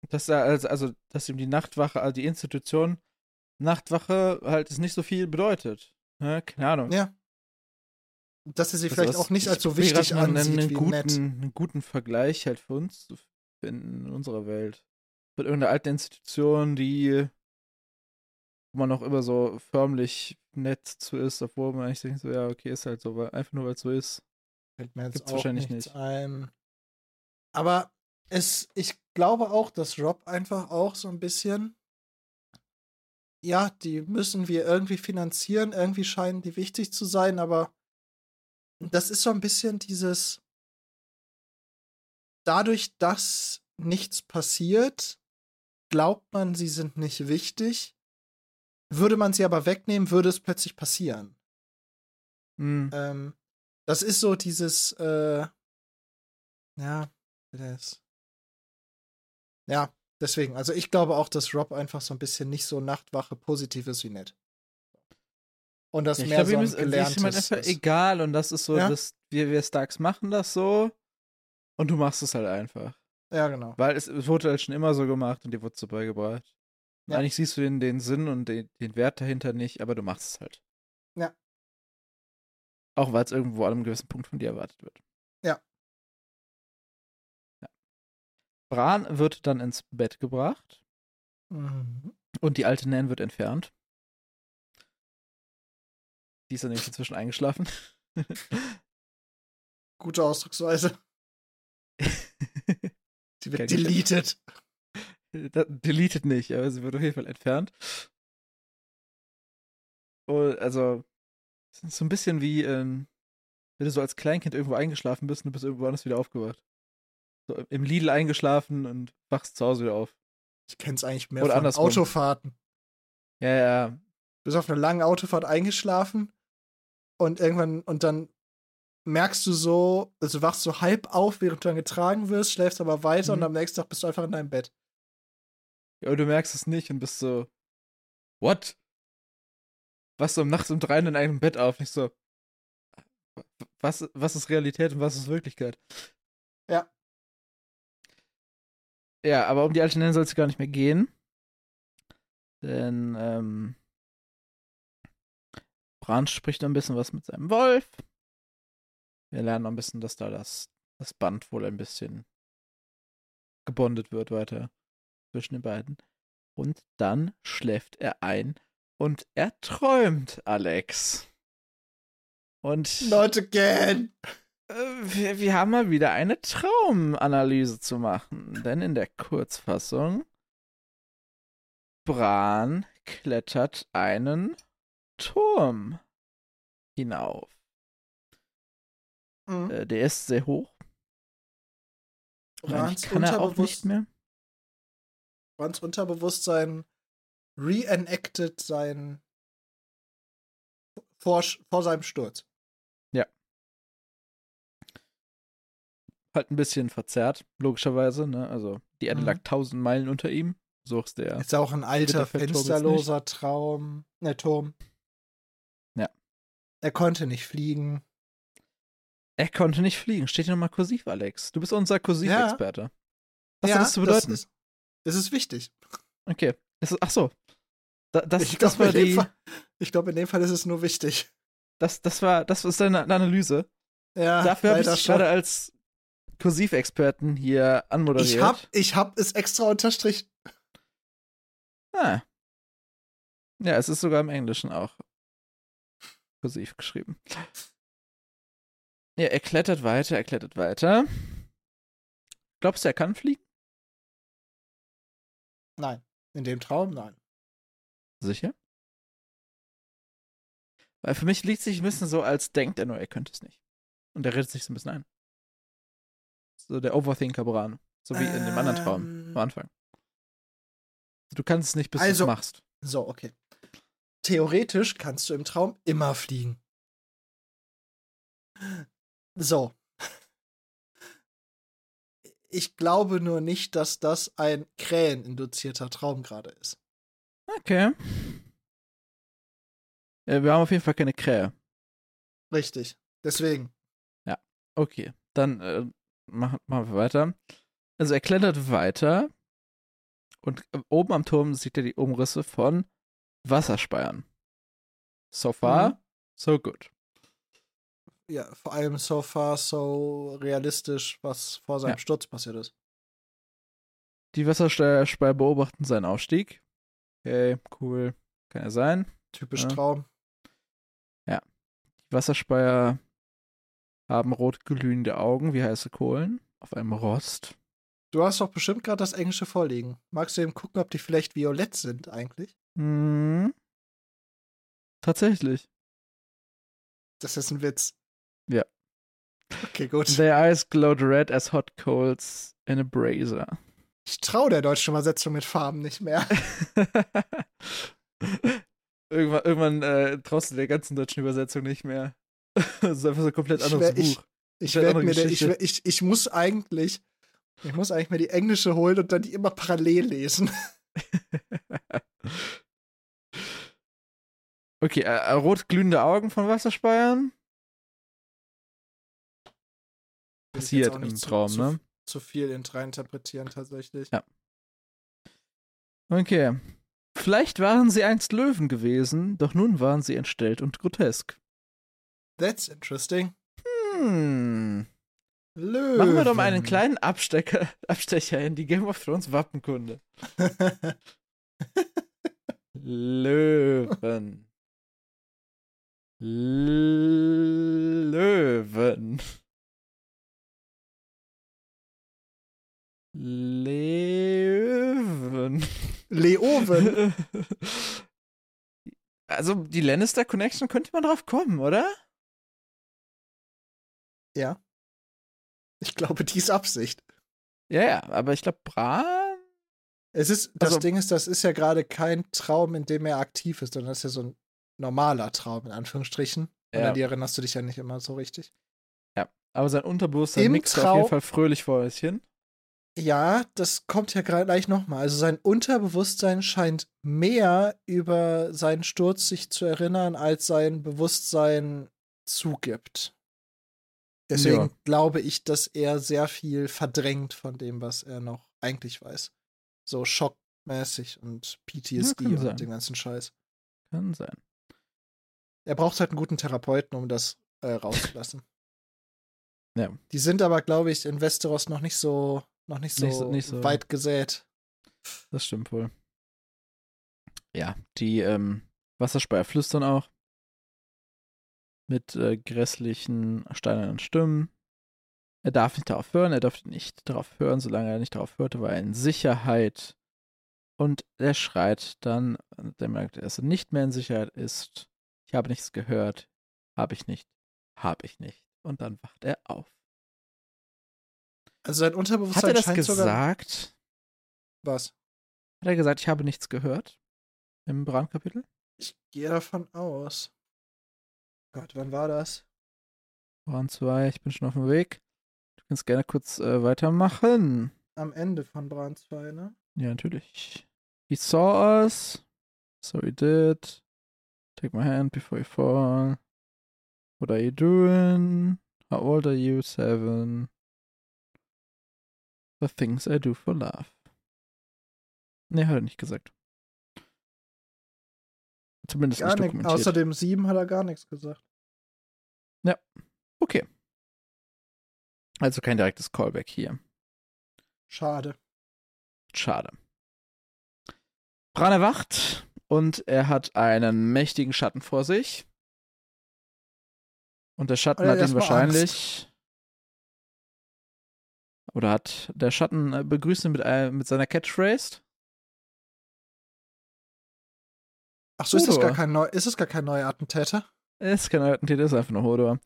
Dass er, also, also, dass ihm die Nachtwache, also die Institution Nachtwache halt es nicht so viel bedeutet. Ne? Keine Ahnung. ja. Dass er sie Das vielleicht auch nicht ich als so wichtig mal ansieht einen, wie guten, nett. einen guten Vergleich halt für uns zu finden in unserer Welt. Mit irgendeiner alten Institution, die wo man noch immer so förmlich nett zu ist, obwohl man eigentlich denkt, so, ja, okay, ist halt so, weil, einfach nur weil es so ist. Fällt mir jetzt Gibt's auch wahrscheinlich nicht. ein. Aber es, ich glaube auch, dass Rob einfach auch so ein bisschen, ja, die müssen wir irgendwie finanzieren, irgendwie scheinen die wichtig zu sein, aber das ist so ein bisschen dieses, dadurch, dass nichts passiert, glaubt man, sie sind nicht wichtig. Würde man sie aber wegnehmen, würde es plötzlich passieren. Hm. Ähm, das ist so dieses, äh, ja, das. Ja, deswegen. Also ich glaube auch, dass Rob einfach so ein bisschen nicht so Nachtwache positiv ist wie nett. Und das Ja, mehr glaube, so ein ist, ihm ist halt gelerntes einfach ist. egal und das ist so, Ja? dass wir, wir Starks machen das so und du machst es halt einfach. Ja, genau. Weil es, es wurde halt schon immer so gemacht und dir wurde so beigebracht. Ja. Eigentlich siehst du den, den Sinn und den, den Wert dahinter nicht, aber du machst es halt. Ja. Auch weil es irgendwo an einem gewissen Punkt von dir erwartet wird. Bran wird dann ins Bett gebracht Mhm. und die alte Nan wird entfernt. Die ist dann nämlich inzwischen eingeschlafen. Gute Ausdrucksweise. Sie wird deleted. Da- Deleted nicht, aber sie wird auf jeden Fall entfernt. Und also, es ist so ein bisschen wie, ähm, wenn du so als Kleinkind irgendwo eingeschlafen bist und du bist irgendwo anders wieder aufgewacht. So im Lidl eingeschlafen und wachst zu Hause wieder auf. Ich kenn's eigentlich mehr Oder von andersrum. Autofahrten. Ja, ja. bist auf einer langen Autofahrt eingeschlafen und irgendwann und dann merkst du so, also du wachst so halb auf, während du dann getragen wirst, schläfst aber weiter Mhm. und am nächsten Tag bist du einfach in deinem Bett. ja. Und du merkst es nicht und bist so, what? Was so nachts um drei in deinem Bett auf? Nicht so, was, was ist Realität und was ist Wirklichkeit? Ja. Ja, aber um die alte Nan soll es gar nicht mehr gehen. Denn, ähm, Bran spricht noch ein bisschen was mit seinem Wolf. Wir lernen noch ein bisschen, dass da das, das Band wohl ein bisschen gebondet wird weiter zwischen den beiden. Und dann schläft er ein und er träumt, Alex. Und Not again! Äh, wir, wir haben mal wieder eine Traumanalyse zu machen. Denn in der Kurzfassung, Bran klettert einen Turm hinauf. Mhm. Äh, der ist sehr hoch. Brans kann er auch nicht mehr. Brans Unterbewusstsein reenacted sein vor, vor seinem Sturz. Halt ein bisschen verzerrt, logischerweise. Ne? Also die Erde Mhm. lag tausend Meilen unter ihm. So ist der. Ist auch ein alter, fensterloser Traum. Ne, Turm. Ja. Er konnte nicht fliegen. Er konnte nicht fliegen. Steht hier nochmal kursiv, Alex. Du bist unser Kursivexperte. Was hat das zu bedeuten? Das ist, das ist wichtig. okay. Es ist, ach so. Da, das, ich das, glaube, in, glaub, in dem Fall ist es nur wichtig. das, das war, das ist deine Analyse. Ja, Dafür habe ich dich gerade als Kursivexperten hier anmoderiert. Ich hab, ich hab es extra unterstrichen. Ah. Ja, es ist sogar im Englischen auch kursiv geschrieben. Ja, er klettert weiter, er klettert weiter. Glaubst du, er kann fliegen? Nein. In dem Traum, nein. Sicher? Weil für mich liegt sich ein bisschen so, als denkt er nur, er könnte es nicht. Und er redet sich so ein bisschen ein. So der Overthinker Bran. So wie in dem anderen Traum Ähm. am Anfang. Du kannst es nicht, bis du Also- es machst. So, okay. theoretisch kannst du im Traum immer fliegen. So. Ich glaube nur nicht, dass das ein kräheninduzierter Traum gerade ist. Okay. Äh, wir haben auf jeden Fall keine Krähe. Richtig. Deswegen. Okay, dann äh, machen, wir weiter. Also er klettert weiter und äh, oben am Turm sieht er die Umrisse von Wasserspeiern. So far, Mhm. so good. Ja, vor allem so far so realistisch, was vor seinem Ja. Sturz passiert ist. Die Wasserspeier beobachten seinen Aufstieg. Okay, cool. Kann ja sein. Typisch Ja. Traum. Die Wasserspeier haben rot glühende Augen wie heiße Kohlen auf einem Rost. Du hast doch bestimmt gerade das Englische vorliegen. Magst du eben gucken, ob die vielleicht violett sind eigentlich? Hm. Tatsächlich. Das ist ein Witz. Ja. Okay, gut. Their eyes glowed red as hot coals in a brazier. Ich traue der deutschen Übersetzung mit Farben nicht mehr. irgendwann irgendwann äh, traust du der ganzen deutschen Übersetzung nicht mehr. Das ist einfach so ein komplett Ich anderes wär- ich- Buch. Ich werde andere mir, der, ich, ich, ich muss eigentlich, ich muss eigentlich mir die englische holen und dann die immer parallel lesen. okay, äh, äh, rot glühende Augen von Wasserspeiern. Ich Passiert im zu- Traum, zu, ne? Zu viel in rein interpretieren tatsächlich. Ja. Okay. Vielleicht waren sie einst Löwen gewesen, doch nun waren sie entstellt und grotesk. That's interesting. Hm. Löwen. Machen wir doch mal einen kleinen Abstecker, Abstecher in die Game of Thrones Wappenkunde. Löwen. Löwen. Löwen. Leoven. Also die Lannister Connection könnte man drauf kommen, oder? Ja. Ich glaube, dies Absicht. Ja, ja, aber ich glaube Bran. Es ist, das Also- Ding ist, das ist ja gerade kein Traum, in dem er aktiv ist, sondern das ist ja so ein normaler Traum, in Anführungsstrichen. Und Ja. an die erinnerst du dich ja nicht immer so richtig. Aber sein Unterbewusstsein Im mixt auf Traum- jeden Fall fröhlich vor sich hin. Ja, das kommt ja gerade gleich nochmal. Also sein Unterbewusstsein scheint mehr über seinen Sturz sich zu erinnern, als sein Bewusstsein zugibt. Deswegen Ja. glaube ich, dass er sehr viel verdrängt von dem, was er noch eigentlich weiß. So schockmäßig und PTSD sein. und den ganzen Scheiß. Kann sein. Er braucht halt einen guten Therapeuten, um das äh, rauszulassen. Ja. Die sind aber, glaube ich, in Westeros noch nicht so, noch nicht so, Nicht so- nicht so- weit gesät. Das stimmt wohl. Ja, die ähm, Wasserspeier flüstern auch. Mit äh, grässlichen, steinernen Stimmen. Er darf nicht darauf hören, er durfte nicht darauf hören, solange er nicht darauf hörte, war er in Sicherheit. Und er schreit dann, und er merkt, dass er nicht mehr in Sicherheit ist. Ich habe nichts gehört. Habe ich nicht. Habe ich nicht. Und dann wacht er auf. Also sein Hat Unterbewusstsein er das scheint sogar gesagt? was. Hat er gesagt, ich habe nichts gehört? Im Brandkapitel? Ich gehe davon aus. Gott, wann war das? Voran zwei, ich bin schon auf dem Weg. Du kannst gerne kurz äh, weitermachen. Am Ende von Bran 2, ne? Ja, natürlich. He saw us. So he did. Take my hand before you fall. What are you doing? How old are you? Seven. The things I do for love. Nee, hat er nicht gesagt. Zumindest Gar nicht dokumentiert. Außer dem 7 hat er gar nichts gesagt. Okay. Also kein direktes Callback hier. Schade. Schade. Bran erwacht und er hat einen mächtigen Schatten vor sich. Und der Schatten Und er hat ihn wahrscheinlich. Oder hat der Schatten äh, begrüßt ihn mit, äh, mit seiner Catchphrase? Ach so, ist das Hodor. gar kein neu, ist es gar kein neuer Attentäter? Ist kein Attentäter, ist einfach nur Hodor.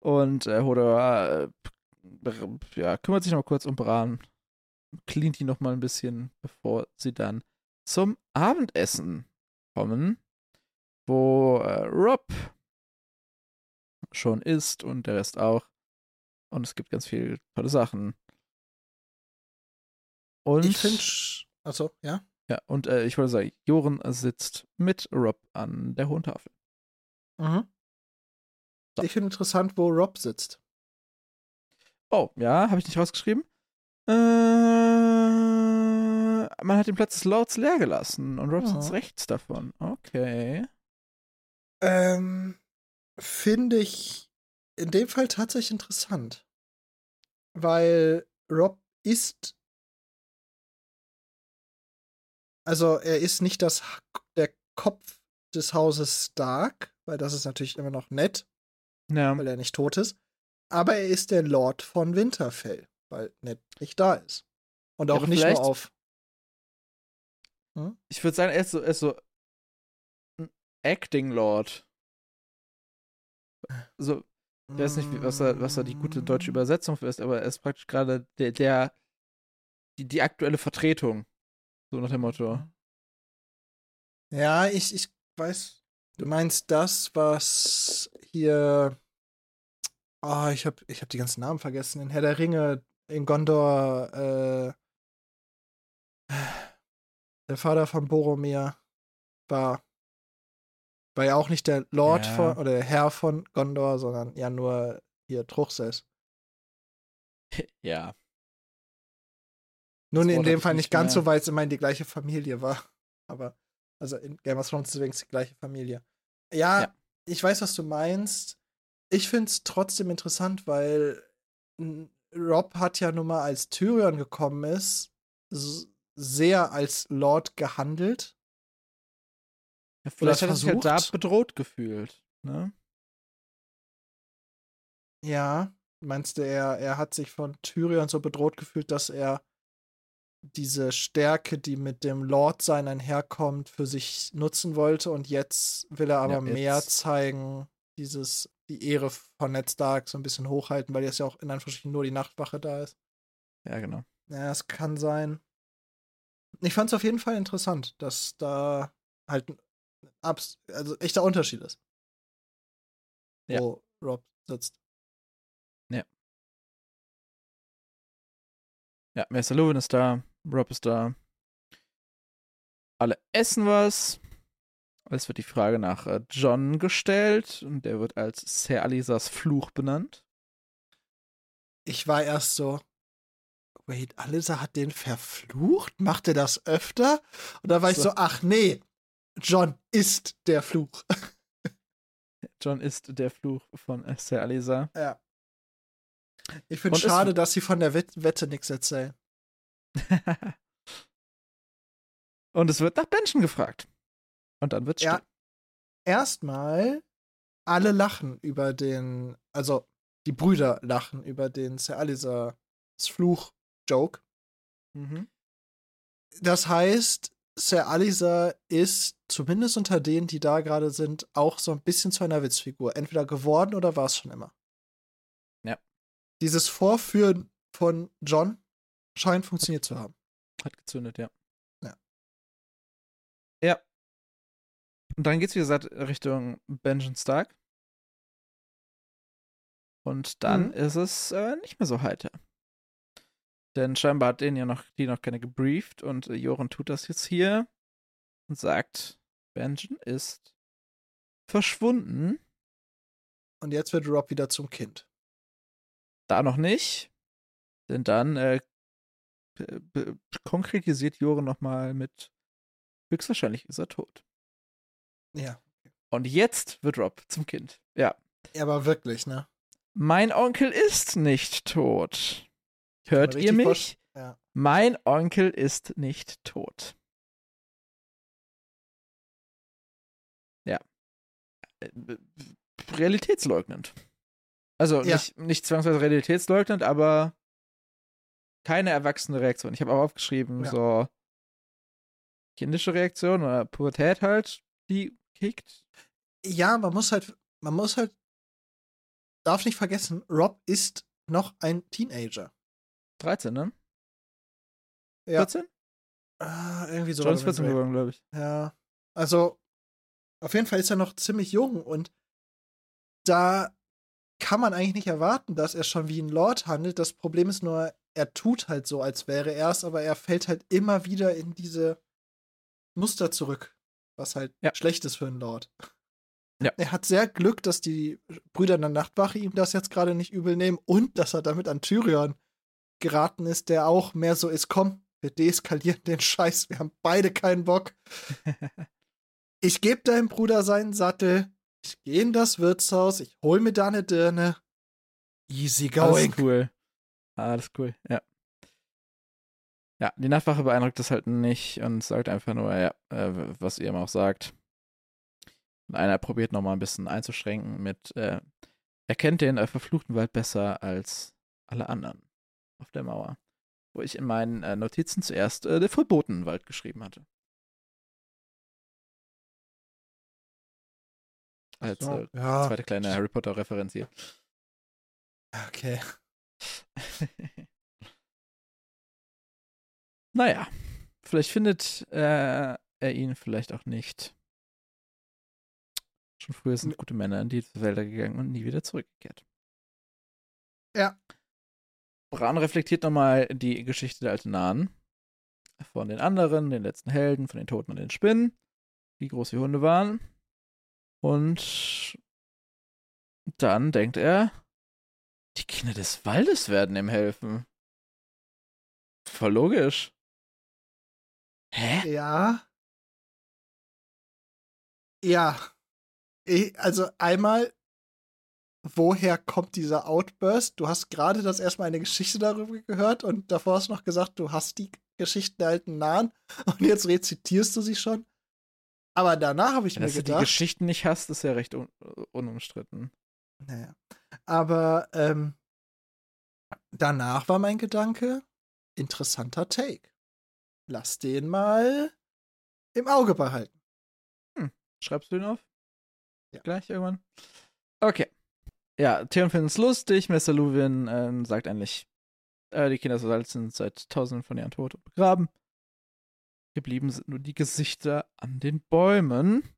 Und äh, Hodor äh, ja, kümmert sich noch mal kurz um Bran. Cleant ihn noch mal ein bisschen, bevor sie dann zum Abendessen kommen. wo äh, Rob schon ist und der Rest auch. Und es gibt ganz viele tolle Sachen. Und Ich finde. Achso, ja. Ja, und äh, ich wollte sagen, Joren sitzt mit Rob an der hohen Tafel. Mhm. So. Ich finde interessant, wo Rob sitzt. Oh, ja, habe ich nicht rausgeschrieben. Äh, man hat den Platz des Lords leer gelassen und Rob Ja. sitzt rechts davon. Okay. Ähm, finde ich in dem Fall tatsächlich interessant. Weil Rob ist. Also, er ist nicht das, der Kopf des Hauses Stark, weil das ist natürlich immer noch nett, Ja. weil er nicht tot ist. Aber er ist der Lord von Winterfell, weil Ned nicht da ist. Und Ja, auch aber nicht nur auf. Ich würde sagen, er ist so, er ist so ein Acting Lord. So, ich weiß nicht, was da, was da die gute deutsche Übersetzung für ist, aber er ist praktisch gerade der, der die, die aktuelle Vertretung. So nach dem Motto. Ja, ich, ich weiß, du meinst das, was hier. Oh, ich hab, ich hab die ganzen Namen vergessen. In Herr der Ringe, in Gondor, äh, der Vater von Boromir war. War ja auch nicht der Lord Ja. von, oder der Herr von Gondor, sondern ja nur hier Truchsess. Ja. Nun in dem Fall nicht ganz mehr. so, weil es immerhin die gleiche Familie war. Aber, also in Game of Thrones ist übrigens die gleiche Familie. Ja, Ja. ich weiß, was du meinst. Ich finde es trotzdem interessant, weil Rob hat ja nun mal, als Tyrion gekommen ist, sehr als Lord gehandelt. ja vielleicht hat er sich halt da bedroht gefühlt. Ne? Ja, meinst du, er, er hat sich von Tyrion so bedroht gefühlt, dass er diese Stärke, die mit dem Lordsein einherkommt, für sich nutzen wollte und jetzt will er aber Ja, mehr zeigen, dieses, die Ehre von Ned Stark so ein bisschen hochhalten, weil jetzt ja auch in Anführungsstrichen nur die Nachtwache da ist. Ja, genau. Ja, es kann sein. Ich fand es auf jeden Fall interessant, dass da halt ein also echter Unterschied ist. Ja. Wo Rob sitzt. Ja, Meister Lewin ist da, Rob ist da. Alle essen was. Es wird die Frage nach äh, John gestellt und der wird als Sir Alisas Fluch benannt. ich war erst so, wait, Alisa hat den verflucht? Macht er das öfter? Und da war ich So. so, ach nee, John ist der Fluch. John ist der Fluch von äh, Sir Alisa. ja. Ich finde schade, dass sie von der Wett Wette nichts erzählen. und es wird nach Benjen gefragt. Und dann wird still. Ja. Erstmal, alle lachen über den, also die Brüder lachen über den Sir Alisas Fluch-Joke. Mhm. Das heißt, Sir Alisa ist, zumindest unter denen, die da gerade sind, auch so ein bisschen zu einer Witzfigur. Entweder geworden oder war es schon immer. Ja. Dieses Vorführen von John scheint funktioniert zu haben. Hat gezündet, ja. Ja. Ja. Und dann geht's, wie gesagt, Richtung Benjen Stark. Und dann Mhm. ist es äh, nicht mehr so heiter. Denn scheinbar hat den ja noch, die noch keine gebrieft und äh, Joran tut das jetzt hier und sagt, Benjen ist verschwunden. Und jetzt wird Rob wieder zum Kind. Da noch nicht. Denn dann äh, konkretisiert Joran nochmal mit höchstwahrscheinlich ist er tot. Ja. Und jetzt wird Rob zum Kind. Ja. Aber wirklich, ne? Mein Onkel ist nicht tot. Hört ihr mich? Ja. Mein Onkel ist nicht tot. Ja. Äh, Realitätsleugnend. Also Ja. nicht, nicht zwangsweise realitätsleugnend, aber keine erwachsene Reaktion. Ich habe auch aufgeschrieben, Ja. so kindische Reaktion oder Pubertät halt, die kickt. ja, man muss halt, man muss halt, darf nicht vergessen, Rob ist noch ein Teenager. 13, ne? Ja. 14? Ah, irgendwie so. John ist 14 geworden, glaube ich. Ja. Also, Auf jeden Fall ist er noch ziemlich jung und da kann man eigentlich nicht erwarten, dass er schon wie ein Lord handelt. Das Problem ist nur, er tut halt so, als wäre er es, aber er fällt halt immer wieder in diese Muster zurück, was halt Ja. schlecht ist für einen Lord. Ja. Er hat sehr Glück, dass die Brüder in der Nachtwache ihm das jetzt gerade nicht übel nehmen und dass er damit an Tyrion geraten ist, der auch mehr so ist, komm, wir deeskalieren den Scheiß, wir haben beide keinen Bock. Ich gebe deinem Bruder seinen Sattel, ich gehe in das Wirtshaus, ich hol mir da eine Dirne. Easy going. cool. Alles cool, ja. Ja, die Nachtwache beeindruckt das halt nicht und sagt einfach nur, ja, äh, was ihr immer auch sagt. Und einer probiert nochmal ein bisschen einzuschränken mit, äh, er kennt den äh, verfluchten Wald besser als alle anderen auf der Mauer. Wo ich in meinen äh, Notizen zuerst äh, den verbotenen Wald geschrieben hatte. Als So, äh, ja, zweite kleine Harry Potter-Referenz hier. okay. naja, vielleicht findet äh, er ihn vielleicht auch nicht. Schon früher sind gute Männer in die Wälder gegangen und nie wieder zurückgekehrt. Ja. Bran reflektiert nochmal die Geschichte der Altenanen. Von den anderen, den letzten Helden, von den Toten und den Spinnen, wie groß die Hunde waren. Und dann denkt er, die Kinder des Waldes werden ihm helfen. Voll logisch. Hä? Ja. Ja. Ich, also einmal, woher kommt dieser Outburst? Du hast gerade das erstmal eine Geschichte darüber gehört und davor hast du noch gesagt, du hast die Geschichten der alten Nahen und jetzt rezitierst du sie schon. Aber danach habe ich mir Dass du die gedacht. Geschichten nicht hast, ist ja recht un unumstritten. Naja. Aber ähm, danach war mein Gedanke, interessanter Take. Lass den mal im Auge behalten. Schreibst du ihn auf? Ja. Gleich irgendwann? Okay. Ja, Theon findet es lustig. Mr. Luwin ähm, sagt eigentlich, äh, die Kinder sind seit tausenden von Jahren tot und begraben. Geblieben sind nur die Gesichter an den Bäumen.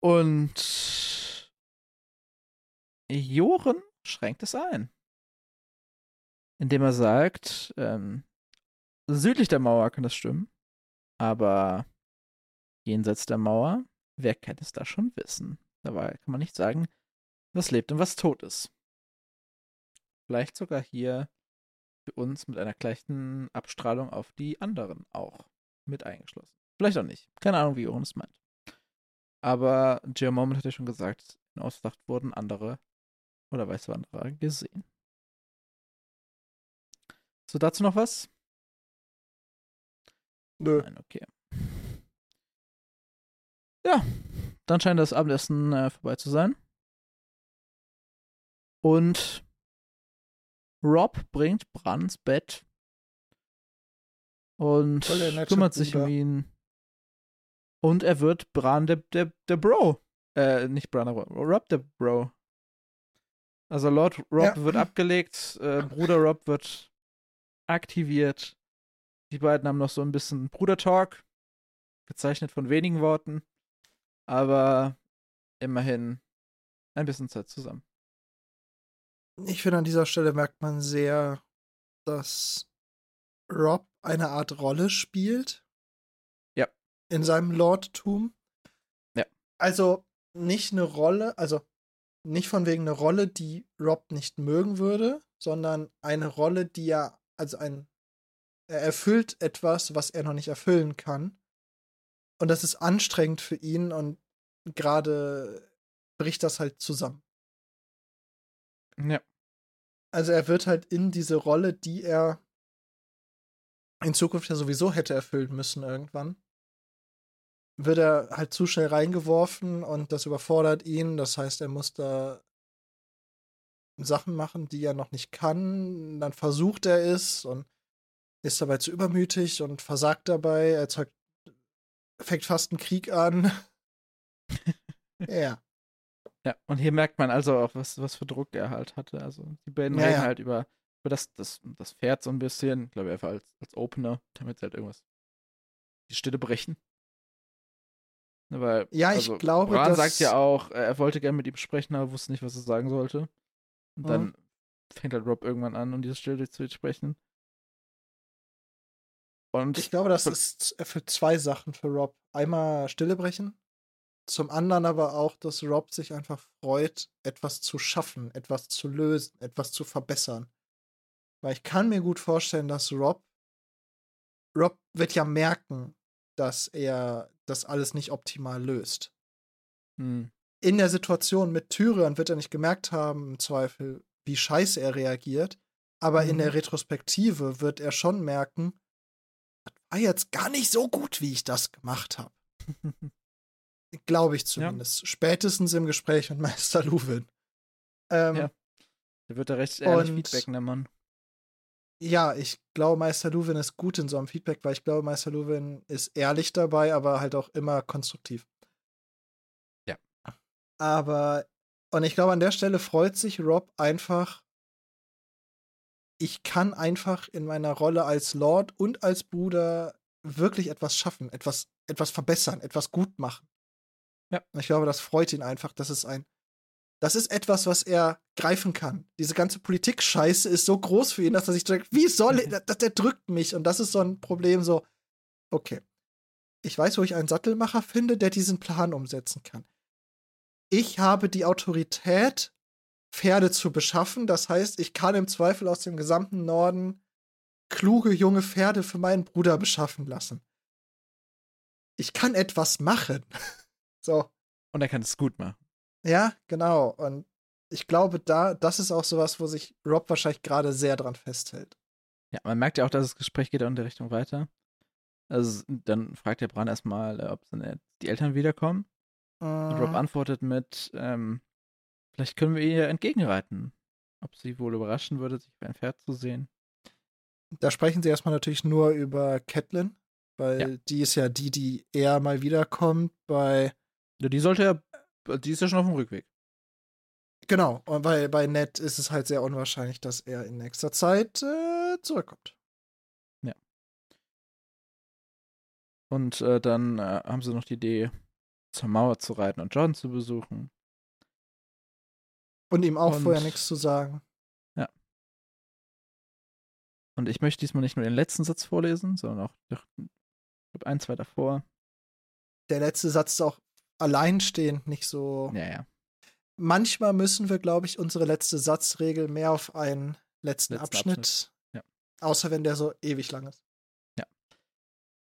Und Joren schränkt es ein. Indem er sagt, ähm, südlich der Mauer kann das stimmen, aber jenseits der Mauer, wer kann es da schon wissen? Dabei kann man nicht sagen, was lebt und was tot ist. Vielleicht sogar hier für uns mit einer gleichen Abstrahlung auf die anderen auch mit eingeschlossen. Vielleicht auch nicht. Keine Ahnung, wie Jochen es meint. Aber Jim Moment hat ja schon gesagt, in Ausdacht wurden andere oder Weißwanderer gesehen. So, dazu noch was? Nö. Nein, okay. Ja, dann scheint das Abendessen äh, vorbei zu sein. Und Rob bringt Brans Bett und kümmert sich um ihn. Und er wird Bran der, der, der Bro. Äh, nicht Bran, Rob der Bro. Also Lord Rob Ja. wird abgelegt, äh, Bruder Rob wird aktiviert. Die beiden haben noch so ein bisschen Bruder-Talk, gezeichnet von wenigen Worten, aber immerhin ein bisschen Zeit zusammen. Ich finde, an dieser Stelle merkt man sehr, dass Rob eine Art Rolle spielt. Ja. In seinem Lordtum. Ja. Also nicht eine Rolle, also nicht von wegen eine Rolle, die Rob nicht mögen würde, sondern eine Rolle, die er, also ein, er erfüllt etwas, was er noch nicht erfüllen kann. Und das ist anstrengend für ihn und gerade bricht das halt zusammen. Ja. Also er wird halt in diese Rolle, die er in Zukunft ja sowieso hätte erfüllen müssen irgendwann, wird er halt zu schnell reingeworfen und das überfordert ihn. Das heißt, er muss da Sachen machen, die er noch nicht kann. Dann versucht er es und ist dabei zu übermütig und versagt dabei. Er erzeugt, fängt fast einen Krieg an. ja. Ja, und hier merkt man also auch, was, was für Druck er halt hatte. Also die beiden Ja, reden ja. halt über, über das, das, das Pferd so ein bisschen, glaube ich, einfach als, als Opener, damit sie halt irgendwas die Stille brechen. Ne, Weil, Ja, ich also, glaube, Bran dass- sagt ja auch, äh, er wollte gerne mit ihm sprechen, aber wusste nicht, was er sagen sollte. Und Mhm. dann fängt halt Rob irgendwann an, um diese Stille zu sprechen. Und Ich glaube, das ist für zwei Sachen für Rob. Einmal Stille brechen, zum anderen aber auch, dass Rob sich einfach freut, etwas zu schaffen, etwas zu lösen, etwas zu verbessern. Weil ich kann mir gut vorstellen, dass Rob, Rob wird ja merken, dass er das alles nicht optimal löst. hm, in der Situation mit Tyrion wird er nicht gemerkt haben, im Zweifel, wie scheiße er reagiert. Aber in Mhm. der Retrospektive wird er schon merken, das war jetzt gar nicht so gut, wie ich das gemacht habe. Glaube ich zumindest. Spätestens im Gespräch mit Meister Luwin. Ähm, Ja. der wird da recht ehrlich feedbacken, der Mann. Ja, ich glaube, Meister Luwin ist gut in so einem Feedback, weil ich glaube, Meister Luwin ist ehrlich dabei, aber halt auch immer konstruktiv. Ja. Aber, und ich glaube, an der Stelle freut sich Rob einfach, ich kann einfach in meiner Rolle als Lord und als Bruder wirklich etwas schaffen, etwas, etwas verbessern, etwas gut machen. Ja. Und ich glaube, das freut ihn einfach. Das ist ein, das ist etwas, was er greifen kann. Diese ganze Politik-Scheiße ist so groß für ihn, dass er sich denkt, wie soll er, das, der drückt mich. Und das ist so ein Problem, so, okay. Ich weiß, wo ich einen Sattelmacher finde, der diesen Plan umsetzen kann. Ich habe die Autorität, Pferde zu beschaffen. Das heißt, ich kann im Zweifel aus dem gesamten Norden kluge junge Pferde für meinen Bruder beschaffen lassen. Ich kann etwas machen. so. Und er kann es gut machen. Ja, genau. Und ich glaube, da, das ist auch sowas, wo sich Rob wahrscheinlich gerade sehr dran festhält. Ja, man merkt ja auch, dass das Gespräch geht auch in der Richtung weiter. Also dann fragt der Bran erstmal, äh, ob die Eltern wiederkommen. Und Rob Mhm. antwortet mit, ähm, vielleicht können wir ihr entgegenreiten. Ob sie wohl überraschen würde, sich bei ein Pferd zu sehen. Da sprechen sie erstmal natürlich nur über Catelyn, weil Ja. die ist ja die, die eher mal wiederkommt bei. Ja, die sollte ja, die ist ja schon auf dem Rückweg. Genau, und bei, bei Ned ist es halt sehr unwahrscheinlich, dass er in nächster Zeit äh, zurückkommt. Und äh, dann äh, haben sie noch die Idee, zur Mauer zu reiten und John zu besuchen. Und ihm auch Und- vorher nichts zu sagen. Und ich möchte diesmal nicht nur den letzten Satz vorlesen, sondern auch ich glaub, ein, zwei davor. Der letzte Satz ist auch alleinstehend nicht so. Ja, ja. Manchmal müssen wir, glaube ich, unsere letzte Satzregel mehr auf einen letzten, Letzten Abschnitt. Abschnitt, ja. Außer wenn der so ewig lang ist.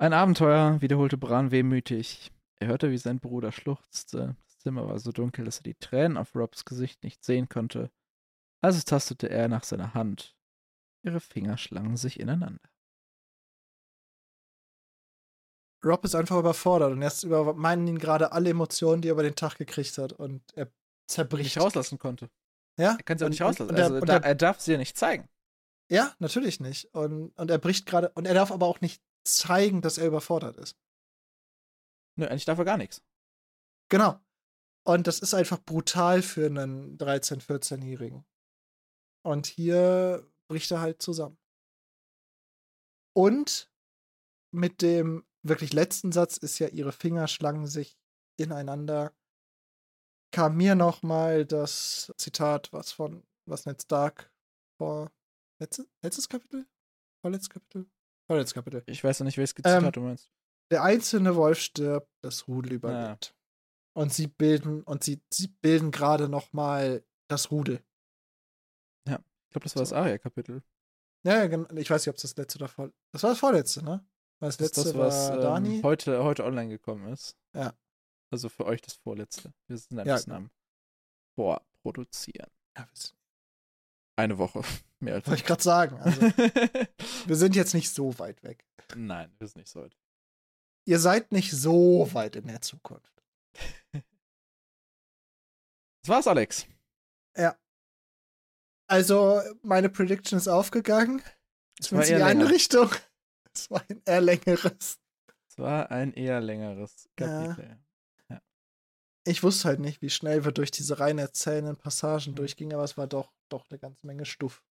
Ein Abenteuer, wiederholte Bran wehmütig. Er hörte, wie sein Bruder schluchzte. Das Zimmer war so dunkel, dass er die Tränen auf Robs Gesicht nicht sehen konnte. Also tastete er nach seiner Hand. Ihre Finger schlangen sich ineinander. Rob ist einfach überfordert und jetzt übermeinen ihn gerade alle Emotionen, die er über den Tag gekriegt hat. Und er zerbricht. Nicht rauslassen konnte. Ja? Er kann sie auch nicht rauslassen. Und er, also und da, er, er darf sie ja nicht zeigen. ja, natürlich nicht. Und, und er bricht gerade. Und er darf aber auch nicht zeigen, dass er überfordert ist. Nö, eigentlich darf er gar nichts. Genau. Und das ist einfach brutal für einen 13-, 14-Jährigen. Und hier bricht er halt zusammen. Und mit dem wirklich letzten Satz ist ja, ihre Finger schlangen sich ineinander. Kam mir noch mal das Zitat, was von was Ned Stark vor letzte, letztes Kapitel? Vorletztes Kapitel? Vorletztes Kapitel. Ich weiß noch nicht, welches Zitat Ähm, du meinst. Der einzelne Wolf stirbt, das Rudel überlebt. Und sie bilden und sie, sie bilden gerade noch mal das Rudel. Ich glaube, das war das Aria-Kapitel. Ja, ja, ich weiß nicht, ob es das letzte oder vor. Das war das vorletzte, ne? Das letzte das, was war ähm, Dani. heute, heute online gekommen ist. Ja. Also für euch das vorletzte. Wir sind ein Ja, bisschen am Vorproduzieren. Ja, das Eine Woche. Mehr als wollte ich gerade sagen. Also, wir sind jetzt nicht so weit weg. Nein, wir sind nicht so weit. Ihr seid nicht so weit in der Zukunft. Das war's, Alex. Also, meine Prediction ist aufgegangen. Zumindest in die eine. Richtung. Es war ein eher längeres. Es war ein eher längeres Ja. Kapitel. Ich wusste halt nicht, wie schnell wir durch diese rein erzählenden Passagen Mhm. durchgingen, aber es war doch, doch eine ganze Menge Stuff.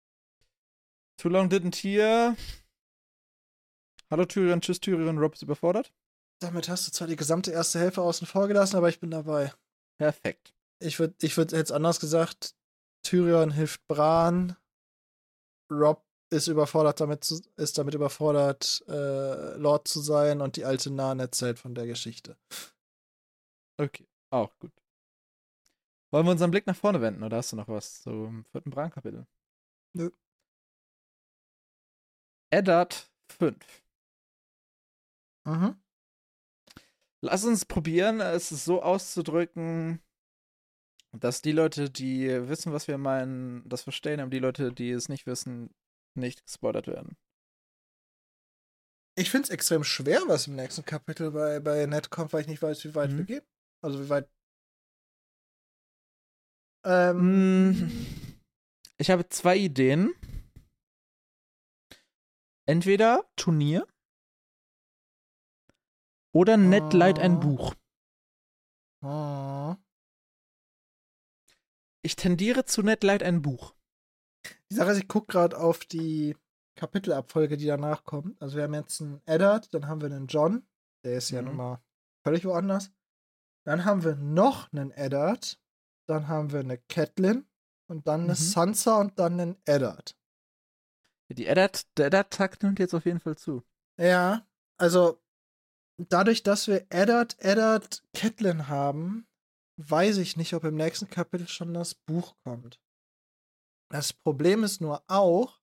Too long didn't hear. Hallo Tyrion, tschüss Tyrion, Rob ist überfordert. Damit hast du zwar die gesamte erste Hälfte außen vor gelassen, aber ich bin dabei. Perfekt. Ich würde ich würd jetzt anders gesagt, Tyrion hilft Bran, Rob ist überfordert damit, zu, ist damit überfordert, äh, Lord zu sein und die alte Nahen erzählt von der Geschichte. Okay, auch gut. Wollen wir unseren Blick nach vorne wenden oder hast du noch was zum vierten Bran-Kapitel? Nö. Eddard 5. Mhm. Lass uns probieren, es so auszudrücken, dass die Leute, die wissen, was wir meinen, das verstehen, aber die Leute, die es nicht wissen, nicht gespoilert werden. Ich finde es extrem schwer, was im nächsten Kapitel bei, bei Ned kommt, weil ich nicht weiß, wie weit Mhm. wir gehen. Also wie weit. Ähm, Mm, Ich habe zwei Ideen. Entweder Turnier oder Ned leiht ein Oh. Buch. oh. Ich tendiere zu Ned leiht ein Buch. Die Sache ist, ich gucke gerade auf die Kapitelabfolge, die danach kommt. Also wir haben jetzt einen Eddard, dann haben wir einen John, der ist ja Mhm. nun mal völlig woanders. Dann haben wir noch einen Eddard, dann haben wir eine Catelyn und dann eine Mhm. Sansa und dann einen Eddard. Die Eddard, der Eddard-Takt nimmt jetzt auf jeden Fall zu. Ja, also dadurch, dass wir Eddard, Eddard, Catelyn haben, weiß ich nicht, ob im nächsten Kapitel schon das Buch kommt. Das Problem ist nur auch,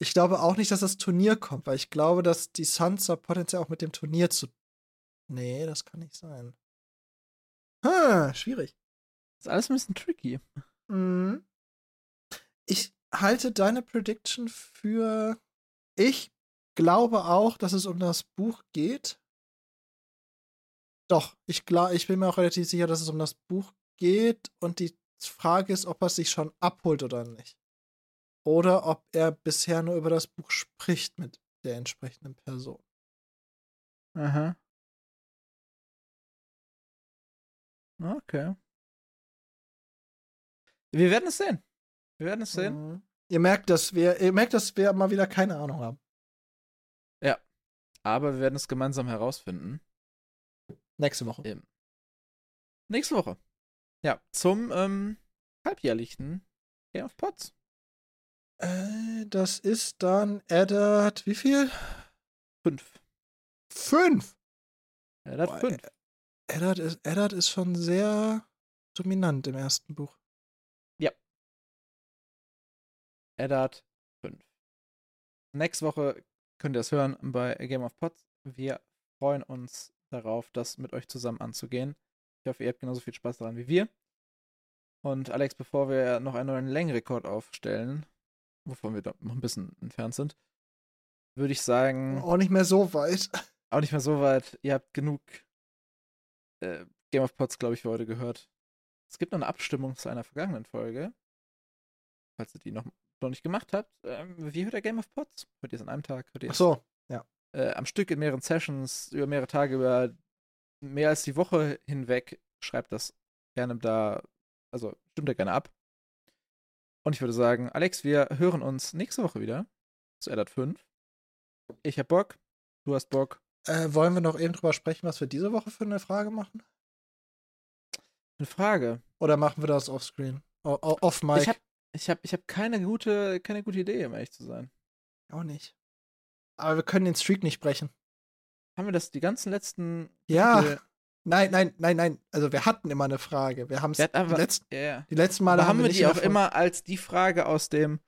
ich glaube auch nicht, dass das Turnier kommt, weil ich glaube, dass die Sansa potenziell auch mit dem Turnier zu. Nee, das kann nicht sein. Hm, schwierig. ist alles ein bisschen tricky. Mhm. Ich halte deine Prediction für. Ich glaube auch, dass es um das Buch geht. Doch, ich, glaub, ich bin mir auch relativ sicher, dass es um das Buch geht und die Frage ist, ob er sich schon abholt oder nicht. Oder ob er bisher nur über das Buch spricht mit der entsprechenden Person. Aha. Okay. Wir werden es sehen. Wir werden es sehen. Mhm. Ihr merkt, dass wir, ihr merkt, dass wir mal wieder keine Ahnung haben. Aber wir werden es gemeinsam herausfinden. Nächste Woche. Eben. Nächste Woche. Ja, zum ähm, halbjährlichen Game of Pots. Äh, das ist dann Eddard, wie viel? Fünf. Fünf. Hat Boah, fünf. Eddard ist, Eddard ist schon sehr dominant im ersten Buch. Eddard 5. Nächste Woche könnt ihr es hören bei Game of Pots. Wir freuen uns darauf, das mit euch zusammen anzugehen. Ich hoffe, ihr habt genauso viel Spaß daran wie wir. Und Alex, bevor wir noch einen neuen Längenrekord aufstellen, wovon wir noch ein bisschen entfernt sind, würde ich sagen, Auch nicht mehr so weit. auch nicht mehr so weit. Ihr habt genug äh, Game of Pots, glaube ich, für heute gehört. Es gibt noch eine Abstimmung zu einer vergangenen Folge. Falls ihr die noch, noch nicht gemacht habt. Ähm, wie hört ihr Game of Pots? Hört ihr es an einem Tag? Hört ihr Ach so. äh, am Stück in mehreren Sessions, über mehrere Tage, über mehr als die Woche hinweg? Schreibt das gerne da, also stimmt da gerne ab. Und ich würde sagen, Alex, wir hören uns nächste Woche wieder zu Eddard 5. Ich hab Bock, du hast Bock. Äh, wollen wir noch eben drüber sprechen, was wir diese Woche für eine Frage machen? Eine Frage. Oder machen wir das offscreen? O- off Mic? Ich habe ich hab, ich hab keine, gute, keine gute Idee, um ehrlich zu sein. auch nicht. Aber wir können den Streak nicht brechen. Haben wir das die ganzen letzten. Ja. Kapitel- Nein, nein, nein, nein. Also wir hatten immer eine Frage. Wir haben es Wir die, Ja, ja. die letzten Male haben wir nicht die auch immer als die Frage aus dem.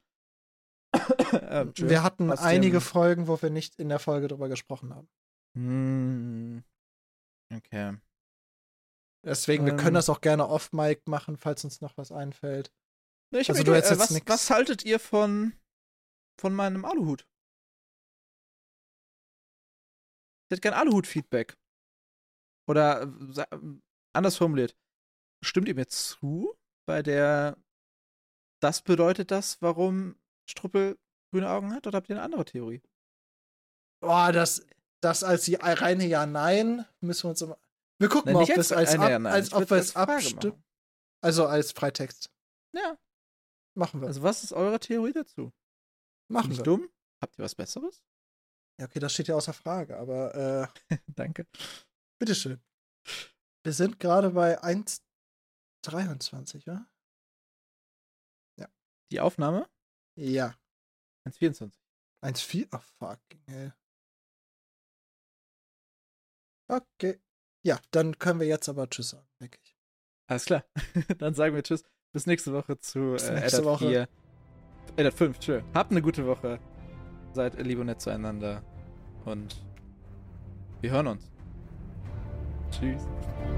ähm, Wir hatten einige Folgen, wo wir nicht in der Folge drüber gesprochen haben. Hm. Okay. Deswegen, wir Ähm. können das auch gerne off-Mic machen, falls uns noch was einfällt. Ich Also du hättest Äh, jetzt was, was haltet ihr von, von meinem Aluhut? Ich hätte gern Aluhut-Feedback. Oder äh, sa- anders formuliert. Stimmt ihr mir zu bei der das bedeutet das, warum Struppel grüne Augen hat? Oder habt ihr eine andere Theorie? Boah, das, das als die reine Ja-Nein müssen wir uns immer. Wir gucken Nein, mal, nicht ob wir es als, ab, Ja, als ob wir es abstimmen. Also als Freitext. Ja. Machen wir. Also, was ist eure Theorie dazu? machen Bin ich wir. dumm? Habt ihr was Besseres? Ja, okay, das steht ja außer Frage, aber äh, Danke. bitteschön. Wir sind gerade bei 1,23, ja? Die Aufnahme? Ja. 1,24. 1,4? Oh, fucking hell. Okay. Ja, dann können wir jetzt aber Tschüss sagen, denke ich. Alles klar. Dann sagen wir Tschüss. Bis nächste Woche zu Bis äh, nächste Eddard Woche. 4. Eddard 5, tschö. Habt eine gute Woche. Seid lieb und nett zueinander. Und wir hören uns. Tschüss.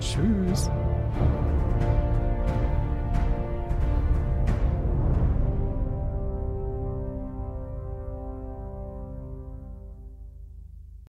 Tschüss.